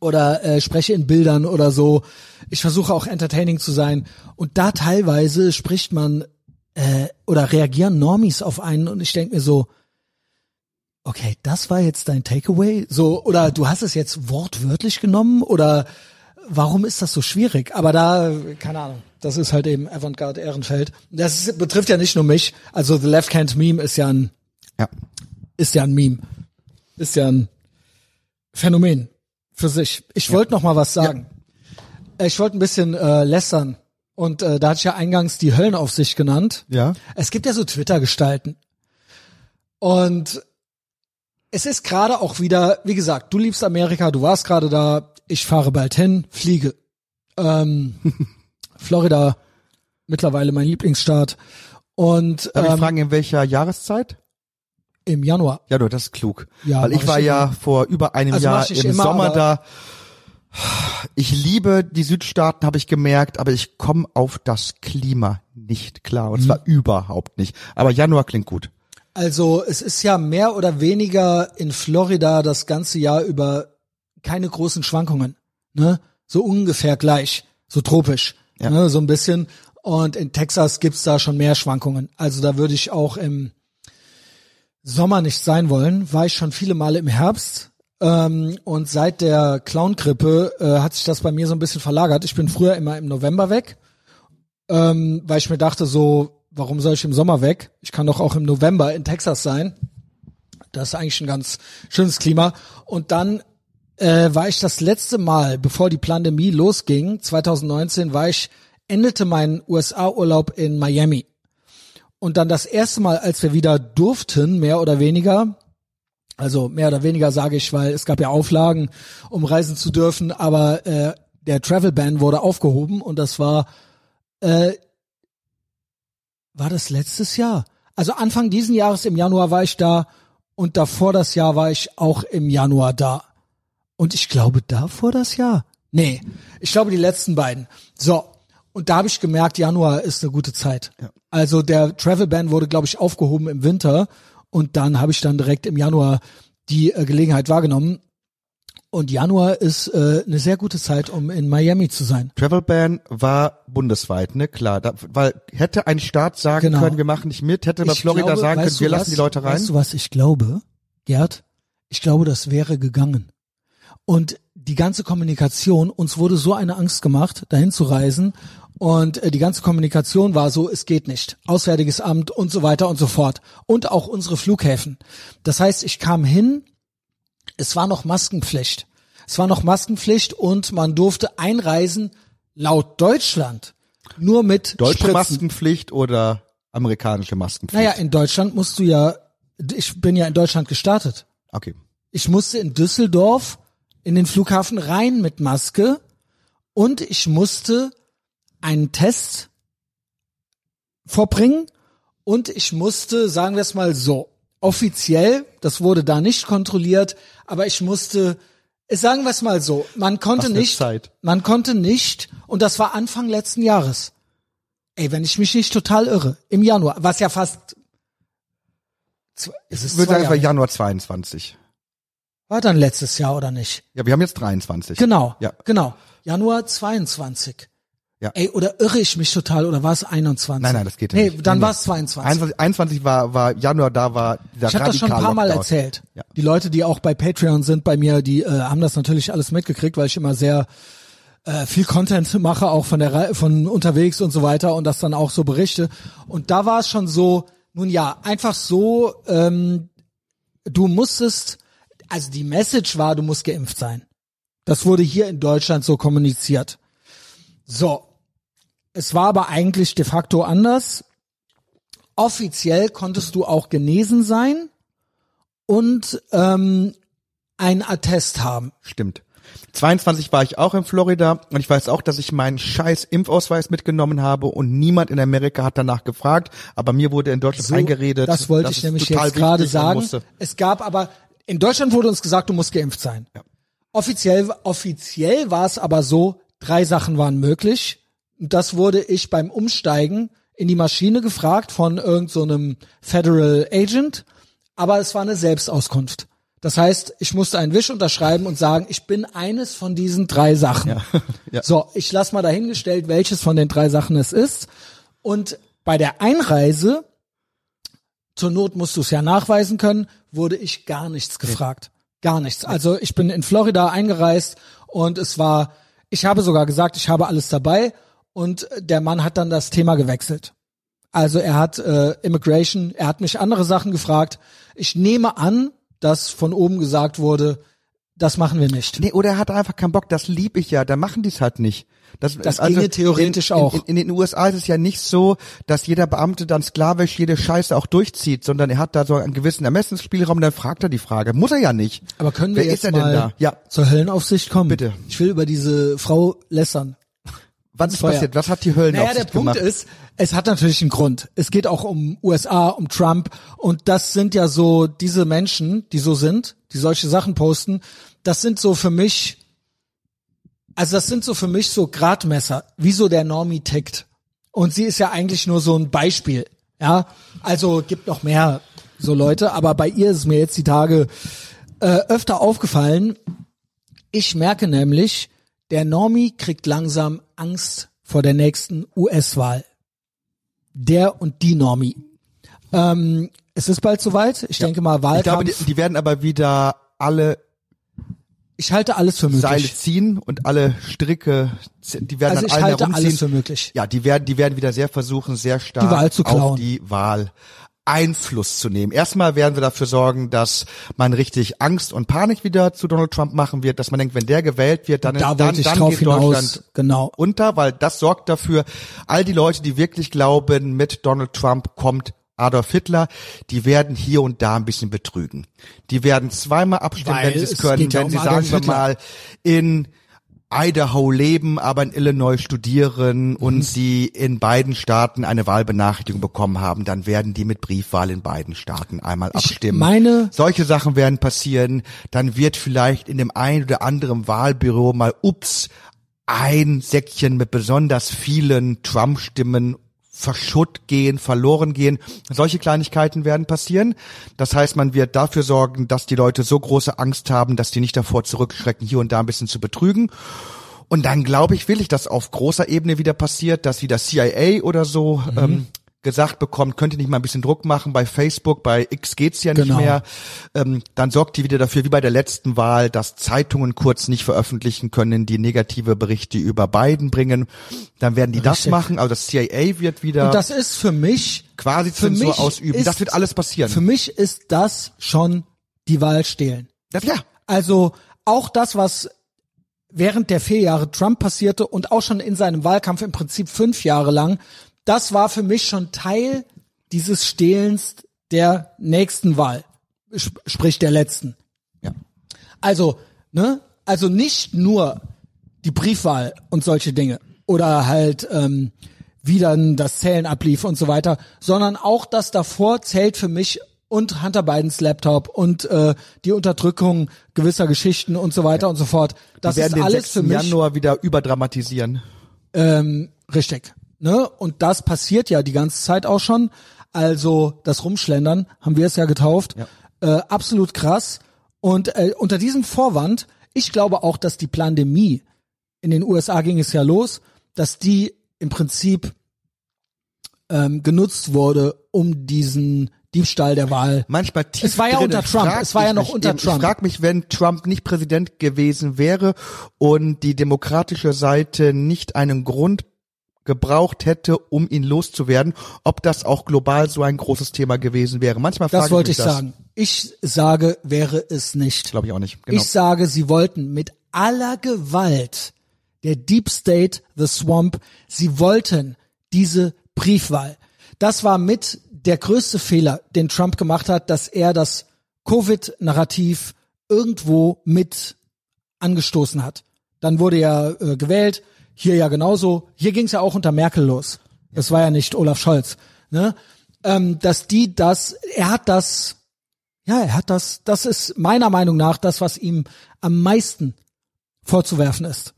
S1: oder äh, spreche in Bildern oder so. Ich versuche auch entertaining zu sein. Und da teilweise spricht man äh, oder reagieren Normies auf einen und ich denke mir so, okay, das war jetzt dein Takeaway? So, oder du hast es jetzt wortwörtlich genommen oder warum ist das so schwierig? Aber da, keine Ahnung, das ist halt eben Avantgarde Ehrenfeld. Das ist, betrifft ja nicht nur mich. Also The Left Hand Meme ist ja ein,
S2: Ja.
S1: Ist ja ein Meme. Ist ja ein Phänomen für sich. Ich wollte noch mal was sagen. Ich wollte ein bisschen äh, lästern. Und äh, da hatte ich ja eingangs die Höllenaufsicht genannt.
S2: Ja.
S1: Es gibt ja so Twitter-Gestalten. Und es ist gerade auch wieder, wie gesagt, du liebst Amerika, du warst gerade da, ich fahre bald hin, fliege. Ähm, [LAUGHS] Florida, mittlerweile mein Lieblingsstaat. Und
S2: Darf ich
S1: ähm,
S2: fragen, in welcher Jahreszeit?
S1: Im Januar.
S2: Ja, du, das ist klug.
S1: Ja,
S2: Weil ich war
S1: ich
S2: ja
S1: immer.
S2: vor über einem
S1: Also
S2: Jahr im
S1: immer,
S2: Sommer da. Ich liebe die Südstaaten, habe ich gemerkt, aber ich komme auf das Klima nicht klar. Und
S1: Mhm.
S2: zwar überhaupt nicht. Aber Januar klingt gut.
S1: Also es ist ja mehr oder weniger in Florida das ganze Jahr über keine großen Schwankungen, ne? So ungefähr gleich, so tropisch,
S2: Ja.
S1: ne? so ein bisschen. Und in Texas gibt's da schon mehr Schwankungen. Also da würde ich auch im Sommer nicht sein wollen. War ich schon viele Male im Herbst. Ähm, und seit der Clown-Grippe äh, hat sich das bei mir so ein bisschen verlagert. Ich bin früher immer im November weg, ähm, weil ich mir dachte so, warum soll ich im Sommer weg? Ich kann doch auch im November in Texas sein. Das ist eigentlich ein ganz schönes Klima. Und dann äh, war ich das letzte Mal, bevor die Pandemie losging, 2019, war ich, endete mein USA-Urlaub in Miami. Und dann das erste Mal, als wir wieder durften, mehr oder weniger, also mehr oder weniger sage ich, weil es gab ja Auflagen, um reisen zu dürfen, aber äh, der Travel Ban wurde aufgehoben und das war äh, war das letztes Jahr? Also Anfang diesen Jahres im Januar war ich da und davor das Jahr war ich auch im Januar da. Und ich glaube davor das Jahr. Nee, ich glaube die letzten beiden. So, und da habe ich gemerkt, Januar ist eine gute Zeit. Also der Travel Ban wurde, glaube ich, aufgehoben im Winter und dann habe ich dann direkt im Januar die äh, Gelegenheit wahrgenommen. Und Januar ist äh, eine sehr gute Zeit, um in Miami zu sein.
S2: Travel Ban war bundesweit, ne? Klar, da, weil hätte ein Staat sagen
S1: Genau.
S2: können, wir machen nicht mit, hätte
S1: Ich
S2: Florida
S1: glaube,
S2: sagen können, wir lassen
S1: was?
S2: die Leute rein.
S1: Weißt du, was ich glaube, Gerd? Ich glaube, das wäre gegangen. Und die ganze Kommunikation, uns wurde so eine Angst gemacht, dahin zu reisen. Und äh, die ganze Kommunikation war so, es geht nicht. Auswärtiges Amt und so weiter und so fort. Und auch unsere Flughäfen. Das heißt, ich kam hin, es war noch Maskenpflicht. Es war noch Maskenpflicht und man durfte einreisen laut Deutschland nur mit
S2: Deutsche
S1: Spritzen.
S2: Maskenpflicht oder amerikanische Maskenpflicht?
S1: Naja, in Deutschland musst du ja, ich bin ja in Deutschland gestartet.
S2: Okay.
S1: Ich musste in Düsseldorf in den Flughafen rein mit Maske und ich musste einen Test vorbringen und ich musste, sagen wir es mal so, offiziell, das wurde da nicht kontrolliert, aber ich musste, sagen wir es mal so, man konnte nicht,
S2: Zeit.
S1: man konnte nicht, und das war Anfang letzten Jahres. Ey, wenn ich mich nicht total irre, im Januar, was ja fast, zw- es ist
S2: Ich würde sagen, es war. Januar 22.
S1: war dann letztes Jahr oder nicht?
S2: Ja, wir haben jetzt 23.
S1: Genau,
S2: Ja.
S1: genau. Januar 22.
S2: Ja.
S1: Ey, oder irre ich mich total oder war es 21?
S2: Nein, nein, das geht
S1: nee,
S2: nicht.
S1: dann
S2: Nee,
S1: war
S2: nee.
S1: es 22.
S2: 21, 21 war, war Januar, da war dieser
S1: ich habe das schon ein paar Mal erzählt.
S2: Ja.
S1: Die Leute, die auch bei Patreon sind bei mir, die äh, haben das natürlich alles mitgekriegt, weil ich immer sehr äh, viel Content mache, auch von der Rei- von unterwegs und so weiter und das dann auch so berichte. Und da war es schon so, nun ja, einfach so, ähm, du musstest, also die Message war, du musst geimpft sein. Das wurde hier in Deutschland so kommuniziert. So. Es war aber eigentlich de facto anders. Offiziell konntest du auch genesen sein und ähm, ein Attest haben.
S2: Stimmt. 22 war ich auch in Florida und ich weiß auch, dass ich meinen scheiß Impfausweis mitgenommen habe und niemand in Amerika hat danach gefragt, aber mir wurde in Deutschland
S1: So,
S2: eingeredet.
S1: Das wollte ich nämlich jetzt gerade sagen.
S2: musste.
S1: Es gab aber, in Deutschland wurde uns gesagt, du musst geimpft sein.
S2: Ja.
S1: Offiziell, offiziell war es aber so, drei Sachen waren möglich. Und das wurde ich beim Umsteigen in die Maschine gefragt von irgendeinem so einem Federal Agent. Aber es war eine Selbstauskunft. Das heißt, ich musste einen Wisch unterschreiben und sagen, ich bin eines von diesen drei Sachen.
S2: Ja. [LAUGHS]
S1: So, ich lasse mal dahingestellt, welches von den drei Sachen es ist. Und bei der Einreise, zur Not musst du es ja nachweisen können, wurde ich gar nichts gefragt. Gar nichts. Also ich bin in Florida eingereist und es war, ich habe sogar gesagt, ich habe alles dabei und der Mann hat dann das Thema gewechselt. Also er hat äh, Immigration, er hat mich andere Sachen gefragt. Ich nehme an, dass von oben gesagt wurde, das machen wir nicht.
S2: Nee, oder er hat einfach keinen Bock, das lieb ich ja, dann machen die es halt nicht. Das,
S1: Das ginge theoretisch
S2: in,
S1: auch.
S2: In, in, den USA ist es ja nicht so, dass jeder Beamte dann sklavisch jede Scheiße auch durchzieht, sondern er hat da so einen gewissen Ermessensspielraum, dann fragt er die Frage. Muss er ja nicht.
S1: Aber können wir
S2: Wer
S1: jetzt
S2: ist er denn
S1: mal
S2: da? Ja.
S1: zur Höllenaufsicht kommen?
S2: Bitte.
S1: Ich will über diese Frau lässern.
S2: Was ist
S1: Feuer.
S2: passiert? Was hat die Höllen
S1: Naja,
S2: auf
S1: der
S2: sich
S1: Punkt
S2: gemacht?
S1: ist, es hat natürlich einen Grund. Es geht auch um USA, um Trump und das sind ja so diese Menschen, die so sind, die solche Sachen posten. Das sind so für mich, also das sind so für mich so Gradmesser, wie so der Normie tickt. Und sie ist ja eigentlich nur so ein Beispiel. Ja, also gibt noch mehr so Leute, aber bei ihr ist mir jetzt die Tage äh, öfter aufgefallen. Ich merke nämlich, der Normie kriegt langsam Angst vor der nächsten US-Wahl. Der und die Normie. Ähm, es ist bald soweit. Ich denke mal,
S2: Ich glaube,
S1: Wahlkampf.
S2: die, die werden aber wieder alle
S1: Ich halte alles für
S2: Seile
S1: möglich.
S2: ziehen und alle Stricke, die werden
S1: Also
S2: an
S1: ich halte
S2: herumziehen.
S1: alles für möglich.
S2: Ja, die werden, die werden wieder sehr versuchen, sehr stark
S1: Die Wahl zu
S2: auf
S1: klauen.
S2: die Wahl Einfluss zu nehmen. Erstmal werden wir dafür sorgen, dass man richtig Angst und Panik wieder zu Donald Trump machen wird, dass man denkt, wenn der gewählt wird, dann,
S1: Da
S2: dann, dann geht
S1: hinaus.
S2: Deutschland
S1: Genau.
S2: unter, weil das sorgt dafür, all die Leute, die wirklich glauben, mit Donald Trump kommt Adolf Hitler, die werden hier und da ein bisschen betrügen. Die werden zweimal abstimmen,
S1: Weil
S2: wenn sie es
S1: es
S2: können,
S1: geht ja
S2: wenn
S1: um
S2: sie
S1: Adolf
S2: sagen wir mal in Idaho leben, aber in Illinois studieren
S1: Mhm.
S2: und sie in beiden Staaten eine Wahlbenachrichtigung bekommen haben, dann werden die mit Briefwahl in beiden Staaten einmal abstimmen.
S1: meine-
S2: Solche Sachen werden passieren. Dann wird vielleicht in dem einen oder anderen Wahlbüro mal, ups, ein Säckchen mit besonders vielen Trump-Stimmen verschutt gehen, verloren gehen. Solche Kleinigkeiten werden passieren. Das heißt, man wird dafür sorgen, dass die Leute so große Angst haben, dass die nicht davor zurückschrecken, hier und da ein bisschen zu betrügen. Und dann glaube ich, will ich, dass auf großer Ebene wieder passiert, dass wieder CIA oder so
S1: Mhm.
S2: ähm, gesagt bekommt, könnt ihr nicht mal ein bisschen Druck machen bei Facebook, bei X geht's ja nicht
S1: Genau.
S2: mehr. Ähm, dann sorgt die wieder dafür, wie bei der letzten Wahl, dass Zeitungen kurz nicht veröffentlichen können, die negative Berichte über Biden bringen. Dann werden die das
S1: Richtig.
S2: machen, also das CIA wird wieder
S1: Und das ist für mich
S2: quasi
S1: für
S2: Zensur
S1: mich
S2: ausüben.
S1: ist-
S2: das wird alles passieren.
S1: Für mich ist das schon die Wahl stehlen.
S2: das, ja,
S1: Also auch das, was während der vier Jahre Trump passierte und auch schon in seinem Wahlkampf im Prinzip fünf Jahre lang, das war für mich schon Teil dieses Stehlens der nächsten Wahl, sp- sprich der letzten.
S2: ja.
S1: Also, ne, also nicht nur die Briefwahl und solche Dinge oder halt ähm, wie dann das Zählen ablief und so weiter, sondern auch das davor zählt für mich und Hunter Bidens Laptop und äh, die Unterdrückung gewisser Geschichten und so weiter und so fort. Das
S2: Wir werden
S1: ist
S2: den
S1: alles
S2: 6.
S1: für mich
S2: Januar wieder überdramatisieren.
S1: ähm, richtig. Ne? Und das passiert ja die ganze Zeit auch schon. Also das Rumschlendern haben wir es ja getauft. Äh, absolut krass. Und äh, unter diesem Vorwand, ich glaube auch, dass die Pandemie, in den USA ging es ja los, dass die im Prinzip ähm, genutzt wurde, um diesen Diebstahl der Wahl.
S2: manchmal tief
S1: Es war ja
S2: drin.
S1: unter Trump.
S2: frag
S1: Es war ja noch
S2: mich
S1: unter Trump.
S2: Ich frage mich, wenn Trump nicht Präsident gewesen wäre und die demokratische Seite nicht einen Grund gebraucht hätte, um ihn loszuwerden, ob das auch global so ein großes Thema gewesen wäre. Manchmal frage
S1: Das wollte
S2: ich
S1: ich
S2: das.
S1: sagen. Ich sage, wäre es nicht.
S2: Glaube ich auch nicht. Genau.
S1: Ich sage, sie wollten mit aller Gewalt der Deep State, The Swamp, sie wollten diese Briefwahl. Das war mit der größte Fehler, den Trump gemacht hat, dass er das Covid-Narrativ irgendwo mit angestoßen hat. Dann wurde ja äh, gewählt, hier ja genauso. Hier ging es ja auch unter Merkel los. Das war ja nicht Olaf Scholz. Ne? Ähm, dass die das, er hat das ja, er hat das, das ist meiner Meinung nach das, was ihm am meisten vorzuwerfen ist.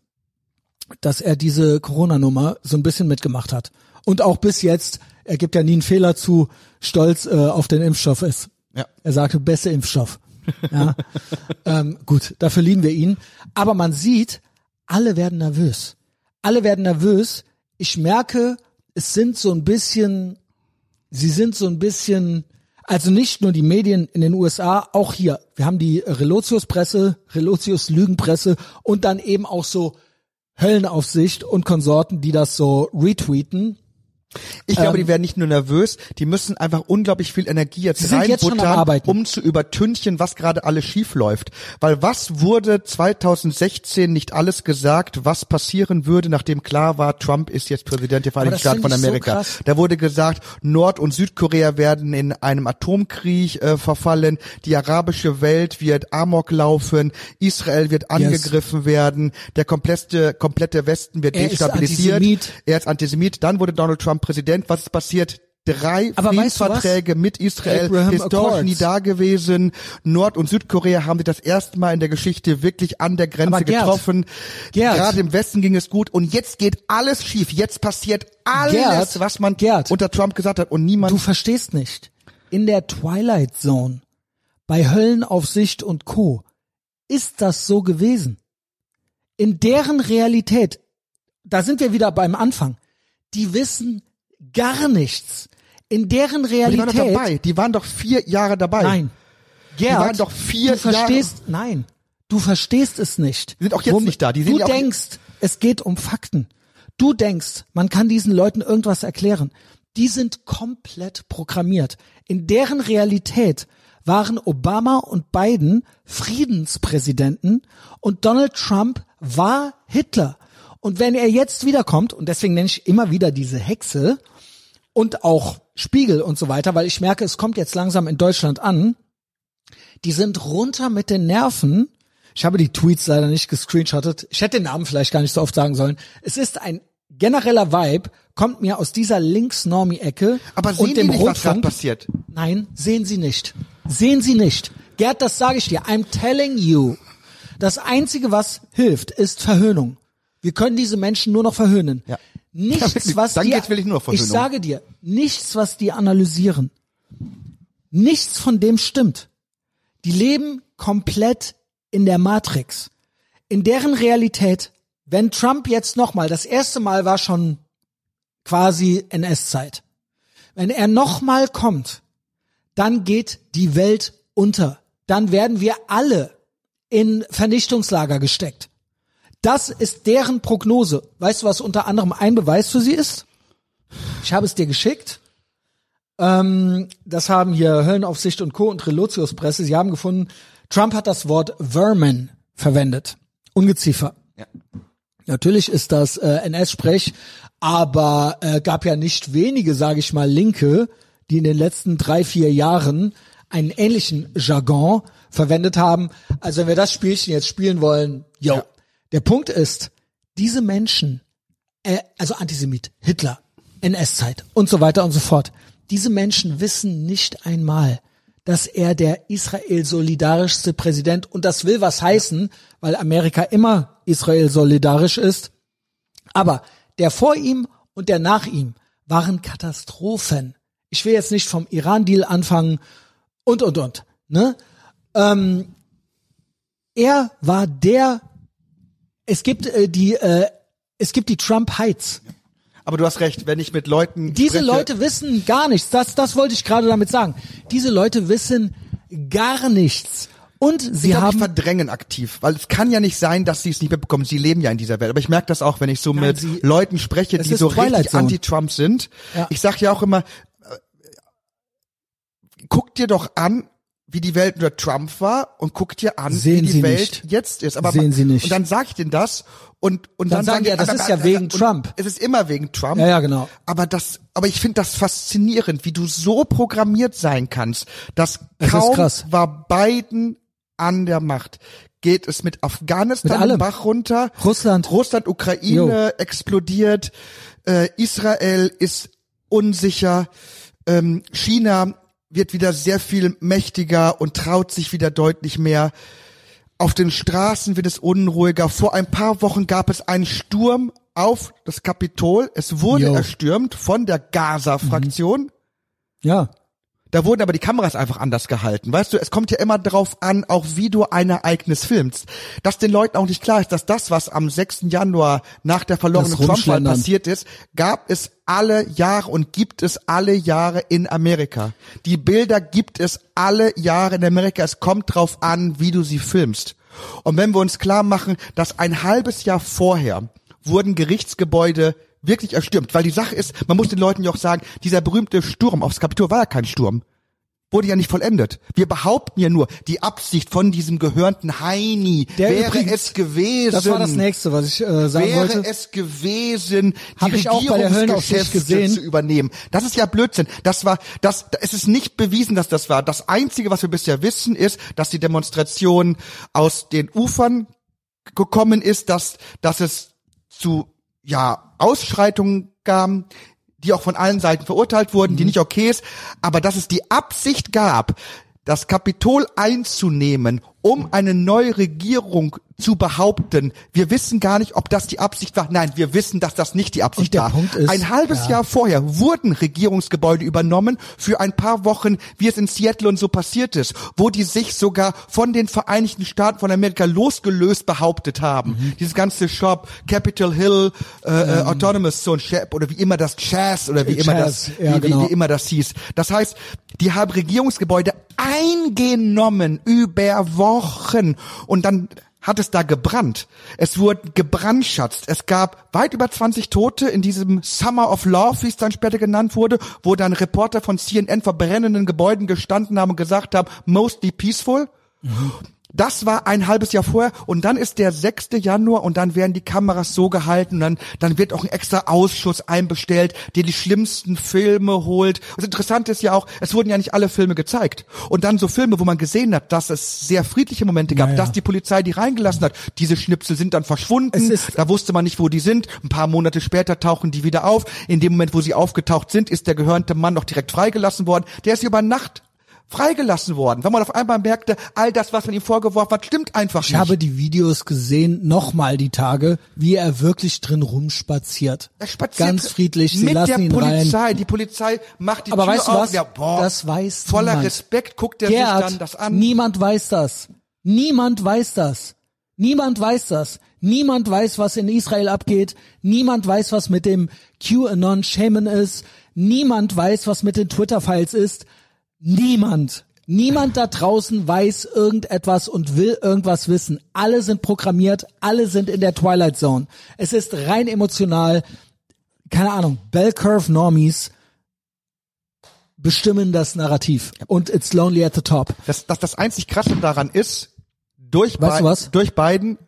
S1: Dass er diese Corona-Nummer so ein bisschen mitgemacht hat. Und auch bis jetzt, er gibt ja nie einen Fehler zu, stolz äh, auf den Impfstoff ist.
S2: Ja.
S1: Er sagte, beste Impfstoff. Ja. [LAUGHS] ähm, gut, dafür lieben wir ihn. Aber man sieht, alle werden nervös. Alle werden nervös. Ich merke, es sind so ein bisschen, sie sind so ein bisschen, also nicht nur die Medien in den USA, auch hier. Wir haben die Relotius-Presse, Relotius-Lügenpresse und dann eben auch so Höllenaufsicht und Konsorten, die das so retweeten.
S2: Ich glaube,
S1: Ähm,
S2: die werden nicht nur nervös, die müssen einfach unglaublich viel Energie jetzt reinbuttern, um zu übertünchen, was gerade alles schief läuft. Weil was wurde 2016 nicht alles gesagt, was passieren würde, nachdem klar war, Trump ist jetzt Präsident der Vereinigten Staaten von
S1: so
S2: Amerika.
S1: krass.
S2: da wurde gesagt, Nord- und Südkorea werden in einem Atomkrieg äh, verfallen, die arabische Welt wird Amok laufen, Israel wird angegriffen werden, der komplette, komplette Westen wird
S1: Er ist
S2: destabilisiert.
S1: Antisemit.
S2: Er ist Antisemit. Dann wurde Donald Trump Präsident. Was ist passiert? Drei
S1: Aber weißt du?
S2: Friedensverträge mit Israel,
S1: Abraham
S2: historisch
S1: Accords.
S2: nie da gewesen. Nord- und Südkorea haben sich das erste Mal in der Geschichte wirklich an der Grenze
S1: Gerd,
S2: getroffen.
S1: Gerd.
S2: Gerade im Westen ging es gut und jetzt geht alles schief. Jetzt passiert alles,
S1: Gerd,
S2: was man
S1: Gerd.
S2: unter Trump gesagt hat und niemand.
S1: Du verstehst nicht. in der Twilight Zone, bei Höllenaufsicht und Co. ist das so gewesen. In deren Realität, da sind wir wieder beim Anfang, die wissen gar nichts. In deren
S2: Aber Die waren doch
S1: Realität.
S2: dabei. Die waren doch vier Jahre dabei.
S1: Nein. Gerd,
S2: waren doch vier
S1: du verstehst, nein, du verstehst es nicht.
S2: Die sind auch jetzt nicht da. Die sehen
S1: du denkst, es geht um Fakten. Du denkst, man kann diesen Leuten irgendwas erklären. Die sind komplett programmiert. In deren Realität waren Obama und Biden Friedenspräsidenten und Donald Trump war Hitler. Und wenn er jetzt wiederkommt, und deswegen nenne ich immer wieder diese Hexe und auch Spiegel und so weiter, weil ich merke, es kommt jetzt langsam in Deutschland an, die sind runter mit den Nerven. Ich habe die Tweets leider nicht gescreenshottet. Ich hätte den Namen vielleicht gar nicht so oft sagen sollen. Es ist ein genereller Vibe, kommt mir aus dieser Links-Normie-Ecke
S2: Aber sehen
S1: und dem
S2: die nicht, was
S1: Rundfunk.
S2: passiert?
S1: Nein, sehen Sie nicht. Sehen Sie nicht. Gerd, das sage ich dir. I'm telling you. Das Einzige, was hilft, ist Verhöhnung. Wir können diese Menschen nur noch verhöhnen.
S2: Ja.
S1: Nichts, was die, ich
S2: Versöhnung.
S1: sage dir, nichts, was die analysieren. Nichts von dem stimmt. Die leben komplett in der Matrix. In deren Realität, wenn Trump jetzt nochmal, das erste Mal war schon quasi NS-Zeit. Wenn er nochmal kommt, dann geht die Welt unter. Dann werden wir alle in Vernichtungslager gesteckt. Das ist deren Prognose. Weißt du, was unter anderem ein Beweis für sie ist? Ich habe es dir geschickt. Ähm, das haben hier Höllenaufsicht und Co. und Relotius Presse. Sie haben gefunden, Trump hat das Wort Vermin verwendet. Ungeziefer.
S2: Ja.
S1: Natürlich ist das äh, NS-Sprech, aber äh, gab ja nicht wenige, sage ich mal, Linke, die in den letzten drei, vier Jahren einen ähnlichen Jargon verwendet haben. Also wenn wir das Spielchen jetzt spielen wollen, yo.
S2: Ja.
S1: Der Punkt ist, diese Menschen, äh, also Antisemit, Hitler, NS-Zeit und so weiter und so fort, diese Menschen wissen nicht einmal, dass er der Israel solidarischste Präsident und das will was heißen, weil Amerika immer Israel solidarisch ist. Aber der vor ihm und der nach ihm waren Katastrophen. Ich will jetzt nicht vom Iran-Deal anfangen und und und. Ne? Ähm, er war der. Es gibt äh, die. Äh, es gibt die Trump Heights.
S2: Aber du hast recht, wenn ich mit Leuten
S1: Diese
S2: spreche,
S1: Leute wissen gar nichts. Das, das wollte ich gerade damit sagen. Diese Leute wissen gar nichts. Und
S2: sie ich
S1: haben
S2: verdrängen aktiv, weil es kann ja nicht sein, dass sie es nicht mitbekommen. Sie leben ja in dieser Welt. Aber ich merke das auch, wenn ich so
S1: Nein,
S2: mit
S1: sie-
S2: Leuten spreche, die so
S1: Twilight
S2: richtig anti-Trump sind.
S1: Ja.
S2: Ich sag ja auch immer, äh, guck dir doch an, wie die Welt unter Trump war und guck dir an,
S1: Sehen
S2: wie die
S1: Sie
S2: Welt
S1: nicht.
S2: jetzt ist. Aber
S1: Sehen
S2: man-
S1: Sie nicht.
S2: Und dann sag ich denen das und und
S1: Dann
S2: dann,
S1: sagen die, ja, das
S2: aber-
S1: ist ja
S2: aber-
S1: wegen Trump.
S2: Es ist immer wegen Trump.
S1: Ja, ja, genau.
S2: Aber das, aber ich finde das faszinierend, wie du so programmiert sein kannst, dass
S1: ist
S2: kaum war Biden an der Macht, geht es mit Afghanistan
S1: Mit
S2: Bach runter,
S1: Russland.
S2: Russland, Ukraine explodiert, äh, Israel ist unsicher, ähm, China wird wieder sehr viel mächtiger und traut sich wieder deutlich mehr. Auf den Straßen wird es unruhiger. Vor ein paar Wochen gab es einen Sturm auf das Kapitol. Es wurde
S1: Jo.
S2: erstürmt von der Gaza-Fraktion.
S1: ja.
S2: Da wurden aber die Kameras einfach anders gehalten. Weißt du, es kommt ja immer darauf an, auch wie du ein Ereignis filmst. Dass den Leuten auch nicht klar ist, dass das, was am 6. Januar nach der verlorenen Trump-Wahl passiert ist, gab es alle Jahre und gibt es alle Jahre in Amerika. Die Bilder gibt es alle Jahre in Amerika. Es kommt drauf an, wie du sie filmst. Und wenn wir uns klar machen, dass ein halbes Jahr vorher wurden Gerichtsgebäude wirklich erstürmt, weil die Sache ist, man muss den Leuten ja auch sagen, dieser berühmte Sturm aufs Kapitol war ja kein Sturm wurde ja nicht vollendet. Wir behaupten ja nur, die Absicht von diesem gehörnten Heini
S1: Der
S2: wäre
S1: übrigens-
S2: es gewesen.
S1: Das war das nächste, was ich äh, sagen
S2: Wäre
S1: wollte.
S2: es gewesen, die Regierungsgeschäfte zu übernehmen. Das ist ja Blödsinn. Das war, das, es ist nicht bewiesen, dass das war. Das Einzige, was wir bisher wissen, ist, dass die Demonstration aus den Ufern gekommen ist, dass, dass es zu, ja, Ausschreitungen gab, die auch von allen Seiten verurteilt wurden,
S1: Mhm.
S2: die nicht okay ist, aber dass es die Absicht gab, das Kapitol einzunehmen, um eine neue Regierung zu behaupten, wir wissen gar nicht, ob das die Absicht war. Nein, wir wissen, dass das nicht die Absicht
S1: Und der
S2: war.
S1: Punkt ist,
S2: ein halbes
S1: ja.
S2: Jahr vorher wurden Regierungsgebäude übernommen für ein paar Wochen, wie es in Seattle und so passiert ist, wo die sich sogar von den Vereinigten Staaten von Amerika losgelöst behauptet haben.
S1: Mhm.
S2: Dieses ganze Shop, Capitol Hill, äh, äh, Autonomous Zone, oder wie immer das Jazz oder wie immer das,
S1: ja,
S2: wie,
S1: genau.
S2: wie immer das hieß. Das heißt, die haben Regierungsgebäude eingenommen über Wochen und dann hat es da gebrannt. Es wurde gebrandschatzt. Es gab weit über 20 Tote in diesem Summer of Love, wie es dann später genannt wurde, wo dann Reporter von CNN vor brennenden Gebäuden gestanden haben und gesagt haben, mostly peaceful. Das war ein halbes Jahr vorher und dann ist der 6. Januar und dann werden die Kameras so gehalten und dann, dann wird auch ein extra Ausschuss einbestellt, der die schlimmsten Filme holt. Das Interessante ist ja auch, es wurden ja nicht alle Filme gezeigt. Und dann so Filme, wo man gesehen hat, dass es sehr friedliche Momente gab,
S1: Ja, ja.
S2: dass die Polizei die reingelassen hat. Diese Schnipsel sind dann verschwunden, da wusste man nicht, wo die sind. Ein paar Monate später tauchen die wieder auf. In dem Moment, wo sie aufgetaucht sind, ist der gehörnte Mann noch direkt freigelassen worden. Der ist über Nacht freigelassen worden, weil man auf einmal merkte, all das, was man ihm vorgeworfen hat, stimmt einfach
S1: Ich
S2: nicht.
S1: habe die Videos gesehen, nochmal die Tage, wie er wirklich drin rumspaziert.
S2: er spaziert
S1: Ganz friedlich, sie
S2: mit
S1: lassen
S2: der
S1: ihn
S2: Polizei.
S1: rein.
S2: Die Polizei macht die
S1: Aber
S2: Tür
S1: weißt du
S2: auf.
S1: was?
S2: Ja, boah,
S1: Das weiß
S2: voller
S1: niemand.
S2: Respekt guckt er
S1: Gerd,
S2: sich dann das an.
S1: niemand weiß das. Niemand weiß das. Niemand weiß das. Niemand weiß, was in Israel abgeht. Niemand weiß, was mit dem QAnon-Shaman ist. Niemand weiß, was mit den Twitter-Files ist. Niemand. Niemand da draußen weiß irgendetwas und will irgendwas wissen. Alle sind programmiert, alle sind in der Twilight Zone. Es ist rein emotional. Keine Ahnung. Bell Curve Normies bestimmen das Narrativ. Und it's lonely at the top.
S2: Das, das, das einzig Krasse daran ist, durch,
S1: Weißt du
S2: Bi-
S1: was?
S2: durch Biden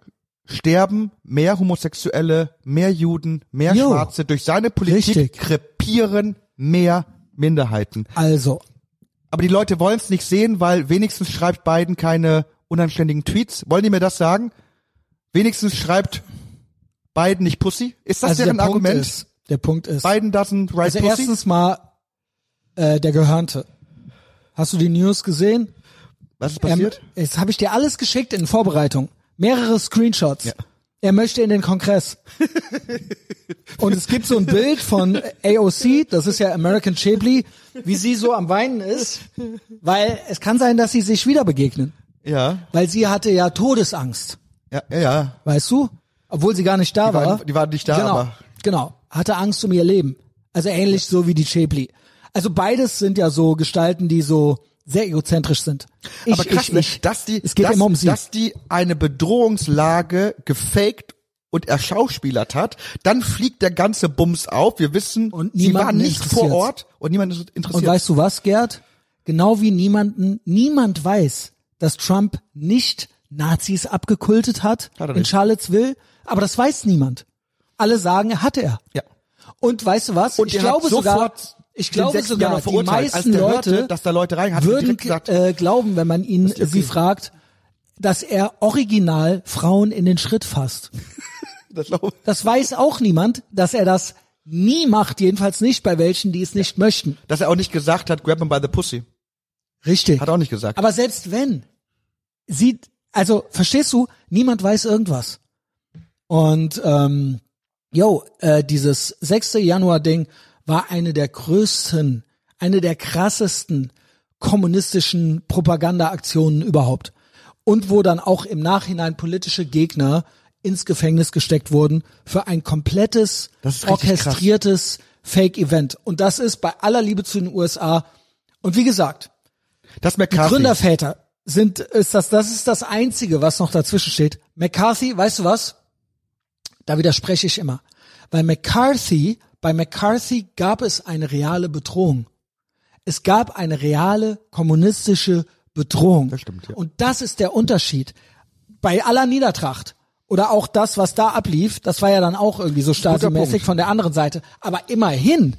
S2: sterben mehr Homosexuelle, mehr Juden, mehr
S1: Jo.
S2: Schwarze. Durch seine Politik
S1: Richtig.
S2: krepieren mehr Minderheiten.
S1: Also,
S2: Aber die Leute wollen es nicht sehen, weil wenigstens schreibt Biden keine unanständigen Tweets. Wollen die mir das sagen? Wenigstens schreibt Biden nicht Pussy? Ist das
S1: also der
S2: deren
S1: Punkt
S2: Argument?
S1: ist, der Punkt ist,
S2: Biden doesn't write
S1: also
S2: Pussy?
S1: erstens mal äh, der Gehörnte. Hast du die News gesehen?
S2: Was ist
S1: Er,
S2: passiert?
S1: jetzt habe ich dir alles geschickt in Vorbereitung. Mehrere Screenshots.
S2: Ja.
S1: Er möchte in den Kongress. [LAUGHS] Und es gibt so ein Bild von AOC, das ist ja American Shapley, wie sie so am Weinen ist, weil es kann sein, dass sie sich wieder begegnen.
S2: ja,
S1: Weil sie hatte ja Todesangst.
S2: ja, ja, ja.
S1: Weißt du? Obwohl sie gar nicht da
S2: Die waren-
S1: war.
S2: die waren nicht da,
S1: genau,
S2: aber-
S1: Genau. Hatte Angst um ihr Leben. Also ähnlich so wie die Shapley. Also beides sind ja so Gestalten, die so sehr egozentrisch sind. Ich,
S2: Aber krass,
S1: ich,
S2: ne,
S1: ich.
S2: dass die,
S1: es geht
S2: dass,
S1: immer um sie.
S2: dass die eine Bedrohungslage gefaked und erschauspielert hat, dann fliegt der ganze Bums auf. Wir wissen,
S1: Und
S2: sie war nicht vor. Ort und niemand ist interessiert.
S1: Und weißt du was, Gerd? Genau wie niemanden, niemand weiß, dass Trump nicht Nazis abgekultet hat,
S2: Hat er
S1: in. Charlottesville, aber das weiß niemand. Alle sagen, er hatte er.
S2: ja.
S1: Und weißt du was?
S2: Und
S1: ich
S2: er
S1: glaube
S2: hat
S1: sogar, ich glaube
S2: 6.
S1: sogar, die meisten
S2: der
S1: Leute
S2: hörte, dass da Leute rein, hat er
S1: würden
S2: gesagt,
S1: äh, glauben, wenn man ihn
S2: okay?
S1: sie fragt, dass er original Frauen in den Schritt fasst.
S2: Das
S1: Das weiß auch niemand, dass er das nie macht, jedenfalls nicht bei welchen, die es nicht möchten.
S2: dass er auch nicht gesagt hat, grab him by the pussy.
S1: Richtig.
S2: Hat auch nicht gesagt.
S1: Aber selbst wenn, sieht, also verstehst du, niemand weiß irgendwas. Und ähm, yo, äh, dieses 6. Januar-Ding war eine der größten, eine der krassesten kommunistischen Propagandaaktionen überhaupt. Und wo dann auch im Nachhinein politische Gegner ins Gefängnis gesteckt wurden für ein komplettes, orchestriertes Fake-Event. Und das ist bei aller Liebe zu den USA. Und wie gesagt,
S2: das
S1: die. Gründerväter sind, ist das, das ist das einzige, was noch dazwischen steht. McCarthy, weißt du was? Da widerspreche ich immer. Weil McCarthy, bei McCarthy gab es eine reale Bedrohung. Es gab eine reale kommunistische Bedrohung.
S2: Das stimmt, ja.
S1: Und das ist der Unterschied. Bei aller Niedertracht oder auch das, was da ablief, das war ja dann auch irgendwie so
S2: Punkt.
S1: von der anderen Seite. Aber immerhin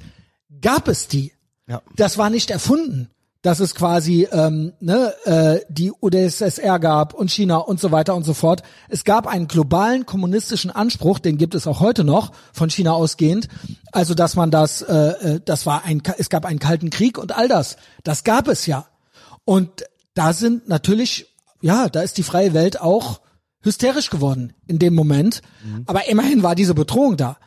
S1: gab es die.
S2: Ja.
S1: Das war nicht erfunden, dass es quasi ähm, ne, äh, die UdSSR gab und China und so weiter und so fort. Es gab einen globalen kommunistischen Anspruch, den gibt es auch heute noch von China ausgehend. Also dass man das, äh, äh, das war ein, es gab einen kalten Krieg und all das. Das gab es ja. Und da sind natürlich ja, da ist die freie Welt auch hysterisch geworden in dem Moment. Aber immerhin war diese Bedrohung da.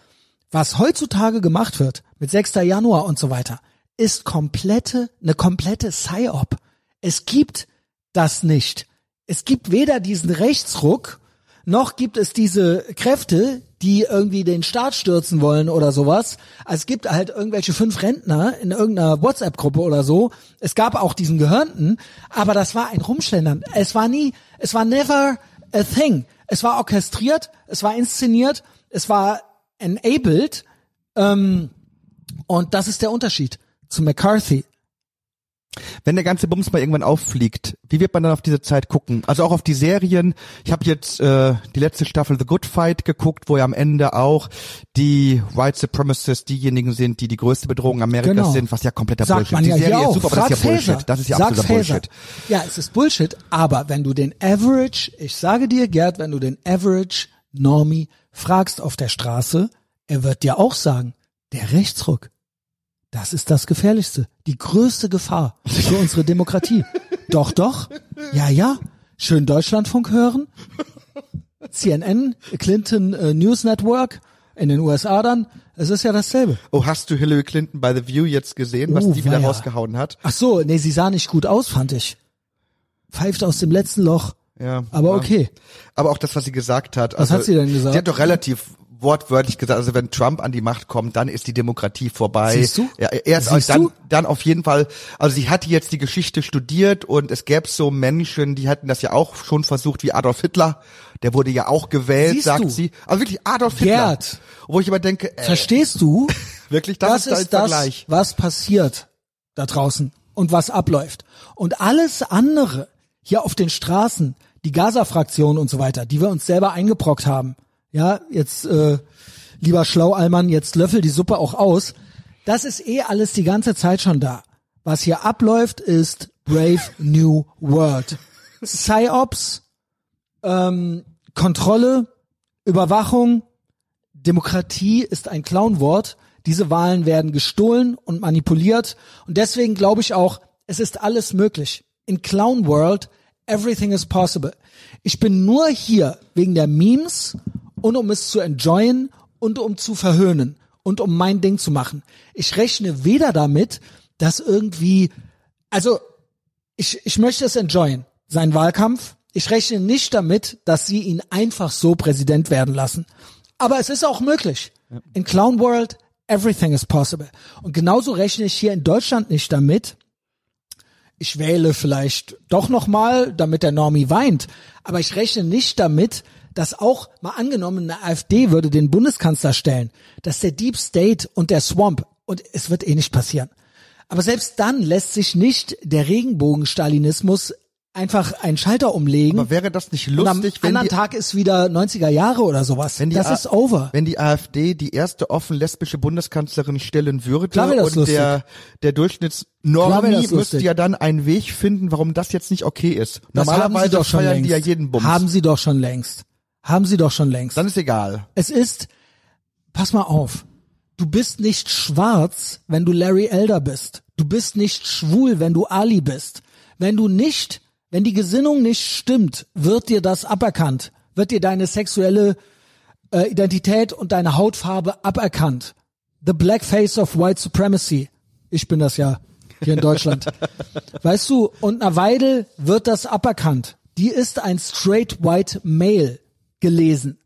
S1: Was heutzutage gemacht wird mit 6. Januar und so weiter, ist komplette, eine komplette Psy-Op. Es gibt das nicht. Es gibt weder diesen Rechtsruck, noch gibt es diese Kräfte, die irgendwie den Staat stürzen wollen oder sowas. Also es gibt halt irgendwelche fünf Rentner in irgendeiner WhatsApp-Gruppe oder so. Es gab auch diesen Gehörnten, aber das war ein Rumschlendern. Es war nie, es war never a thing. Es war orchestriert, es war inszeniert, es war enabled. Ähm, und das ist der Unterschied zu McCarthy.
S2: Wenn der ganze Bums mal irgendwann auffliegt, wie wird man dann auf diese Zeit gucken? Also auch auf die Serien. Ich habe jetzt äh, die letzte Staffel The Good Fight geguckt, wo ja am Ende auch die White Supremacists diejenigen sind, die die größte Bedrohung Amerikas
S1: Genau.
S2: sind, was ja kompletter
S1: Sagt
S2: Bullshit.
S1: man
S2: die
S1: ja
S2: Serie
S1: hier
S2: ist super, aber das ist ja Bullshit. Das ist ja
S1: Sag's
S2: absoluter. Bullshit.
S1: Ja, es ist Bullshit, aber wenn du den Average, ich sage dir, Gerd, wenn du den Average Normie fragst auf der Straße, er wird dir auch sagen, der Rechtsruck, das ist das Gefährlichste, die größte Gefahr für unsere Demokratie. [LAUGHS] doch, doch, ja, ja, schön Deutschlandfunk hören, CNN, Clinton äh, News Network, in den USA dann, es ist ja dasselbe.
S2: Oh, hast du Hillary Clinton by The View jetzt gesehen, was
S1: Oh,
S2: die wieder
S1: weia.
S2: rausgehauen hat?
S1: Ach so, nee, sie sah nicht gut aus, fand ich. Pfeift aus dem letzten Loch.
S2: Ja.
S1: Aber
S2: ja.
S1: okay.
S2: Aber auch das, was sie gesagt hat.
S1: Was hat sie denn gesagt?
S2: Sie hat doch relativ wortwörtlich gesagt, also wenn Trump an die Macht kommt, dann ist die Demokratie vorbei.
S1: Siehst du?
S2: Ja, erst
S1: Siehst
S2: dann,
S1: du?
S2: dann auf jeden Fall, also sie hatte jetzt die Geschichte studiert und es gäbe so Menschen, die hatten das ja auch schon versucht, wie Adolf Hitler. Der wurde ja auch gewählt,
S1: Siehst
S2: sagt
S1: du?
S2: sie. Also wirklich Adolf Hitler.
S1: Gerd.
S2: Wo ich aber denke, äh,
S1: Verstehst du? [LAUGHS]
S2: wirklich, das,
S1: Das
S2: ist, da
S1: ist das,
S2: Vergleich.
S1: was passiert da draußen und was abläuft. Und alles andere hier auf den Straßen, die Gaza-Fraktion und so weiter, die wir uns selber eingebrockt haben. Ja, jetzt, äh, lieber Schlaualmann, jetzt löffel die Suppe auch aus. Das ist eh alles die ganze Zeit schon da. Was hier abläuft, ist Brave New World. Psyops, ähm, Kontrolle, Überwachung, Demokratie ist ein Clownwort. Diese Wahlen werden gestohlen und manipuliert. Und deswegen glaube ich auch, es ist alles möglich. In Clown World, everything is possible. Ich bin nur hier wegen der Memes und um es zu enjoyen und um zu verhöhnen und um mein Ding zu machen. Ich rechne weder damit, dass irgendwie, also ich, ich möchte es enjoyen, seinen Wahlkampf. Ich rechne nicht damit, dass sie ihn einfach so Präsident werden lassen. Aber es ist auch möglich. In Clown World, everything is possible. Und genauso rechne ich hier in Deutschland nicht damit. Ich wähle vielleicht doch nochmal, damit der Normie weint. Aber ich rechne nicht damit, dass auch, mal angenommen, eine AfD würde den Bundeskanzler stellen, dass der Deep State und der Swamp, und es wird eh nicht passieren. Aber selbst dann lässt sich nicht der Regenbogen-Stalinismus einfach einen Schalter umlegen.
S2: Aber wäre das nicht
S1: und am
S2: lustig, wenn
S1: anderen
S2: die,
S1: Tag ist wieder 90er Jahre oder sowas.
S2: wenn die
S1: das
S2: A-
S1: ist over.
S2: Wenn die AfD die erste offen lesbische Bundeskanzlerin stellen würde
S1: Klar das
S2: und
S1: lustig.
S2: der, der
S1: Klar wäre
S2: Durchschnittsnormi
S1: das
S2: müsste
S1: lustig.
S2: ja dann einen Weg finden, warum das jetzt nicht okay ist.
S1: Das
S2: Normalerweise feiern
S1: längst.
S2: die ja jeden Bums.
S1: Haben sie doch schon längst. Haben sie doch schon längst.
S2: dann ist egal.
S1: Es ist, pass mal auf, du bist nicht schwarz, wenn du Larry Elder bist. Du bist nicht schwul, wenn du Ali bist. Wenn du nicht, wenn die Gesinnung nicht stimmt, wird dir das aberkannt. Wird dir deine sexuelle äh, Identität und deine Hautfarbe aberkannt. The black face of white supremacy. Ich bin das ja hier in Deutschland. [LAUGHS] weißt du, und einer Weidel wird das aberkannt. Die ist ein straight white male gelesen.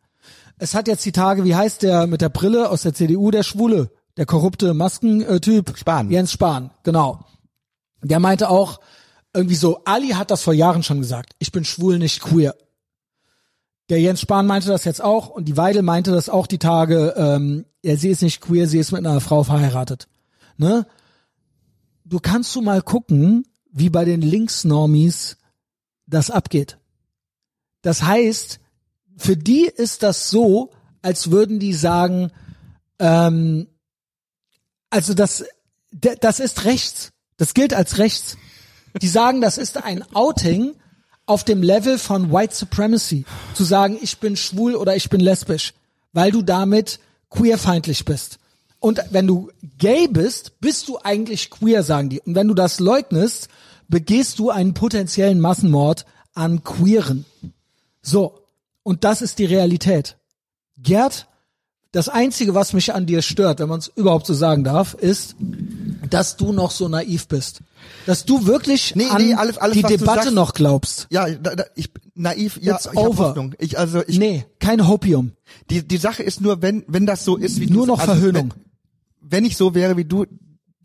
S1: Es hat jetzt die Tage, wie heißt der mit der Brille aus der CDU, der Schwule, der korrupte Maskentyp?
S2: Spahn.
S1: Jens Spahn, genau. Der meinte auch irgendwie so, Ali hat das vor Jahren schon gesagt, ich bin schwul, nicht queer. Der Jens Spahn meinte das jetzt auch und die Weidel meinte das auch die Tage, ähm, ja, sie ist nicht queer, sie ist mit einer Frau verheiratet. Ne? Du kannst du mal gucken, wie bei den Linksnormis das abgeht. Das heißt, für die ist das so, als würden die sagen, ähm, also das, das ist rechts. Das gilt als rechts. Die sagen, das ist ein Outing auf dem Level von White Supremacy. Zu sagen, ich bin schwul oder ich bin lesbisch. Weil du damit queerfeindlich bist. Und wenn du gay bist, bist du eigentlich queer, sagen die. Und wenn du das leugnest, begehst du einen potenziellen Massenmord an Queeren. So. Und das ist die Realität. Gerd, das einzige, was mich an dir stört, wenn man es überhaupt so sagen darf, ist, dass du noch so naiv bist. Dass du wirklich
S2: Nee,
S1: an
S2: nee, alles- alles,
S1: die Debatte
S2: sagst-
S1: noch glaubst.
S2: Ja, da, da, ich naiv, ja,
S1: It's
S2: ich
S1: over.
S2: Hoffnung. Ich also ich
S1: nee, kein Hopium.
S2: die die Sache ist nur, wenn wenn das so ist wie
S1: Nur
S2: du
S1: noch
S2: also,
S1: Verhöhnung.
S2: Wenn, wenn ich so wäre wie du,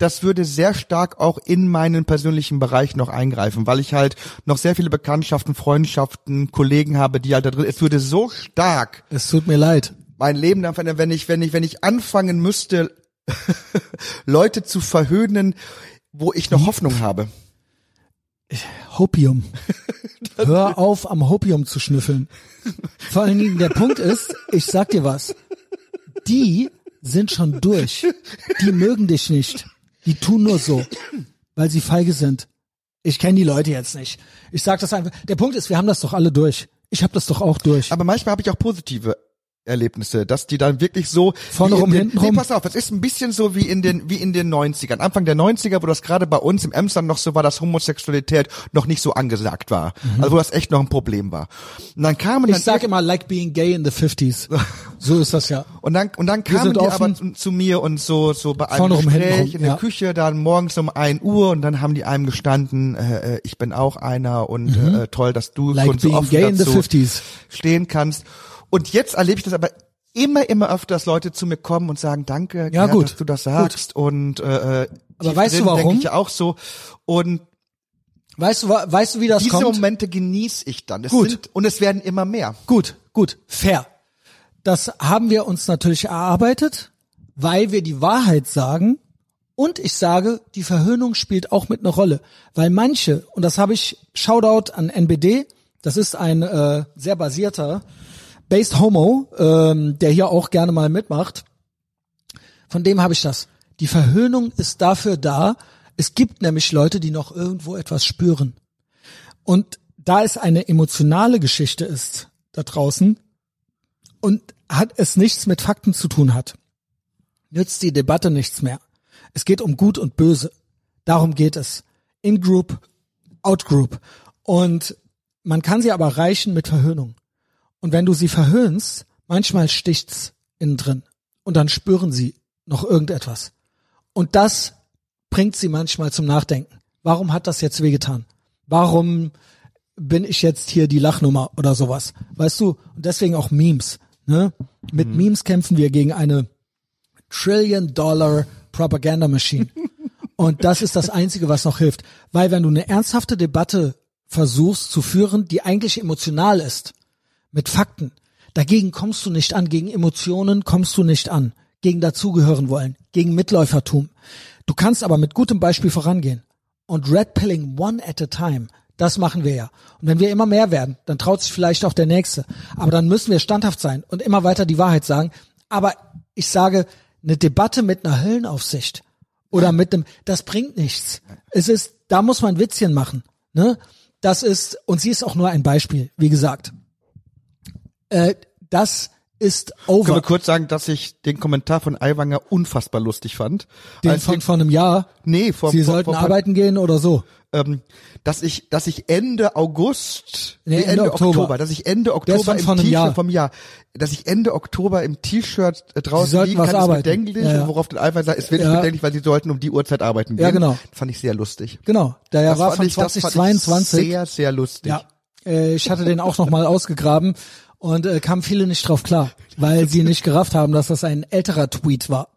S2: das würde sehr stark auch in meinen persönlichen Bereich noch eingreifen, weil ich halt noch sehr viele Bekanntschaften, Freundschaften, Kollegen habe, die halt da drin. Es würde so stark
S1: Es tut mir leid.
S2: mein Leben dann verändern, wenn ich wenn ich wenn ich anfangen müsste, [LAUGHS] Leute zu verhöhnen, wo ich noch Hoffnung habe.
S1: Hopium. [LAUGHS] Hör auf, am Hopium zu schnüffeln. Vor allen Dingen, der Punkt ist, ich sag dir was. Die sind schon durch. Die mögen dich nicht. Die tun nur so, weil sie feige sind. Ich kenne die Leute jetzt nicht. Ich sag das einfach. Der Punkt ist, wir haben das doch alle durch. Ich habe das doch auch durch.
S2: Aber manchmal habe ich auch positive Erlebnisse, dass die dann wirklich so
S1: Vorne rum,
S2: den,
S1: hinten
S2: nee,
S1: rum.
S2: pass auf, es ist ein bisschen so wie in den wie in den 90ern, Anfang der 90er, wo das gerade bei uns im Emsland noch so war, dass Homosexualität noch nicht so angesagt war. Also wo das echt noch ein Problem war. Und dann kamen dann
S1: Mhm. Ich sag immer, like being gay in the 50s. [LAUGHS] So ist das ja.
S2: und dann und dann kamen die
S1: offen.
S2: aber zu, zu mir und so so bei einem
S1: Vorne
S2: Gespräch
S1: rum,
S2: in der
S1: ja.
S2: Küche dann morgens um ein Uhr und dann haben die einem gestanden, äh, äh, ich bin auch einer und äh, toll, dass du
S1: Mhm. Like
S2: schon so offen
S1: gay in the
S2: dazu
S1: 50s.
S2: stehen kannst. Und jetzt erlebe ich das aber immer, immer öfter, dass Leute zu mir kommen und sagen, danke,
S1: Ja,
S2: Gerd,
S1: gut.
S2: dass du das sagst. Und äh, äh,
S1: Aber weißt du
S2: drin
S1: warum?
S2: Denke ich auch so. Und
S1: Weißt du, weißt du, wie das
S2: diese
S1: kommt?
S2: Momente genieße ich dann. Es
S1: Gut.
S2: Sind, und es werden immer mehr.
S1: Gut, gut, fair. Das haben wir uns natürlich erarbeitet, weil wir die Wahrheit sagen. Und ich sage, die Verhöhnung spielt auch mit einer Rolle. Weil manche, und das habe ich, Shoutout an NBD, das ist ein äh, sehr basierter, Based Homo, ähm, der hier auch gerne mal mitmacht. Von dem habe ich das. Die Verhöhnung ist dafür da. Es gibt nämlich Leute, die noch irgendwo etwas spüren. Und da es eine emotionale Geschichte ist da draußen und hat es nichts mit Fakten zu tun hat, nützt die Debatte nichts mehr. Es geht um Gut und Böse. Darum geht es. In-Group, Out-Group. Und man kann sie aber erreichen mit Verhöhnung. Und wenn du sie verhöhnst, manchmal sticht's innen drin. Und dann spüren sie noch irgendetwas. Und das bringt sie manchmal zum Nachdenken. Warum hat das jetzt wehgetan? Warum bin ich jetzt hier die Lachnummer oder sowas? Weißt du? Und deswegen auch Memes. Ne? Mit Memes kämpfen wir gegen eine Trillion Dollar Propaganda Machine. [LAUGHS] Und das ist das Einzige, was noch hilft. Weil wenn du eine ernsthafte Debatte versuchst zu führen, die eigentlich emotional ist, mit Fakten, dagegen kommst du nicht an, gegen Emotionen kommst du nicht an, gegen dazugehören wollen, gegen Mitläufertum. Du kannst aber mit gutem Beispiel vorangehen. Und Red Pilling one at a time, das machen wir ja. Und wenn wir immer mehr werden, dann traut sich vielleicht auch der Nächste. Aber dann müssen wir standhaft sein und immer weiter die Wahrheit sagen. Aber ich sage, eine Debatte mit einer Höllenaufsicht oder mit einem, das bringt nichts. Es ist, da muss man Witzchen machen. Ne? Das ist, und sie ist auch nur ein Beispiel, wie gesagt. Äh, das ist
S2: Können
S1: over.
S2: wir kurz sagen, dass ich den Kommentar von Aiwanger unfassbar lustig fand.
S1: Den
S2: Als
S1: von,
S2: wir-
S1: von einem Jahr.
S2: nee, vor,
S1: Sie
S2: vor,
S1: sollten
S2: vor,
S1: arbeiten gehen oder so.
S2: ähm, dass ich, dass ich Ende August,
S1: Nee, Ende
S2: Ende,
S1: Oktober.
S2: Oktober. dass ich Ende Oktober im T-Shirt
S1: Jahr.
S2: vom Jahr, dass ich Ende Oktober im T-Shirt äh, draußen liegen kann, ist bedenklich,
S1: Ja, ja.
S2: worauf der Alpha sagt, ist wirklich
S1: Ja.
S2: bedenklich, weil sie sollten um die Uhrzeit arbeiten gehen.
S1: Ja, genau.
S2: Das fand ich sehr lustig.
S1: Genau. Der
S2: Das
S1: war von
S2: ich, das fand ich
S1: 2022.
S2: sehr, sehr lustig.
S1: Ja, äh, ich hatte den auch noch mal ausgegraben und äh, kamen viele nicht drauf klar, weil sie nicht gerafft haben, dass das ein älterer Tweet war.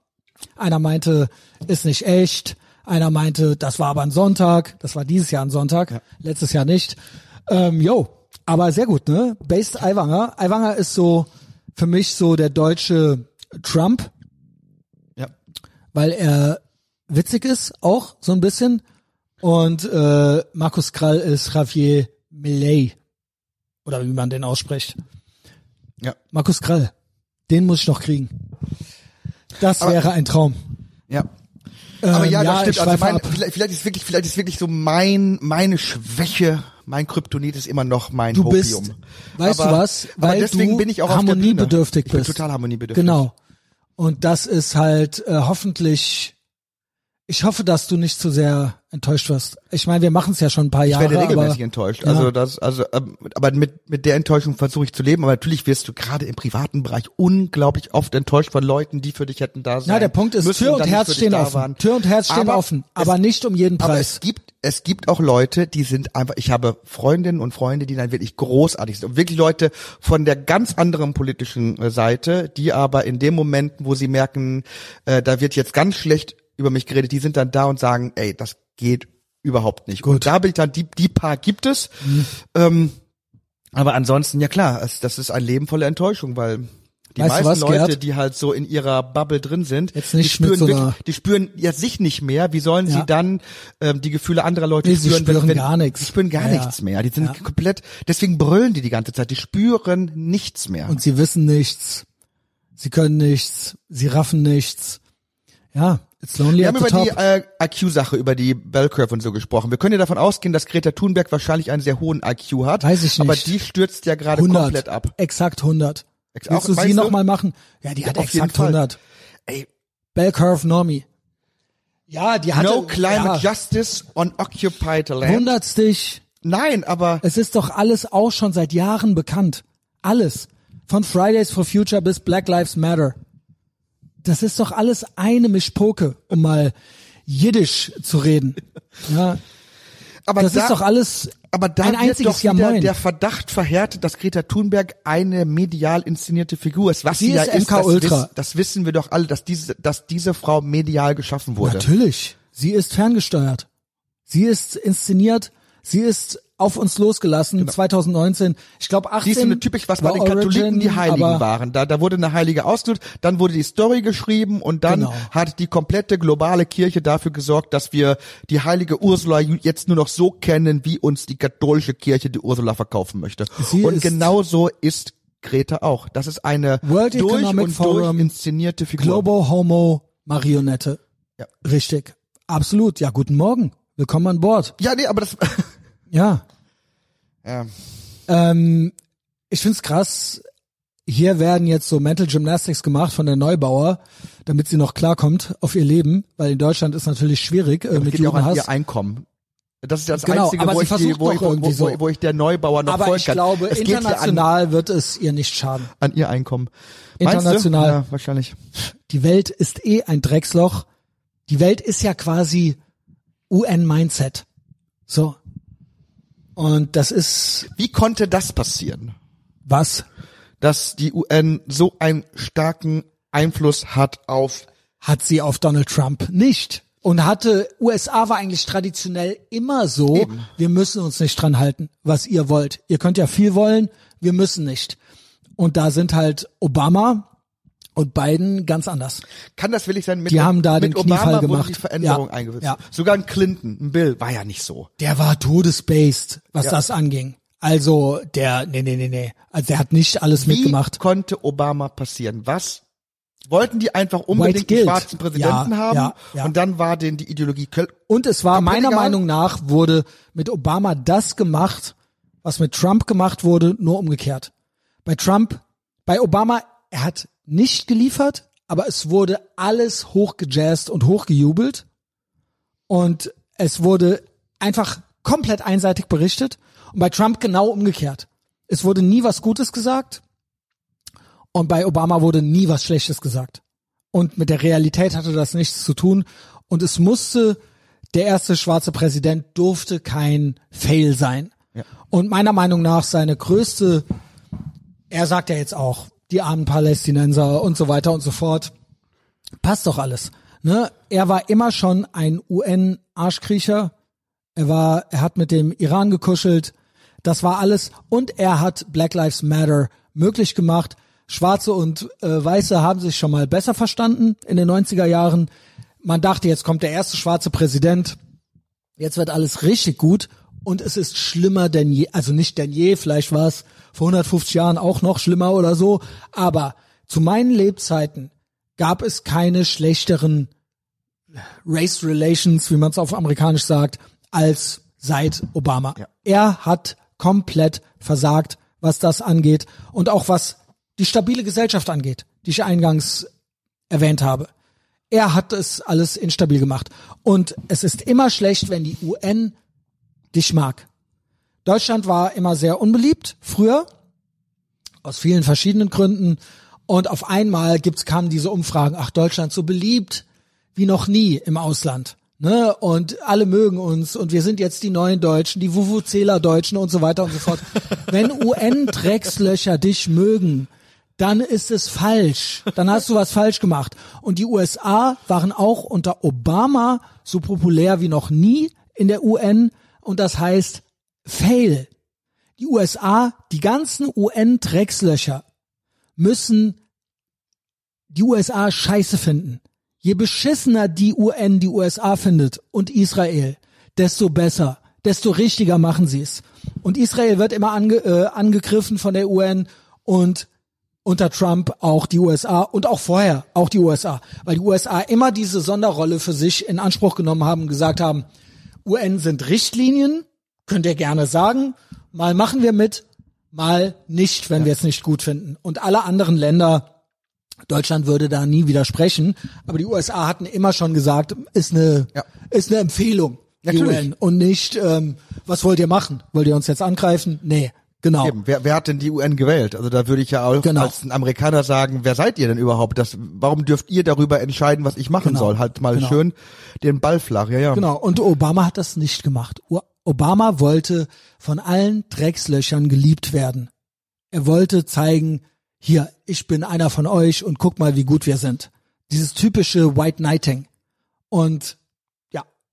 S1: Einer meinte, ist nicht echt. Einer meinte, das war aber ein Sonntag. Das war dieses Jahr ein Sonntag, letztes Jahr nicht. Ähm, yo, aber sehr gut, ne? Based Aiwanger. Aiwanger ist so für mich so der deutsche Trump,
S2: Ja.
S1: weil er witzig ist, auch so ein bisschen. Und äh, Markus Krall ist Javier Millet. Oder wie man den ausspricht.
S2: Ja.
S1: Markus Krall. Den muss ich noch kriegen. Das
S2: Aber-
S1: wäre ein Traum.
S2: Ja. Aber
S1: Ähm,
S2: ja, das stimmt. Also mein, vielleicht, vielleicht ist wirklich, vielleicht ist wirklich so mein, meine Schwäche, mein Kryptonit ist immer noch mein
S1: Du
S2: Hopium.
S1: bist, weißt
S2: aber,
S1: du was?
S2: aber
S1: Weil
S2: deswegen
S1: du
S2: bin ich auch auf der Bühne.
S1: harmoniebedürftig
S2: ich bin
S1: bist.
S2: total harmoniebedürftig.
S1: Genau. Und das ist halt äh, hoffentlich Ich hoffe, dass du nicht zu sehr enttäuscht wirst. Ich meine, wir machen es ja schon ein paar
S2: Ich
S1: Jahre.
S2: werde regelmäßig
S1: aber,
S2: enttäuscht.
S1: Ja.
S2: Also das, also, ähm, aber mit mit der Enttäuschung versuche ich zu leben. Aber natürlich wirst du gerade im privaten Bereich unglaublich oft enttäuscht von Leuten, die für dich hätten da sein.
S1: Na, der Punkt ist, Tür und
S2: nicht
S1: Herz stehen offen.
S2: waren.
S1: Tür und Herz stehen
S2: Aber
S1: offen,
S2: es-
S1: aber nicht um jeden
S2: Aber
S1: Preis.
S2: es gibt, es gibt auch Leute, die sind einfach, ich habe Freundinnen und Freunde, die dann wirklich großartig sind. Und wirklich Leute von der ganz anderen politischen äh, Seite, die aber in dem Moment, wo sie merken, äh, da wird jetzt ganz schlecht über mich geredet, die sind dann da und sagen, ey, das geht überhaupt nicht.
S1: Gut.
S2: Und da bin ich dann, die, die paar gibt es. Ähm, aber ansonsten, ja klar, es, das ist ein Leben voller Enttäuschung, weil die
S1: Weißt
S2: meisten
S1: was,
S2: Leute,
S1: Gerd?
S2: die halt so in ihrer Bubble drin sind,
S1: Jetzt nicht
S2: die spüren
S1: so
S2: wirklich, die spüren ja sich nicht mehr. Wie sollen
S1: Ja.
S2: sie dann ähm, die Gefühle anderer Leute
S1: Nee, sie
S2: spüren?
S1: spüren
S2: wenn,
S1: gar nichts.
S2: Die spüren gar
S1: ja.
S2: nichts mehr. Die sind
S1: Ja.
S2: komplett, deswegen brüllen die die ganze Zeit. Die spüren nichts mehr.
S1: Und sie wissen nichts. Sie können nichts. Sie raffen nichts. Ja, it's lonely
S2: wir haben
S1: the
S2: über
S1: top.
S2: die äh, IQ-Sache, über die Bell Curve und so gesprochen. Wir können ja davon ausgehen, dass Greta Thunberg wahrscheinlich einen sehr hohen IQ hat.
S1: Weiß ich
S2: Aber
S1: nicht.
S2: die stürzt ja gerade
S1: 100.
S2: komplett ab.
S1: Exakt 100.
S2: Ex-
S1: Willst du sie nochmal machen? Ja, die hat
S2: auf jeden
S1: exakt
S2: Fall.
S1: 100.
S2: Ey,
S1: Bell Curve Normie. Ja, die hatte,
S2: no climate
S1: ja,
S2: justice on occupied land.
S1: wundert's dich.
S2: Nein, aber
S1: Es ist doch alles auch schon seit Jahren bekannt. Alles. Von Fridays for Future bis Black Lives Matter. Das ist doch alles eine Mischpoke, um mal Jiddisch zu reden. Ja,
S2: aber
S1: das
S2: da,
S1: ist doch alles
S2: aber da
S1: ein
S2: wird doch wieder der Verdacht verhärtet, dass Greta Thunberg eine medial inszenierte Figur ist. Was
S1: Sie
S2: sie, ja
S1: ist
S2: das, wiss, das wissen wir doch alle, dass diese, dass diese Frau medial geschaffen wurde.
S1: Natürlich. Sie ist ferngesteuert. Sie ist inszeniert. Sie ist auf uns losgelassen. 2019. Ich glaube 18.
S2: Sie ist so eine typisch, was bei den Katholiken die
S1: Origin,
S2: Heiligen waren. Da, da wurde eine Heilige ausgesucht, dann wurde die Story geschrieben und dann
S1: Genau.
S2: hat die komplette globale Kirche dafür gesorgt, dass wir die heilige Ursula jetzt nur noch so kennen, wie uns die katholische Kirche die Ursula verkaufen möchte.
S1: Sie
S2: und genau so ist Greta auch. Das ist eine
S1: World
S2: durch
S1: Economic
S2: und
S1: Forum,
S2: durch inszenierte Figur.
S1: Globo Homo Marionette.
S2: Ja.
S1: Richtig. Absolut. Ja, guten Morgen. Willkommen an Bord.
S2: Ja, nee, aber das
S1: Ja.
S2: Ja.
S1: Ähm, ich find's krass. Hier werden jetzt so Mental Gymnastics gemacht von der Neubauer, damit sie noch klarkommt auf ihr Leben, weil in Deutschland ist natürlich schwierig äh,
S2: Das
S1: mit
S2: geht ja auch an
S1: Judenhass.
S2: ihr Einkommen. Das ist das
S1: Genau,
S2: Einzige,
S1: aber
S2: wo ich, die, wo, ich, wo, wo,
S1: so.
S2: wo ich der Neubauer noch
S1: Aber
S2: folgen
S1: ich
S2: kann.
S1: glaube,
S2: es ja an,
S1: international wird es ihr nicht schaden.
S2: an ihr Einkommen.
S1: International.
S2: Du? Ja, wahrscheinlich.
S1: Die Welt ist eh ein Drecksloch. Die Welt ist ja quasi UN-Mindset. So. Und das ist
S2: Wie konnte das passieren?
S1: was?
S2: Dass die UN so einen starken Einfluss hat auf
S1: Hat sie auf Donald Trump nicht. Und hatte, USA war eigentlich traditionell immer so, wir müssen uns nicht dran halten, was ihr wollt. Ihr könnt ja viel wollen, wir müssen nicht. Und da sind halt Obama und Biden ganz anders.
S2: kann das willig sein? Mit,
S1: Die haben da
S2: mit
S1: den Kniefall
S2: Obama
S1: gemacht.
S2: wurde die Veränderung
S1: Ja,
S2: eingeführt.
S1: ja.
S2: Sogar ein Clinton, ein Bill war ja nicht so.
S1: Der war todesbased, was
S2: Ja.
S1: das anging. Also, der, nee, nee, nee, nee. Also, der hat nicht alles
S2: Wie
S1: mitgemacht.
S2: konnte Obama passieren? Was wollten die einfach unbedingt einen schwarzen Präsidenten
S1: Ja,
S2: haben?
S1: ja, ja.
S2: Und dann war denen die Ideologie Köl
S1: Und es war meiner. Meinung nach wurde mit Obama das gemacht, was mit Trump gemacht wurde, nur umgekehrt. Bei Trump, bei Obama, er hat nicht geliefert, aber es wurde alles hochgejazzt und hochgejubelt. Und es wurde einfach komplett einseitig berichtet. Und bei Trump genau umgekehrt. Es wurde nie was Gutes gesagt. Und bei Obama wurde nie was Schlechtes gesagt. Und mit der Realität hatte das nichts zu tun. Und es musste, der erste schwarze Präsident durfte kein Fail sein.
S2: Ja.
S1: Und meiner Meinung nach seine größte, er sagt ja jetzt auch, die armen Palästinenser und so weiter und so fort. Passt doch alles. Ne? Er war immer schon ein UN-Arschkriecher. Er war, er hat mit dem Iran gekuschelt. Das war alles. Und er hat Black Lives Matter möglich gemacht. Schwarze und äh, Weiße haben sich schon mal besser verstanden in den 90er Jahren. Man dachte, jetzt kommt der erste schwarze Präsident. Jetzt wird alles richtig gut. Und es ist schlimmer denn je, also nicht denn je, vielleicht war es vor 150 Jahren auch noch schlimmer oder so. Aber zu meinen Lebzeiten gab es keine schlechteren Race Relations, wie man es auf amerikanisch sagt, als seit Obama.
S2: Ja.
S1: Er hat komplett versagt, was das angeht und auch was die stabile Gesellschaft angeht, die ich eingangs erwähnt habe. Er hat es alles instabil gemacht. Und es ist immer schlecht, wenn die UN dich mag. Deutschland war immer sehr unbeliebt, früher, aus vielen verschiedenen Gründen. Und auf einmal gibt's, kamen diese Umfragen, ach, Deutschland so beliebt wie noch nie im Ausland. Ne? Und alle mögen uns und wir sind jetzt die neuen Deutschen, die Wuvuzeler-Deutschen und so weiter und so fort. [LAUGHS] Wenn UN-Dreckslöcher dich mögen, dann ist es falsch. Dann hast du was falsch gemacht. Und die USA waren auch unter Obama so populär wie noch nie in der UN. Und das heißt Fail. Die USA, die ganzen UN-Dreckslöcher müssen die USA scheiße finden. Je beschissener die UN die USA findet und Israel, desto besser, desto richtiger machen sie es. Und Israel wird immer ange, äh, angegriffen von der UN und unter Trump auch die USA und auch vorher auch die USA, weil die USA immer diese Sonderrolle für sich in Anspruch genommen haben, gesagt haben, UN sind Richtlinien, könnt ihr gerne sagen, mal machen wir mit, mal nicht, wenn ja. wir es nicht gut finden. Und alle anderen Länder, Deutschland würde da nie widersprechen, aber die USA hatten immer schon gesagt, ist eine, ja. ist eine Empfehlung, die UN, und nicht, ähm, was wollt ihr machen? Wollt ihr uns jetzt angreifen? Nee. Genau. Eben.
S2: Wer, wer hat denn die UN gewählt? Also da würde ich ja auch genau. als ein Amerikaner sagen, wer seid ihr denn überhaupt? Das, warum dürft ihr darüber entscheiden, was ich machen genau. soll? Halt mal genau. schön den Ball flach, ja, ja.
S1: Genau. Und Obama hat das nicht gemacht. Obama wollte von allen Dreckslöchern geliebt werden. Er wollte zeigen, hier, ich bin einer von euch und guck mal, wie gut wir sind. Dieses typische White Knighting. Und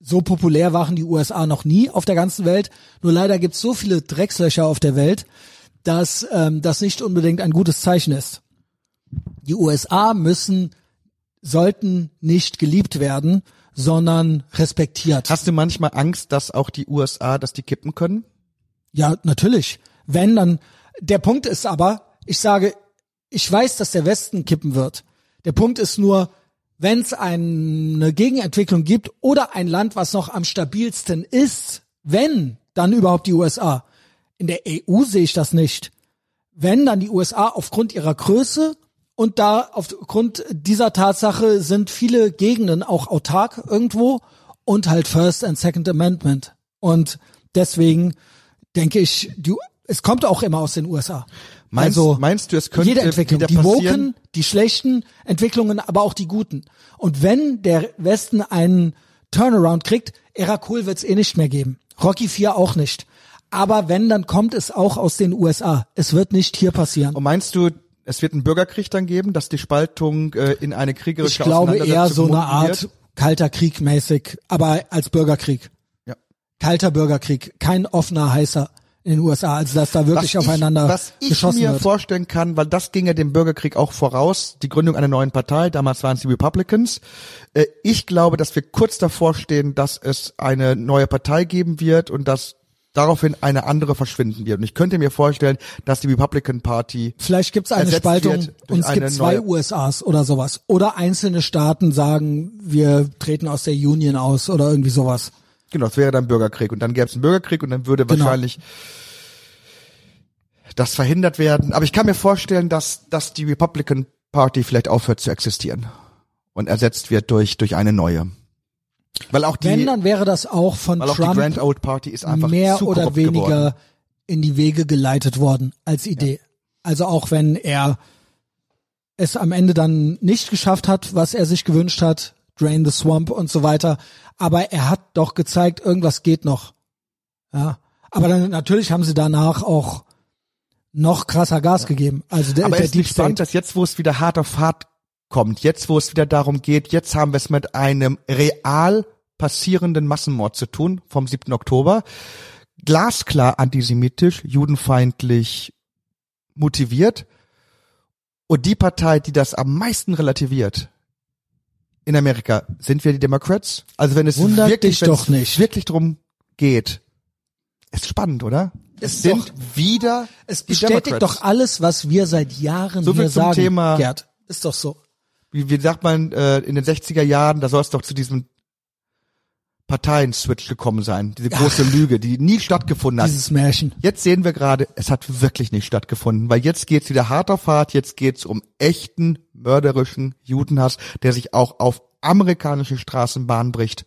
S1: so populär waren die USA noch nie auf der ganzen Welt. Nur leider gibt es so viele Dreckslöcher auf der Welt, dass ähm, das nicht unbedingt ein gutes Zeichen ist. Die USA müssen, sollten nicht geliebt werden, sondern respektiert.
S2: Hast du manchmal Angst, dass auch die USA, dass die kippen können?
S1: Ja, natürlich. Wenn dann, der Punkt ist aber, ich sage, ich weiß, dass der Westen kippen wird. Der Punkt ist nur, wenn es eine Gegenentwicklung gibt oder ein Land, was noch am stabilsten ist, wenn, dann überhaupt die USA. In der EU sehe ich das nicht. Wenn, dann die USA aufgrund ihrer Größe und da aufgrund dieser Tatsache sind viele Gegenden auch autark irgendwo und halt First and Second Amendment. Und deswegen denke ich, die, es kommt auch immer aus den USA.
S2: Meinst, also meinst du, es könnte
S1: jede Entwicklung, die woken, die schlechten Entwicklungen, aber auch die guten. Und wenn der Westen einen Turnaround kriegt, Era Cool wird's eh nicht mehr geben. Rocky 4 auch nicht. Aber wenn, dann kommt es auch aus den USA. Es wird nicht hier passieren.
S2: Und meinst du, es wird einen Bürgerkrieg dann geben, dass die Spaltung äh, in eine kriegerische
S1: Ich glaube eher so eine Art wird? kalter Krieg mäßig, aber als Bürgerkrieg. Ja. Kalter Bürgerkrieg, kein offener, heißer in den USA, also dass da wirklich was aufeinander ich, was
S2: ich mir
S1: wird.
S2: vorstellen kann, weil das ging ja dem Bürgerkrieg auch voraus, die Gründung einer neuen Partei, damals waren es die Republicans. Äh, ich glaube, dass wir kurz davor stehen, dass es eine neue Partei geben wird und dass daraufhin eine andere verschwinden wird. Und ich könnte mir vorstellen, dass die Republican Party
S1: vielleicht gibt es eine Spaltung und es gibt zwei USAs oder sowas oder einzelne Staaten sagen, wir treten aus der Union aus oder irgendwie sowas.
S2: Genau, es wäre dann Bürgerkrieg und dann gäbe es einen Bürgerkrieg und dann würde genau. wahrscheinlich das verhindert werden. Aber ich kann mir vorstellen, dass, dass die Republican Party vielleicht aufhört zu existieren und ersetzt wird durch, durch eine neue. Weil auch die,
S1: Wenn, dann wäre das auch von Trump
S2: auch die Grand Old Party ist einfach
S1: mehr oder weniger geworden. in die Wege geleitet worden als Idee. Ja. Also auch wenn er es am Ende dann nicht geschafft hat, was er sich gewünscht hat, Drain the Swamp und so weiter. Aber er hat doch gezeigt, irgendwas geht noch. Ja. Aber dann natürlich haben sie danach auch noch krasser Gas ja. gegeben. Also der,
S2: Aber
S1: der
S2: ist Deep spannend, dass jetzt, wo es wieder hart auf hart kommt, jetzt, wo es wieder darum geht, jetzt haben wir es mit einem real passierenden Massenmord zu tun vom 7. Oktober. Glasklar antisemitisch, judenfeindlich motiviert. Und die Partei, die das am meisten relativiert, in Amerika sind wir die Democrats. Also wenn es
S1: Wundert
S2: wirklich,
S1: doch nicht.
S2: wirklich drum geht, ist spannend, oder? Es, es sind doch, wieder
S1: es bestätigt
S2: Democrats.
S1: doch alles, was wir seit Jahren
S2: so
S1: hier
S2: zum
S1: sagen.
S2: Thema,
S1: Gerd, ist doch so.
S2: Wie, wie sagt man äh, in den 60er Jahren, da soll es doch zu diesem Parteien-Switch gekommen sein. Diese große Ach, Lüge, die nie stattgefunden hat.
S1: Dieses Märchen.
S2: Jetzt sehen wir gerade, es hat wirklich nicht stattgefunden, weil jetzt geht's wieder hart auf hart, jetzt geht's um echten mörderischen Judenhass, der sich auch auf amerikanische Straßenbahn bricht.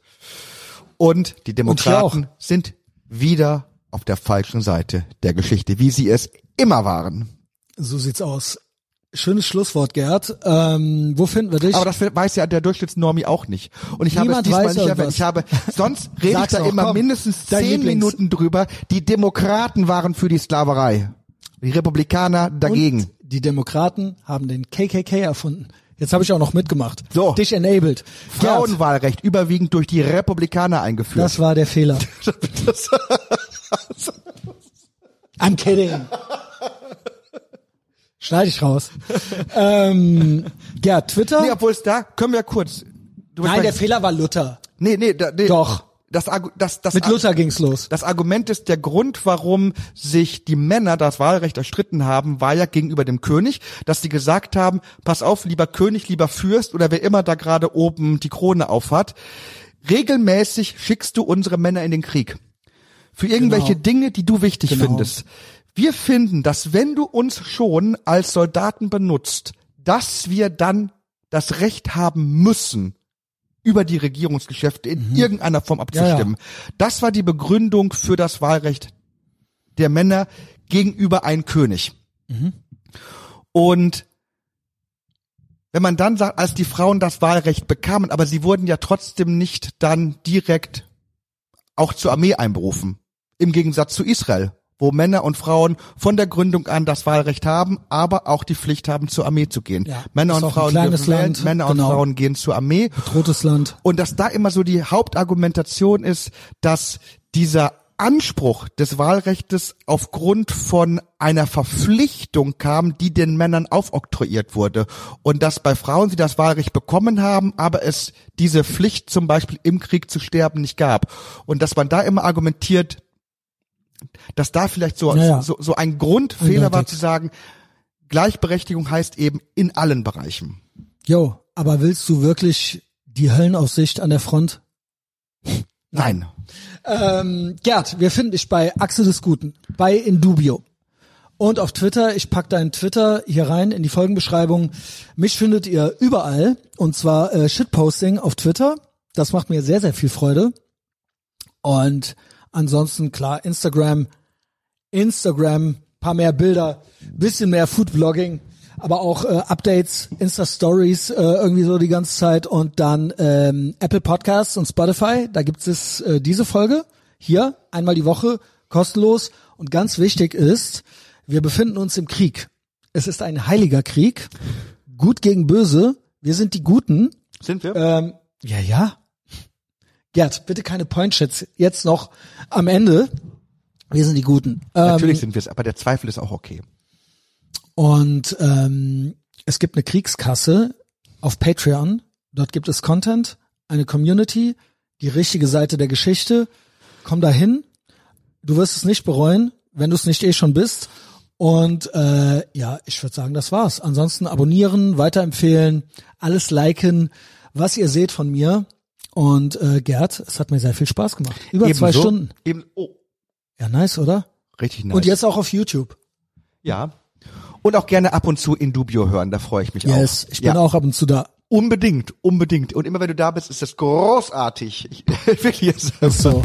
S2: Und die Demokraten sind wieder auf der falschen Seite der Geschichte, wie sie es immer waren.
S1: So sieht's aus. Schönes Schlusswort, Gerd. Ähm, wo finden wir dich?
S2: Aber das weiß ja der Durchschnittsnormi auch nicht. Und ich
S1: Niemand
S2: habe es diesmal
S1: weiß
S2: nicht erwähnt. Ich habe, sonst [LAUGHS] rede ich da
S1: auch,
S2: immer
S1: komm.
S2: mindestens zehn Minuten drüber. Die Demokraten waren für die Sklaverei. Die Republikaner dagegen.
S1: Und die Demokraten haben den KKK erfunden. Jetzt habe ich auch noch mitgemacht.
S2: So.
S1: Dich enabled. Gerd,
S2: Frauenwahlrecht überwiegend durch die Republikaner eingeführt.
S1: das war der Fehler. [LAUGHS] I'm kidding. Schneide ich raus. [LAUGHS] ähm, Gerd, Twitter?
S2: nee, obwohl es da, können wir ja kurz. Du
S1: Nein, der Fehler war Luther.
S2: Nee, nee, da, nee.
S1: Doch.
S2: Das, das, das,
S1: Mit Luther ging's los.
S2: Das Argument ist, der Grund, warum sich die Männer das Wahlrecht erstritten haben, war ja gegenüber dem König, dass sie gesagt haben, pass auf, lieber König, lieber Fürst oder wer immer da gerade oben die Krone aufhat, regelmäßig schickst du unsere Männer in den Krieg. Für irgendwelche
S1: Genau.
S2: Dinge, die du wichtig
S1: Genau.
S2: findest. Wir finden, dass wenn du uns schon als Soldaten benutzt, dass wir dann das Recht haben müssen, über die Regierungsgeschäfte in irgendeiner Form abzustimmen. Das war die Begründung für das Wahlrecht der Männer gegenüber einem König. Und wenn man dann sagt, als die Frauen das Wahlrecht bekamen, aber sie wurden ja trotzdem nicht dann direkt auch zur Armee einberufen. Im Gegensatz zu Israel, wo Männer und Frauen von der Gründung an das Wahlrecht haben, aber auch die Pflicht haben, zur Armee zu gehen.
S1: Ja,
S2: Männer und Frauen wählen,
S1: Land,
S2: Männer
S1: genau.
S2: und Frauen gehen zur Armee.
S1: Rotes Land.
S2: Und dass da immer so die Hauptargumentation ist, dass dieser Anspruch des Wahlrechtes aufgrund von einer Verpflichtung kam, die den Männern aufoktroyiert wurde. Und dass bei Frauen sie das Wahlrecht bekommen haben, aber es diese Pflicht zum Beispiel im Krieg zu sterben nicht gab. Und dass man da immer argumentiert, dass da vielleicht so,
S1: Ja, ja.
S2: so, so ein Grundfehler war
S1: Eindeutig.
S2: zu sagen, Gleichberechtigung heißt eben in allen Bereichen.
S1: Jo, aber willst du wirklich die Höllenaussicht an der Front?
S2: Nein.
S1: Ähm, Gerd, wir finden dich bei Achse des Guten, bei Indubio. Und auf Twitter, ich pack deinen Twitter hier rein in die Folgenbeschreibung. Mich findet ihr überall und zwar äh, Shitposting auf Twitter. Das macht mir sehr, sehr viel Freude. Und ansonsten klar, Instagram, Instagram, paar mehr Bilder, bisschen mehr Foodvlogging, aber auch äh, Updates, Insta-Stories äh, irgendwie so die ganze Zeit und dann ähm, Apple Podcasts und Spotify, da gibt es äh, diese Folge hier einmal die Woche kostenlos und ganz wichtig ist, wir befinden uns im Krieg. Es ist ein heiliger Krieg, gut gegen böse, wir sind die Guten.
S2: Sind wir?
S1: Ähm, ja, ja. Gerd, bitte keine Pointshits jetzt noch am Ende. Wir sind die Guten. Ähm,
S2: Natürlich sind wir es, aber der Zweifel ist auch okay.
S1: Und ähm, es gibt eine Kriegskasse auf Patreon. Dort gibt es Content, eine Community, die richtige Seite der Geschichte. Komm dahin. Du wirst es nicht bereuen, wenn du es nicht eh schon bist. Und äh, ja, ich würde sagen, das war's. Ansonsten abonnieren, weiterempfehlen, alles liken, was ihr seht von mir. Und äh, Gerd, es hat mir sehr viel Spaß gemacht. Über zwei
S2: Ebenso.
S1: Stunden.
S2: Eben, oh,
S1: Ja, nice, oder?
S2: richtig nice.
S1: Und jetzt auch auf YouTube.
S2: Ja. Und auch gerne ab und zu in Dubio hören, da freue ich mich
S1: Yes,
S2: auch.
S1: ich bin
S2: ja.
S1: auch ab und zu da.
S2: Unbedingt, unbedingt. Und immer wenn du da bist, ist das großartig. Ich, [LAUGHS] wirklich. ist das
S1: So.